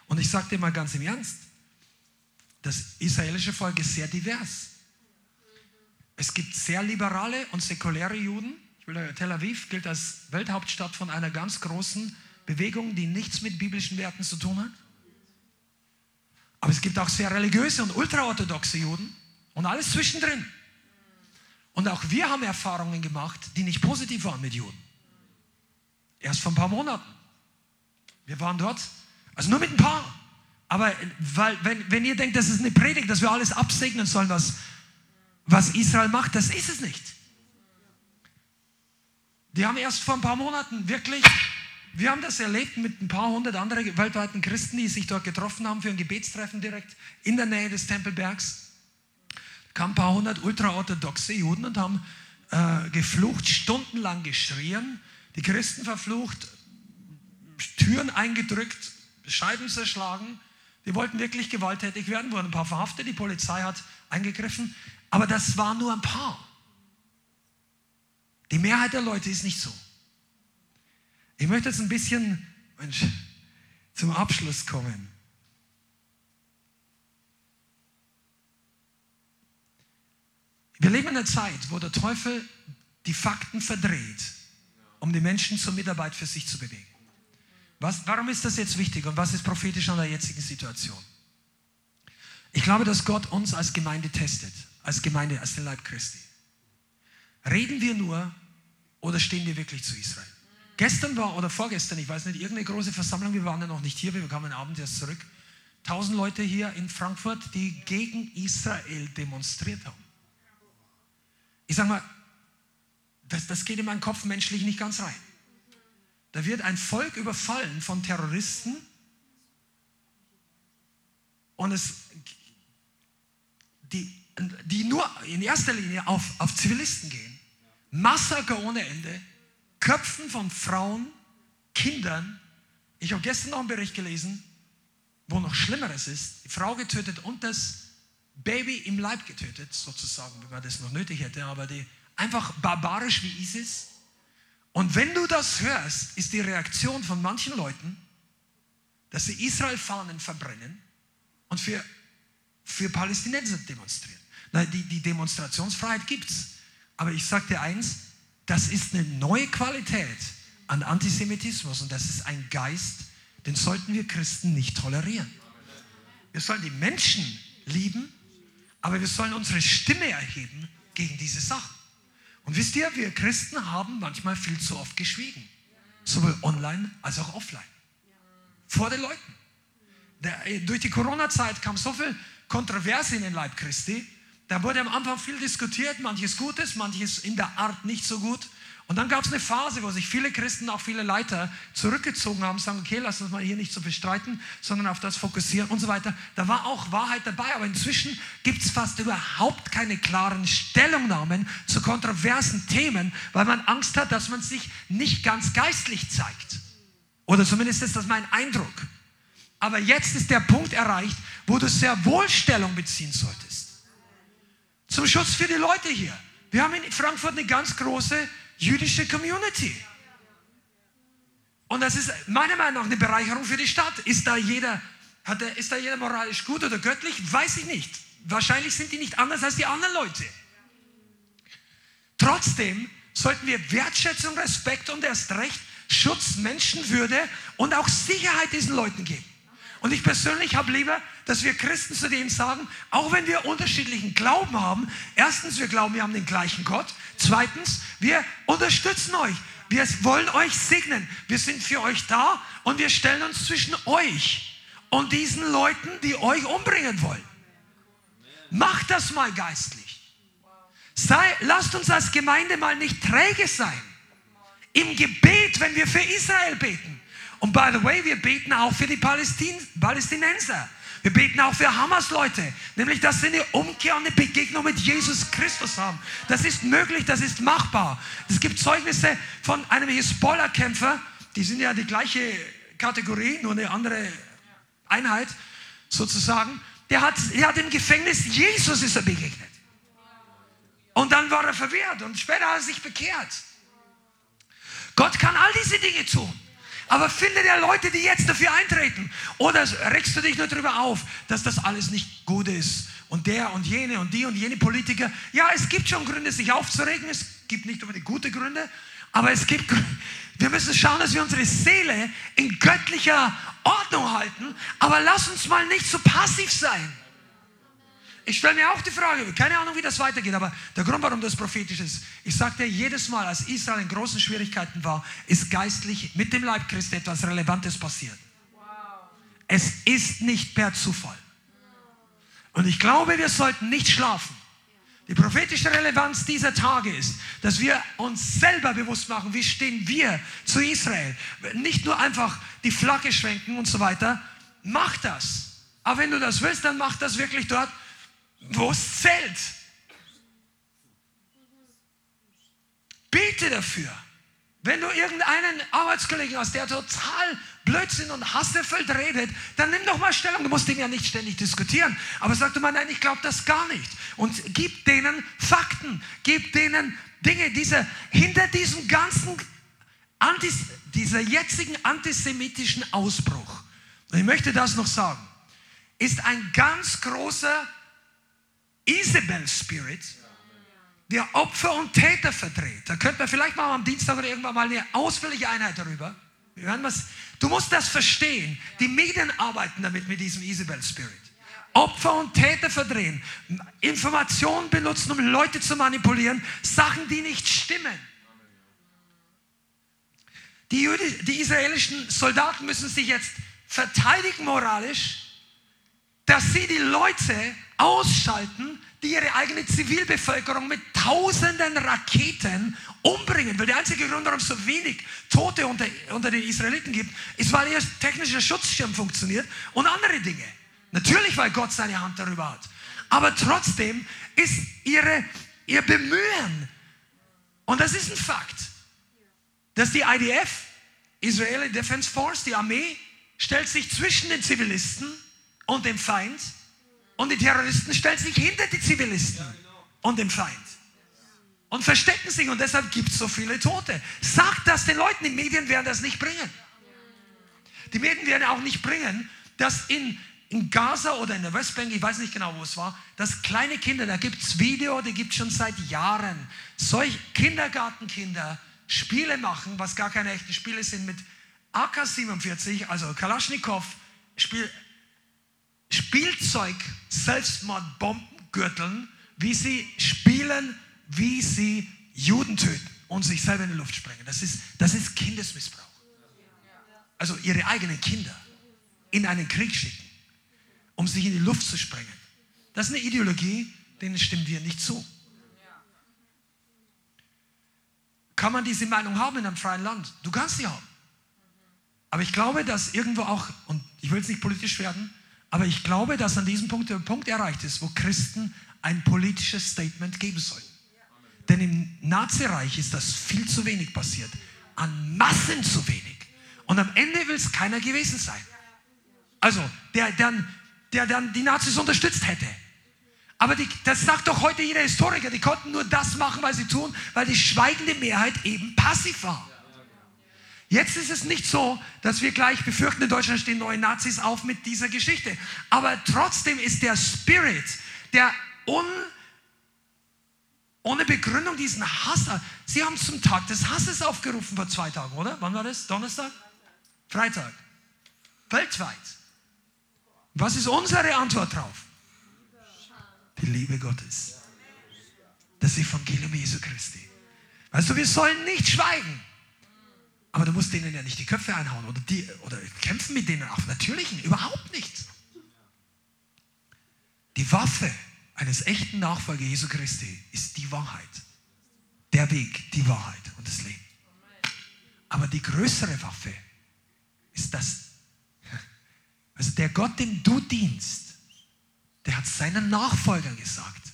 Und ich sage dir mal ganz im Ernst, das israelische Volk ist sehr divers. Es gibt sehr liberale und säkuläre Juden. Tel Aviv gilt als Welthauptstadt von einer ganz großen Bewegung, die nichts mit biblischen Werten zu tun hat. Aber es gibt auch sehr religiöse und ultraorthodoxe Juden und alles zwischendrin. Und auch wir haben Erfahrungen gemacht, die nicht positiv waren mit Juden. Erst vor ein paar Monaten. Wir waren dort, also nur mit ein paar. Aber weil, wenn, wenn ihr denkt, das ist eine Predigt, dass wir alles absegnen sollen, was, was Israel macht, das ist es nicht. Die haben erst vor ein paar Monaten wirklich, wir haben das erlebt mit ein paar hundert anderen weltweiten Christen, die sich dort getroffen haben für ein Gebetstreffen direkt in der Nähe des Tempelbergs. Kamen ein paar hundert ultraorthodoxe Juden und haben äh, geflucht, stundenlang geschrien, die Christen verflucht, Türen eingedrückt, Scheiben zerschlagen, die wollten wirklich gewalttätig werden, wurden ein paar verhaftet, die Polizei hat eingegriffen, aber das waren nur ein paar. Die Mehrheit der Leute ist nicht so. Ich möchte jetzt ein bisschen Mensch, zum Abschluss kommen. Wir leben in einer Zeit, wo der Teufel die Fakten verdreht, um die Menschen zur Mitarbeit für sich zu bewegen. Was, warum ist das jetzt wichtig und was ist prophetisch an der jetzigen Situation? Ich glaube, dass Gott uns als Gemeinde testet, als Gemeinde, als den Leib Christi. Reden wir nur oder stehen wir wirklich zu Israel? Gestern war oder vorgestern, ich weiß nicht, irgendeine große Versammlung, wir waren ja noch nicht hier, wir kamen Abend erst zurück. Tausend Leute hier in Frankfurt, die gegen Israel demonstriert haben. Ich sage mal, das, das geht in meinen Kopf menschlich nicht ganz rein. Da wird ein Volk überfallen von Terroristen und es, die, die nur in erster Linie auf, auf Zivilisten gehen. Massaker ohne Ende, Köpfen von Frauen, Kindern. Ich habe gestern noch einen Bericht gelesen, wo noch Schlimmeres ist. Die Frau getötet und das Baby im Leib getötet, sozusagen, wenn man das noch nötig hätte, aber die einfach barbarisch wie ISIS und wenn du das hörst, ist die Reaktion von manchen Leuten, dass sie Israel-Fahnen verbrennen und für, für Palästinenser demonstrieren. Die, die Demonstrationsfreiheit gibt es. Aber ich sage dir eins, das ist eine neue Qualität an Antisemitismus und das ist ein Geist, den sollten wir Christen nicht tolerieren. Wir sollen die Menschen lieben, aber wir sollen unsere Stimme erheben gegen diese Sachen. Und wisst ihr, wir Christen haben manchmal viel zu oft geschwiegen. Sowohl online als auch offline. Vor den Leuten. Der, durch die Corona-Zeit kam so viel Kontroverse in den Leib Christi. Da wurde am Anfang viel diskutiert, manches Gutes, manches in der Art nicht so gut. Und dann gab es eine Phase, wo sich viele Christen, auch viele Leiter zurückgezogen haben, sagen, okay, lass uns mal hier nicht so bestreiten, sondern auf das fokussieren und so weiter. Da war auch Wahrheit dabei, aber inzwischen gibt es fast überhaupt keine klaren Stellungnahmen zu kontroversen Themen, weil man Angst hat, dass man sich nicht ganz geistlich zeigt. Oder zumindest ist das mein Eindruck. Aber jetzt ist der Punkt erreicht, wo du sehr wohl Stellung beziehen solltest. Zum Schutz für die Leute hier. Wir haben in Frankfurt eine ganz große jüdische Community. Und das ist meiner Meinung nach eine Bereicherung für die Stadt. Ist da jeder, hat der, ist da jeder moralisch gut oder göttlich? Weiß ich nicht. Wahrscheinlich sind die nicht anders als die anderen Leute. Trotzdem sollten wir Wertschätzung, Respekt und erst recht Schutz, Menschenwürde und auch Sicherheit diesen Leuten geben. Und ich persönlich habe lieber, dass wir Christen zu denen sagen, auch wenn wir unterschiedlichen Glauben haben, erstens, wir glauben, wir haben den gleichen Gott. Zweitens, wir unterstützen euch. Wir wollen euch segnen. Wir sind für euch da und wir stellen uns zwischen euch und diesen Leuten, die euch umbringen wollen. Macht das mal geistlich. Sei, lasst uns als Gemeinde mal nicht träge sein. Im Gebet, wenn wir für Israel beten Und by the way, wir beten auch für die Palästin Palästinenser. Wir beten auch für Hamas-Leute, nämlich dass sie eine Umkehr und eine Begegnung mit Jesus Christus haben. Das ist möglich, das ist machbar. Es gibt Zeugnisse von einem Hisbollah-Kämpfer, die sind ja die gleiche Kategorie, nur eine andere Einheit sozusagen. Der hat, der hat im Gefängnis, Jesus ist er begegnet. Und dann war er verwehrt und später hat er sich bekehrt. Gott kann all diese Dinge tun. Aber finde dir Leute, die jetzt dafür eintreten. Oder regst du dich nur darüber auf, dass das alles nicht gut ist. Und der und jene und die und jene Politiker. Ja, es gibt schon Gründe, sich aufzuregen. Es gibt nicht unbedingt gute Gründe. Aber es gibt, wir müssen schauen, dass wir unsere Seele in göttlicher Ordnung halten. Aber lass uns mal nicht so passiv sein. Ich stelle mir auch die Frage, keine Ahnung, wie das weitergeht, aber der Grund, warum das prophetisch ist, ich sagte jedes Mal, als Israel in großen Schwierigkeiten war, ist geistlich mit dem Leib Christi etwas Relevantes passiert. Es ist nicht per Zufall. Und ich glaube, wir sollten nicht schlafen. Die prophetische Relevanz dieser Tage ist, dass wir uns selber bewusst machen, wie stehen wir zu Israel. Nicht nur einfach die Flagge schwenken und so weiter. Mach das. Aber wenn du das willst, dann mach das wirklich dort, wo es zählt. Bete dafür. Wenn du irgendeinen Arbeitskollegen hast, der total Blödsinn und hasserfüllt redet, dann nimm doch mal Stellung. Du musst den ja nicht ständig diskutieren. Aber sag du mal, nein, ich glaube das gar nicht. Und gib denen Fakten, gib denen Dinge, diese, hinter diesem ganzen, Antis, dieser jetzigen antisemitischen Ausbruch, und ich möchte das noch sagen, ist ein ganz großer Isabel-Spirit, der Opfer und Täter verdreht. Da könnte man vielleicht mal am Dienstag oder irgendwann mal eine ausführliche Einheit darüber. Du musst das verstehen. Die Medien arbeiten damit mit diesem Isabel-Spirit. Opfer und Täter verdrehen, Informationen benutzen, um Leute zu manipulieren, Sachen, die nicht stimmen. Die, Jüdi, die israelischen Soldaten müssen sich jetzt verteidigen moralisch, dass sie die Leute ausschalten, die ihre eigene Zivilbevölkerung mit tausenden Raketen umbringen. Weil der einzige Grund, warum es so wenig Tote unter, unter den Israeliten gibt, ist, weil ihr technischer Schutzschirm funktioniert und andere Dinge. Natürlich, weil Gott seine Hand darüber hat. Aber trotzdem ist ihre, ihr Bemühen, und das ist ein Fakt, dass die IDF, Israeli Defense Force, die Armee, stellt sich zwischen den Zivilisten und dem Feind und die Terroristen stellen sich hinter die Zivilisten und dem Feind und verstecken sich und deshalb gibt es so viele Tote. Sagt das den Leuten, die Medien werden das nicht bringen. Die Medien werden auch nicht bringen, dass in, in Gaza oder in der Westbank, ich weiß nicht genau, wo es war, dass kleine Kinder, da gibt es Video, die gibt es schon seit Jahren, solche Kindergartenkinder Spiele machen, was gar keine echten Spiele sind, mit AK-47, also Kalaschnikow, Spiel, Spielzeug Selbstmordbombengürteln, wie sie spielen, wie sie Juden töten und sich selber in die Luft sprengen. Das ist, das ist Kindesmissbrauch. Also ihre eigenen Kinder in einen Krieg schicken, um sich in die Luft zu sprengen. Das ist eine Ideologie, denen stimmen wir nicht zu. Kann man diese Meinung haben in einem freien Land? Du kannst sie haben. Aber ich glaube, dass irgendwo auch, und ich will jetzt nicht politisch werden, aber ich glaube, dass an diesem Punkt der Punkt erreicht ist, wo Christen ein politisches Statement geben sollen. Denn im Nazireich ist das viel zu wenig passiert. An Massen zu wenig. Und am Ende will es keiner gewesen sein. Also, der dann, der dann die Nazis unterstützt hätte. Aber die, das sagt doch heute jeder Historiker, die konnten nur das machen, was sie tun, weil die schweigende Mehrheit eben passiv war. Jetzt ist es nicht so, dass wir gleich befürchten, in Deutschland stehen neue Nazis auf mit dieser Geschichte. Aber trotzdem ist der Spirit, der un, ohne Begründung diesen Hass, Sie haben zum Tag des Hasses aufgerufen vor zwei Tagen, oder? Wann war das? Donnerstag? Freitag. Weltweit. Was ist unsere Antwort drauf? Die Liebe Gottes. Das Evangelium Jesu Christi. Weißt du, wir sollen nicht schweigen. Aber du musst denen ja nicht die Köpfe einhauen oder, die, oder kämpfen mit denen auf natürlichen, überhaupt nicht. Die Waffe eines echten Nachfolger Jesu Christi ist die Wahrheit. Der Weg, die Wahrheit und das Leben. Aber die größere Waffe ist das. Also der Gott, dem du dienst, der hat seinen Nachfolgern gesagt,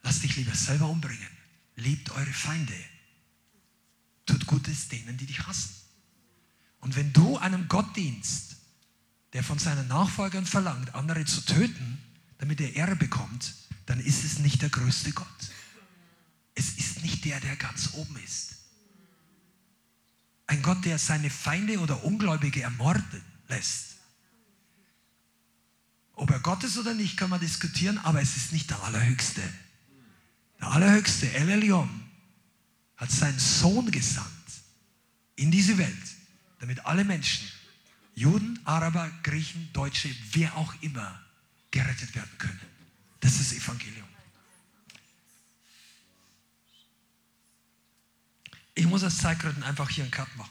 lasst dich lieber selber umbringen, liebt eure Feinde, tut Gutes denen, die dich hassen. Und wenn du einem Gott dienst, der von seinen Nachfolgern verlangt, andere zu töten, damit er Ehre bekommt, dann ist es nicht der größte Gott. Es ist nicht der, der ganz oben ist. Ein Gott, der seine Feinde oder Ungläubige ermorden lässt. Ob er Gott ist oder nicht, kann man diskutieren, aber es ist nicht der Allerhöchste. Der Allerhöchste, El Elyon, hat seinen Sohn gesandt in diese Welt, damit alle Menschen, Juden, Araber, Griechen, Deutsche, wer auch immer, gerettet werden können. Das ist Evangelium. Ich muss aus Zeitgründen einfach hier einen Cut machen.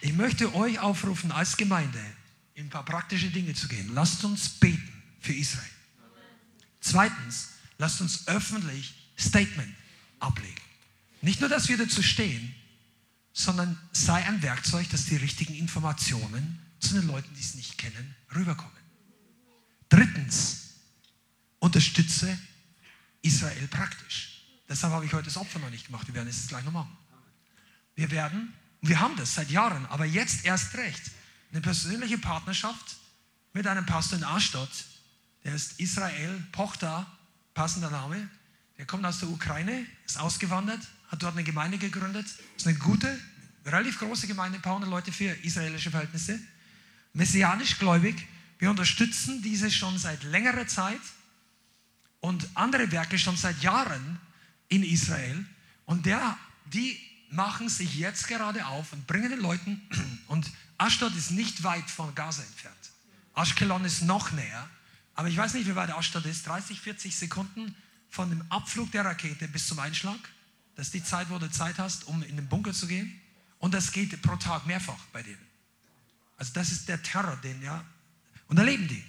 Ich möchte euch aufrufen, als Gemeinde in ein paar praktische Dinge zu gehen. Lasst uns beten für Israel. Zweitens, lasst uns öffentlich Statement ablegen. Nicht nur, dass wir dazu stehen, sondern sei ein Werkzeug, dass die richtigen Informationen zu den Leuten, die es nicht kennen, rüberkommen. Drittens, unterstütze Israel praktisch. Deshalb habe ich heute das Opfer noch nicht gemacht. Wir werden es gleich noch machen. Wir werden, wir haben das seit Jahren, aber jetzt erst recht, eine persönliche Partnerschaft mit einem Pastor in Ashdod, der ist Israel Pochta, passender Name, der kommt aus der Ukraine, ist ausgewandert, hat dort eine Gemeinde gegründet, ist eine gute, relativ große Gemeinde, ein paar hundert Leute für israelische Verhältnisse, messianisch gläubig. Wir unterstützen diese schon seit längerer Zeit und andere Werke schon seit Jahren in Israel. Und der, die machen sich jetzt gerade auf und bringen den Leuten, und Ashdod ist nicht weit von Gaza entfernt. Ashkelon ist noch näher, aber ich weiß nicht, wie weit Ashdod ist, 30, 40 Sekunden von dem Abflug der Rakete bis zum Einschlag. Das ist die Zeit, wo du Zeit hast, um in den Bunker zu gehen. Und das geht pro Tag mehrfach bei denen. Also das ist der Terror, den ja. Und da leben die.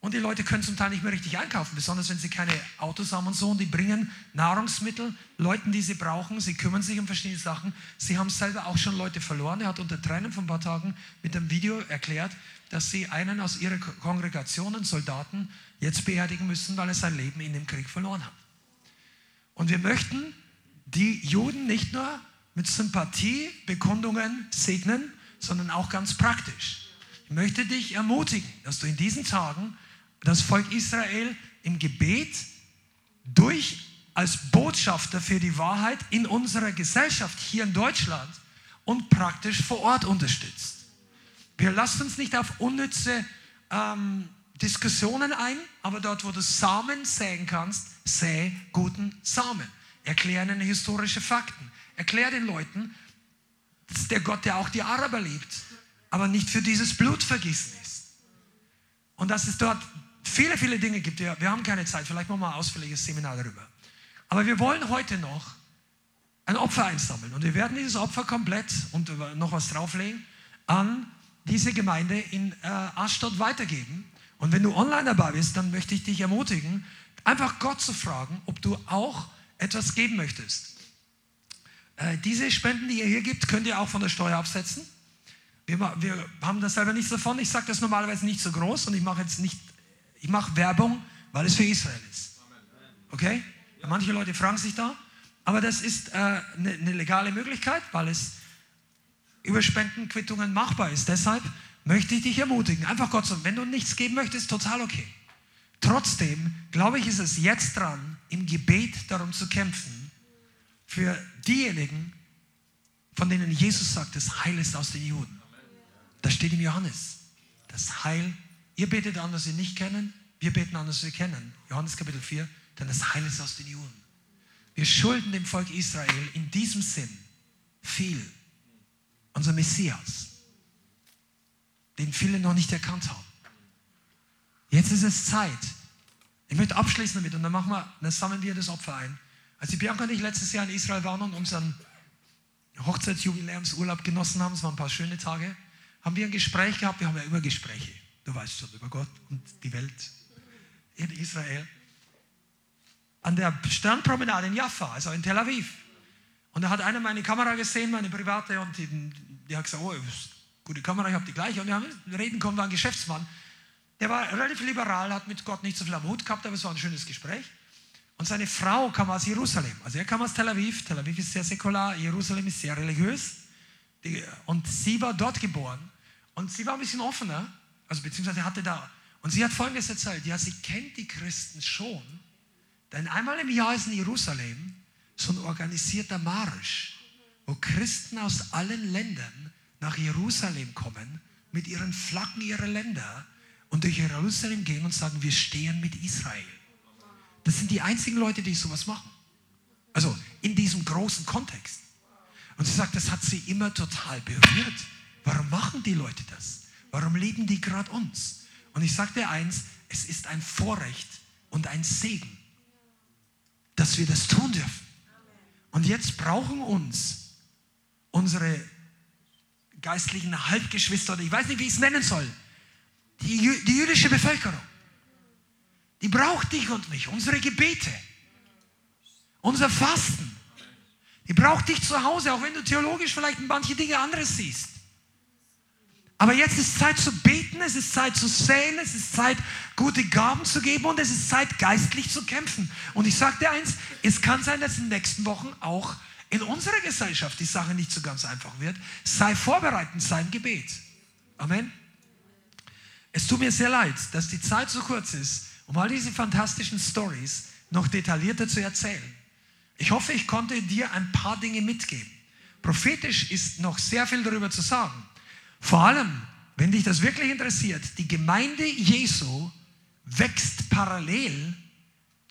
Und die Leute können zum Teil nicht mehr richtig einkaufen, besonders wenn sie keine Autos haben und so. Und die bringen Nahrungsmittel Leuten, die sie brauchen. Sie kümmern sich um verschiedene Sachen. Sie haben selber auch schon Leute verloren. Er hat unter Tränen von ein paar Tagen mit einem Video erklärt, dass sie einen aus ihrer Kongregation, einen Soldaten, jetzt beerdigen müssen, weil er sein Leben in dem Krieg verloren hat. Und wir möchten die Juden nicht nur mit Sympathiebekundungen segnen, sondern auch ganz praktisch. Ich möchte dich ermutigen, dass du in diesen Tagen das Volk Israel im Gebet durch als Botschafter für die Wahrheit in unserer Gesellschaft hier in Deutschland und praktisch vor Ort unterstützt. Wir lassen uns nicht auf unnütze ähm, Diskussionen ein, aber dort, wo du Samen säen kannst, säe guten Samen. Erklär ihnen historische Fakten. Erklär den Leuten, dass der Gott, der auch die Araber liebt, aber nicht für dieses Blutvergießen ist. Und dass es dort viele, viele Dinge gibt. Wir, wir haben keine Zeit, vielleicht machen wir ein ausführliches Seminar darüber. Aber wir wollen heute noch ein Opfer einsammeln. Und wir werden dieses Opfer komplett und noch was drauflegen an diese Gemeinde in äh, Ashdod weitergeben. Und wenn du online dabei bist, dann möchte ich dich ermutigen, einfach Gott zu fragen, ob du auch etwas geben möchtest. Äh, diese Spenden, die ihr hier gibt, könnt ihr auch von der Steuer absetzen. Wir, wir haben das selber nichts davon. Ich sage das normalerweise nicht so groß und ich mache jetzt nicht, ich mache Werbung, weil es für Israel ist. Okay? Manche Leute fragen sich da, aber das ist äh, eine, eine legale Möglichkeit, weil es über Spendenquittungen machbar ist. Deshalb möchte ich dich ermutigen, einfach Gott zu, wenn du nichts geben möchtest, total okay. Trotzdem, glaube ich, ist es jetzt dran, im Gebet darum zu kämpfen, für diejenigen, von denen Jesus sagt, das Heil ist aus den Juden. Das steht im Johannes. Das Heil, ihr betet an, was wir nicht kennen, wir beten an, was wir kennen. Johannes Kapitel 4, denn das Heil ist aus den Juden. Wir schulden dem Volk Israel in diesem Sinn viel. Unser Messias, den viele noch nicht erkannt haben. Jetzt ist es Zeit. Ich möchte abschließen damit und dann machen wir, dann sammeln wir das Opfer ein. Als die Bianca und ich letztes Jahr in Israel waren und unseren Hochzeitsjubiläumsurlaub genossen haben, es waren ein paar schöne Tage, haben wir ein Gespräch gehabt. Wir haben ja immer Gespräche. Du weißt schon über Gott und die Welt in Israel. An der Sternpromenade in Jaffa, also in Tel Aviv. Und da hat einer meine Kamera gesehen, meine private, und die hat gesagt, oh, gute Kamera, ich habe die gleiche. Und wir haben reden war ein Geschäftsmann. Der war relativ liberal, hat mit Gott nicht so viel am Hut gehabt, aber es war ein schönes Gespräch. Und seine Frau kam aus Jerusalem. Also er kam aus Tel Aviv. Tel Aviv ist sehr säkular, Jerusalem ist sehr religiös. Und sie war dort geboren. Und sie war ein bisschen offener, also beziehungsweise hatte da. Und sie hat Folgendes erzählt: Ja, sie kennt die Christen schon, denn einmal im Jahr ist in Jerusalem so ein organisierter Marsch, wo Christen aus allen Ländern nach Jerusalem kommen, mit ihren Flaggen ihrer Länder und durch Jerusalem gehen und sagen, wir stehen mit Israel. Das sind die einzigen Leute, die sowas machen. Also in diesem großen Kontext. Und sie sagt, das hat sie immer total berührt. Warum machen die Leute das? Warum lieben die gerade uns? Und ich dir eins, es ist ein Vorrecht und ein Segen, dass wir das tun dürfen. Und jetzt brauchen uns unsere geistlichen Halbgeschwister, oder ich weiß nicht, wie ich es nennen soll, die, die jüdische Bevölkerung. Die braucht dich und mich, unsere Gebete, unser Fasten. Die braucht dich zu Hause, auch wenn du theologisch vielleicht manche Dinge anderes siehst. Aber jetzt ist Zeit zu beten, es ist Zeit zu säen, es ist Zeit, gute Gaben zu geben und es ist Zeit, geistlich zu kämpfen. Und ich sage dir eins, es kann sein, dass in den nächsten Wochen auch in unserer Gesellschaft die Sache nicht so ganz einfach wird. Sei vorbereitet, sei im Gebet. Amen. Es tut mir sehr leid, dass die Zeit so kurz ist, um all diese fantastischen Stories noch detaillierter zu erzählen. Ich hoffe, ich konnte dir ein paar Dinge mitgeben. Prophetisch ist noch sehr viel darüber zu sagen. Vor allem, wenn dich das wirklich interessiert, die Gemeinde Jesu wächst parallel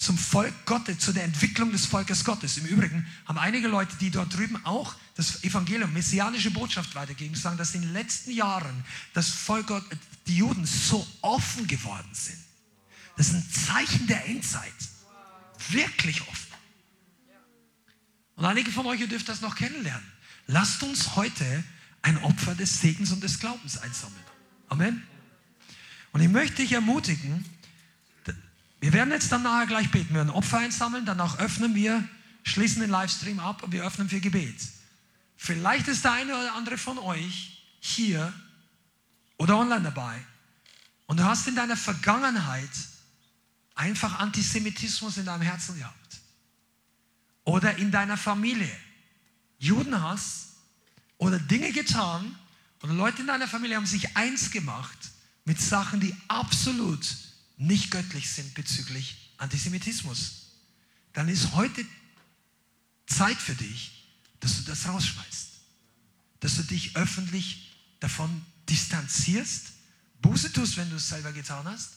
zum Volk Gottes, zu der Entwicklung des Volkes Gottes. Im Übrigen haben einige Leute, die dort drüben auch das Evangelium, messianische Botschaft weitergeben, sagen, dass in den letzten Jahren das Volk Gott, die Juden so offen geworden sind. Das ist ein Zeichen der Endzeit. Wirklich offen. Und einige von euch, ihr dürft das noch kennenlernen. Lasst uns heute ein Opfer des Segens und des Glaubens einsammeln. Amen. Und ich möchte dich ermutigen, wir werden jetzt dann nachher gleich beten. Wir werden Opfer einsammeln, danach öffnen wir, schließen den Livestream ab und wir öffnen für Gebet. Vielleicht ist der eine oder andere von euch hier oder online dabei und du hast in deiner Vergangenheit einfach Antisemitismus in deinem Herzen gehabt. Oder in deiner Familie. Judenhass oder Dinge getan oder Leute in deiner Familie haben sich eins gemacht mit Sachen, die absolut nicht göttlich sind bezüglich Antisemitismus. Dann ist heute Zeit für dich, dass du das rausschmeißt. Dass du dich öffentlich davon distanzierst, Buße tust, wenn du es selber getan hast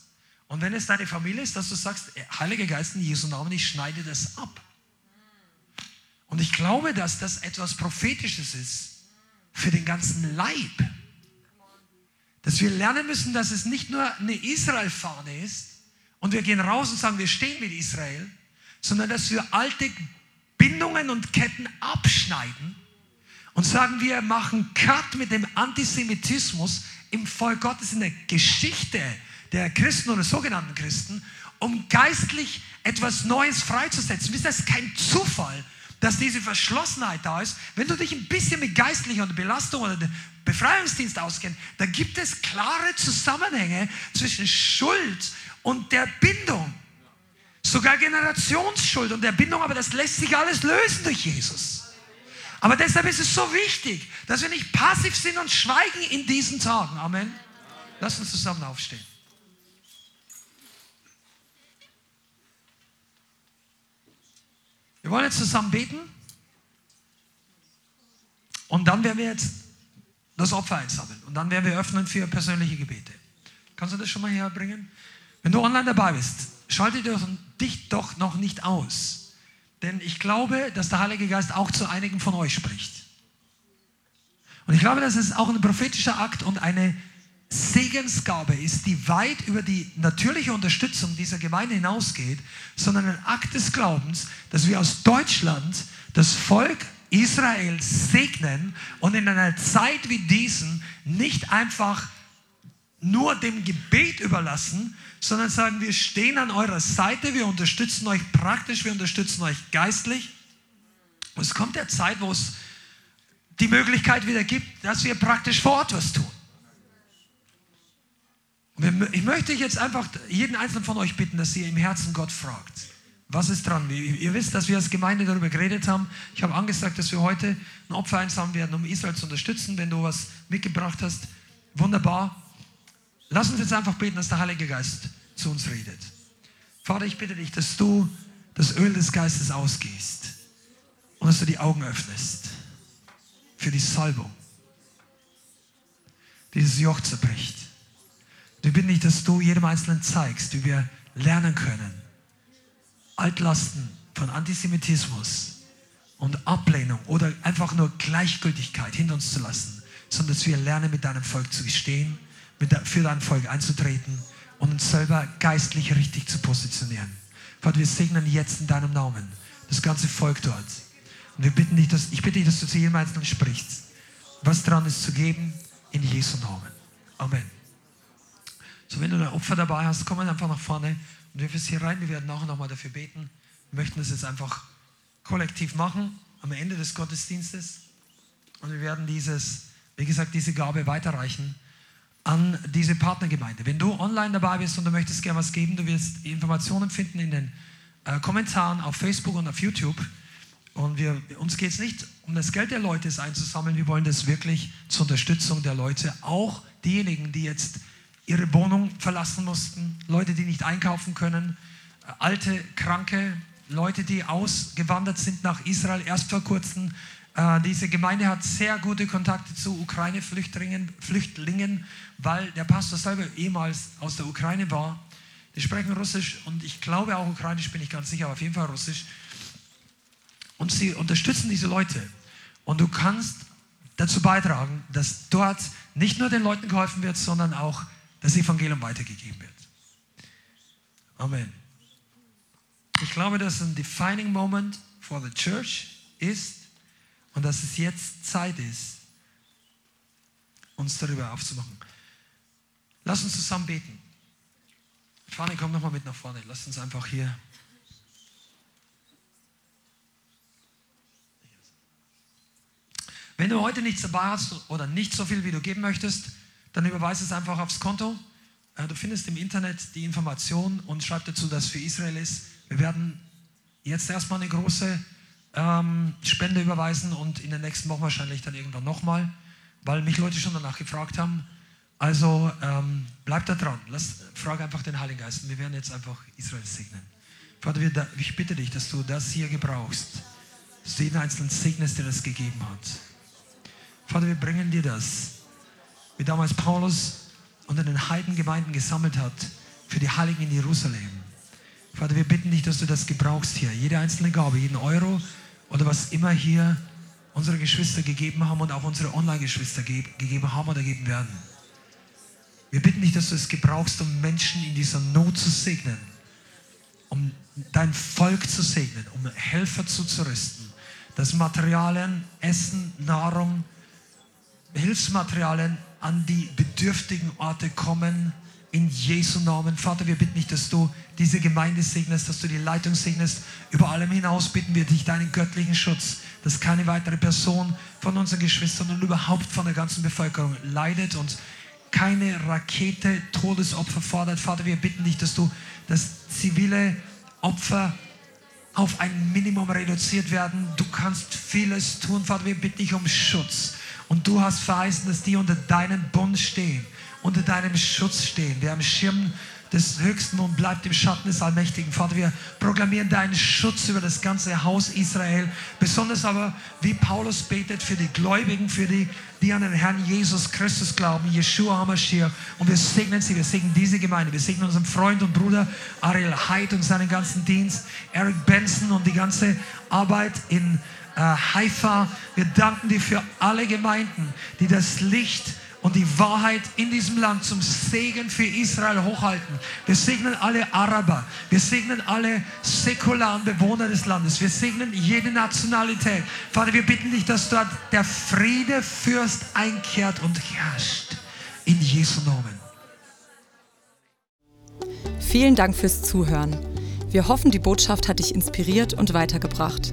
und wenn es deine Familie ist, dass du sagst, Heiliger Geist in Jesu Namen, ich schneide das ab. Und ich glaube, dass das etwas Prophetisches ist für den ganzen Leib. Dass wir lernen müssen, dass es nicht nur eine Israel-Fahne ist und wir gehen raus und sagen, wir stehen mit Israel, sondern dass wir alte Bindungen und Ketten abschneiden und sagen, wir machen Cut mit dem Antisemitismus im Volk Gottes in der Geschichte der Christen oder sogenannten Christen, um geistlich etwas Neues freizusetzen. Das ist kein Zufall, dass diese Verschlossenheit da ist. Wenn du dich ein bisschen mit geistlicher Belastung oder Befreiungsdienst auskennst, da gibt es klare Zusammenhänge zwischen Schuld und der Bindung. Sogar Generationsschuld und der Bindung, aber das lässt sich alles lösen durch Jesus. Aber deshalb ist es so wichtig, dass wir nicht passiv sind und schweigen in diesen Tagen. Amen. Lass uns zusammen aufstehen. Wir wollen jetzt zusammen beten. Und dann werden wir jetzt das Opfer einsammeln. Und dann werden wir öffnen für persönliche Gebete. Kannst du das schon mal herbringen? Wenn du online dabei bist, schalte dich doch noch nicht aus. Denn ich glaube, dass der Heilige Geist auch zu einigen von euch spricht. Und ich glaube, dass es auch ein prophetischer Akt und eine Segensgabe ist, die weit über die natürliche Unterstützung dieser Gemeinde hinausgeht, sondern ein Akt des Glaubens, dass wir aus Deutschland das Volk Israel segnen und in einer Zeit wie diesen nicht einfach nur dem Gebet überlassen, sondern sagen, wir stehen an eurer Seite, wir unterstützen euch praktisch, wir unterstützen euch geistlich. Und es kommt der Zeit, wo es die Möglichkeit wieder gibt, dass wir praktisch vor Ort was tun. Ich möchte jetzt einfach jeden einzelnen von euch bitten, dass ihr im Herzen Gott fragt. Was ist dran? Ihr wisst, dass wir als Gemeinde darüber geredet haben. Ich habe angesagt, dass wir heute ein Opfer einsammeln werden, um Israel zu unterstützen. Wenn du was mitgebracht hast, wunderbar. Lass uns jetzt einfach beten, dass der Heilige Geist zu uns redet. Vater, ich bitte dich, dass du das Öl des Geistes ausgehst und dass du die Augen öffnest für die Salbung, dieses Joch zerbricht. Wir bitten dich, dass du jedem Einzelnen zeigst, wie wir lernen können, Altlasten von Antisemitismus und Ablehnung oder einfach nur Gleichgültigkeit hinter uns zu lassen, sondern dass wir lernen, mit deinem Volk zu stehen, für dein Volk einzutreten und uns selber geistlich richtig zu positionieren. Vater, wir segnen jetzt in deinem Namen das ganze Volk dort. Und wir bitten dich, dass, ich bitte dich, dass du zu jedem Einzelnen sprichst, was dran ist zu geben, in Jesu Namen. Amen. So, wenn du ein Opfer dabei hast, komm einfach nach vorne und wir hier rein. Wir werden nachher nochmal dafür beten. Wir möchten das jetzt einfach kollektiv machen am Ende des Gottesdienstes. Und wir werden dieses, wie gesagt, diese Gabe weiterreichen an diese Partnergemeinde. Wenn du online dabei bist und du möchtest gerne was geben, du wirst Informationen finden in den äh, Kommentaren auf Facebook und auf YouTube. Und wir, uns geht es nicht um das Geld der Leute einzusammeln, wir wollen das wirklich zur Unterstützung der Leute, auch diejenigen, die jetzt ihre Wohnung verlassen mussten, Leute, die nicht einkaufen können, äh, alte, kranke, Leute, die ausgewandert sind nach Israel erst vor kurzem. Äh, diese Gemeinde hat sehr gute Kontakte zu Ukraine-Flüchtlingen, Flüchtlingen, weil der Pastor selber ehemals aus der Ukraine war. Die sprechen Russisch und ich glaube auch Ukrainisch, bin ich ganz sicher, aber auf jeden Fall Russisch. Und sie unterstützen diese Leute. Und du kannst dazu beitragen, dass dort nicht nur den Leuten geholfen wird, sondern auch das Evangelium weitergegeben wird. Amen. Ich glaube, dass ein defining moment for the church ist und dass es jetzt Zeit ist, uns darüber aufzumachen. Lass uns zusammen beten. Fanny, komm nochmal mit nach vorne. Lass uns einfach hier. Wenn du heute nichts dabei hast oder nicht so viel, wie du geben möchtest, dann überweise es einfach aufs Konto. Äh, du findest im Internet die Information und schreib dazu, dass es für Israel ist. Wir werden jetzt erstmal eine große ähm, Spende überweisen und in den nächsten Wochen wahrscheinlich dann irgendwann nochmal, weil mich Leute schon danach gefragt haben. Also ähm, bleib da dran. Lass, frag einfach den Heiligen Geist. Wir werden jetzt einfach Israel segnen. Vater, ich bitte dich, dass du das hier gebrauchst. Dass du jeden Einzelnen segnest, der das gegeben hat. Vater, wir bringen dir das wie damals Paulus unter den Heidengemeinden gesammelt hat für die Heiligen in Jerusalem. Vater, wir bitten dich, dass du das gebrauchst hier. Jede einzelne Gabe, jeden Euro oder was immer hier unsere Geschwister gegeben haben und auch unsere Online-Geschwister ge gegeben haben oder geben werden. Wir bitten dich, dass du es gebrauchst, um Menschen in dieser Not zu segnen, um dein Volk zu segnen, um Helfer zuzurüsten, dass Materialien, Essen, Nahrung, Hilfsmaterialien an die bedürftigen Orte kommen. In Jesu Namen. Vater, wir bitten dich, dass du diese Gemeinde segnest, dass du die Leitung segnest. Über allem hinaus bitten wir dich deinen göttlichen Schutz, dass keine weitere Person von unseren Geschwistern und überhaupt von der ganzen Bevölkerung leidet und keine Rakete Todesopfer fordert. Vater, wir bitten dich, dass du das zivile Opfer auf ein Minimum reduziert werden. Du kannst vieles tun, Vater. Wir bitten dich um Schutz. Und du hast verheißen, dass die unter deinem Bund stehen, unter deinem Schutz stehen, der am Schirm des Höchsten und bleibt im Schatten des Allmächtigen. Vater, wir proklamieren deinen Schutz über das ganze Haus Israel, besonders aber, wie Paulus betet, für die Gläubigen, für die, die an den Herrn Jesus Christus glauben, Yeshua HaMashiach. Und wir segnen sie, wir segnen diese Gemeinde, wir segnen unseren Freund und Bruder Ariel Haidt und seinen ganzen Dienst, Eric Benson und die ganze Arbeit in Haifa. Wir danken dir für alle Gemeinden, die das Licht und die Wahrheit in diesem Land zum Segen für Israel hochhalten. Wir segnen alle Araber, wir segnen alle säkularen Bewohner des Landes, wir segnen jede Nationalität. Vater, wir bitten dich, dass dort der Friedefürst einkehrt und herrscht. In Jesu Namen. Vielen Dank fürs Zuhören. Wir hoffen, die Botschaft hat dich inspiriert und weitergebracht.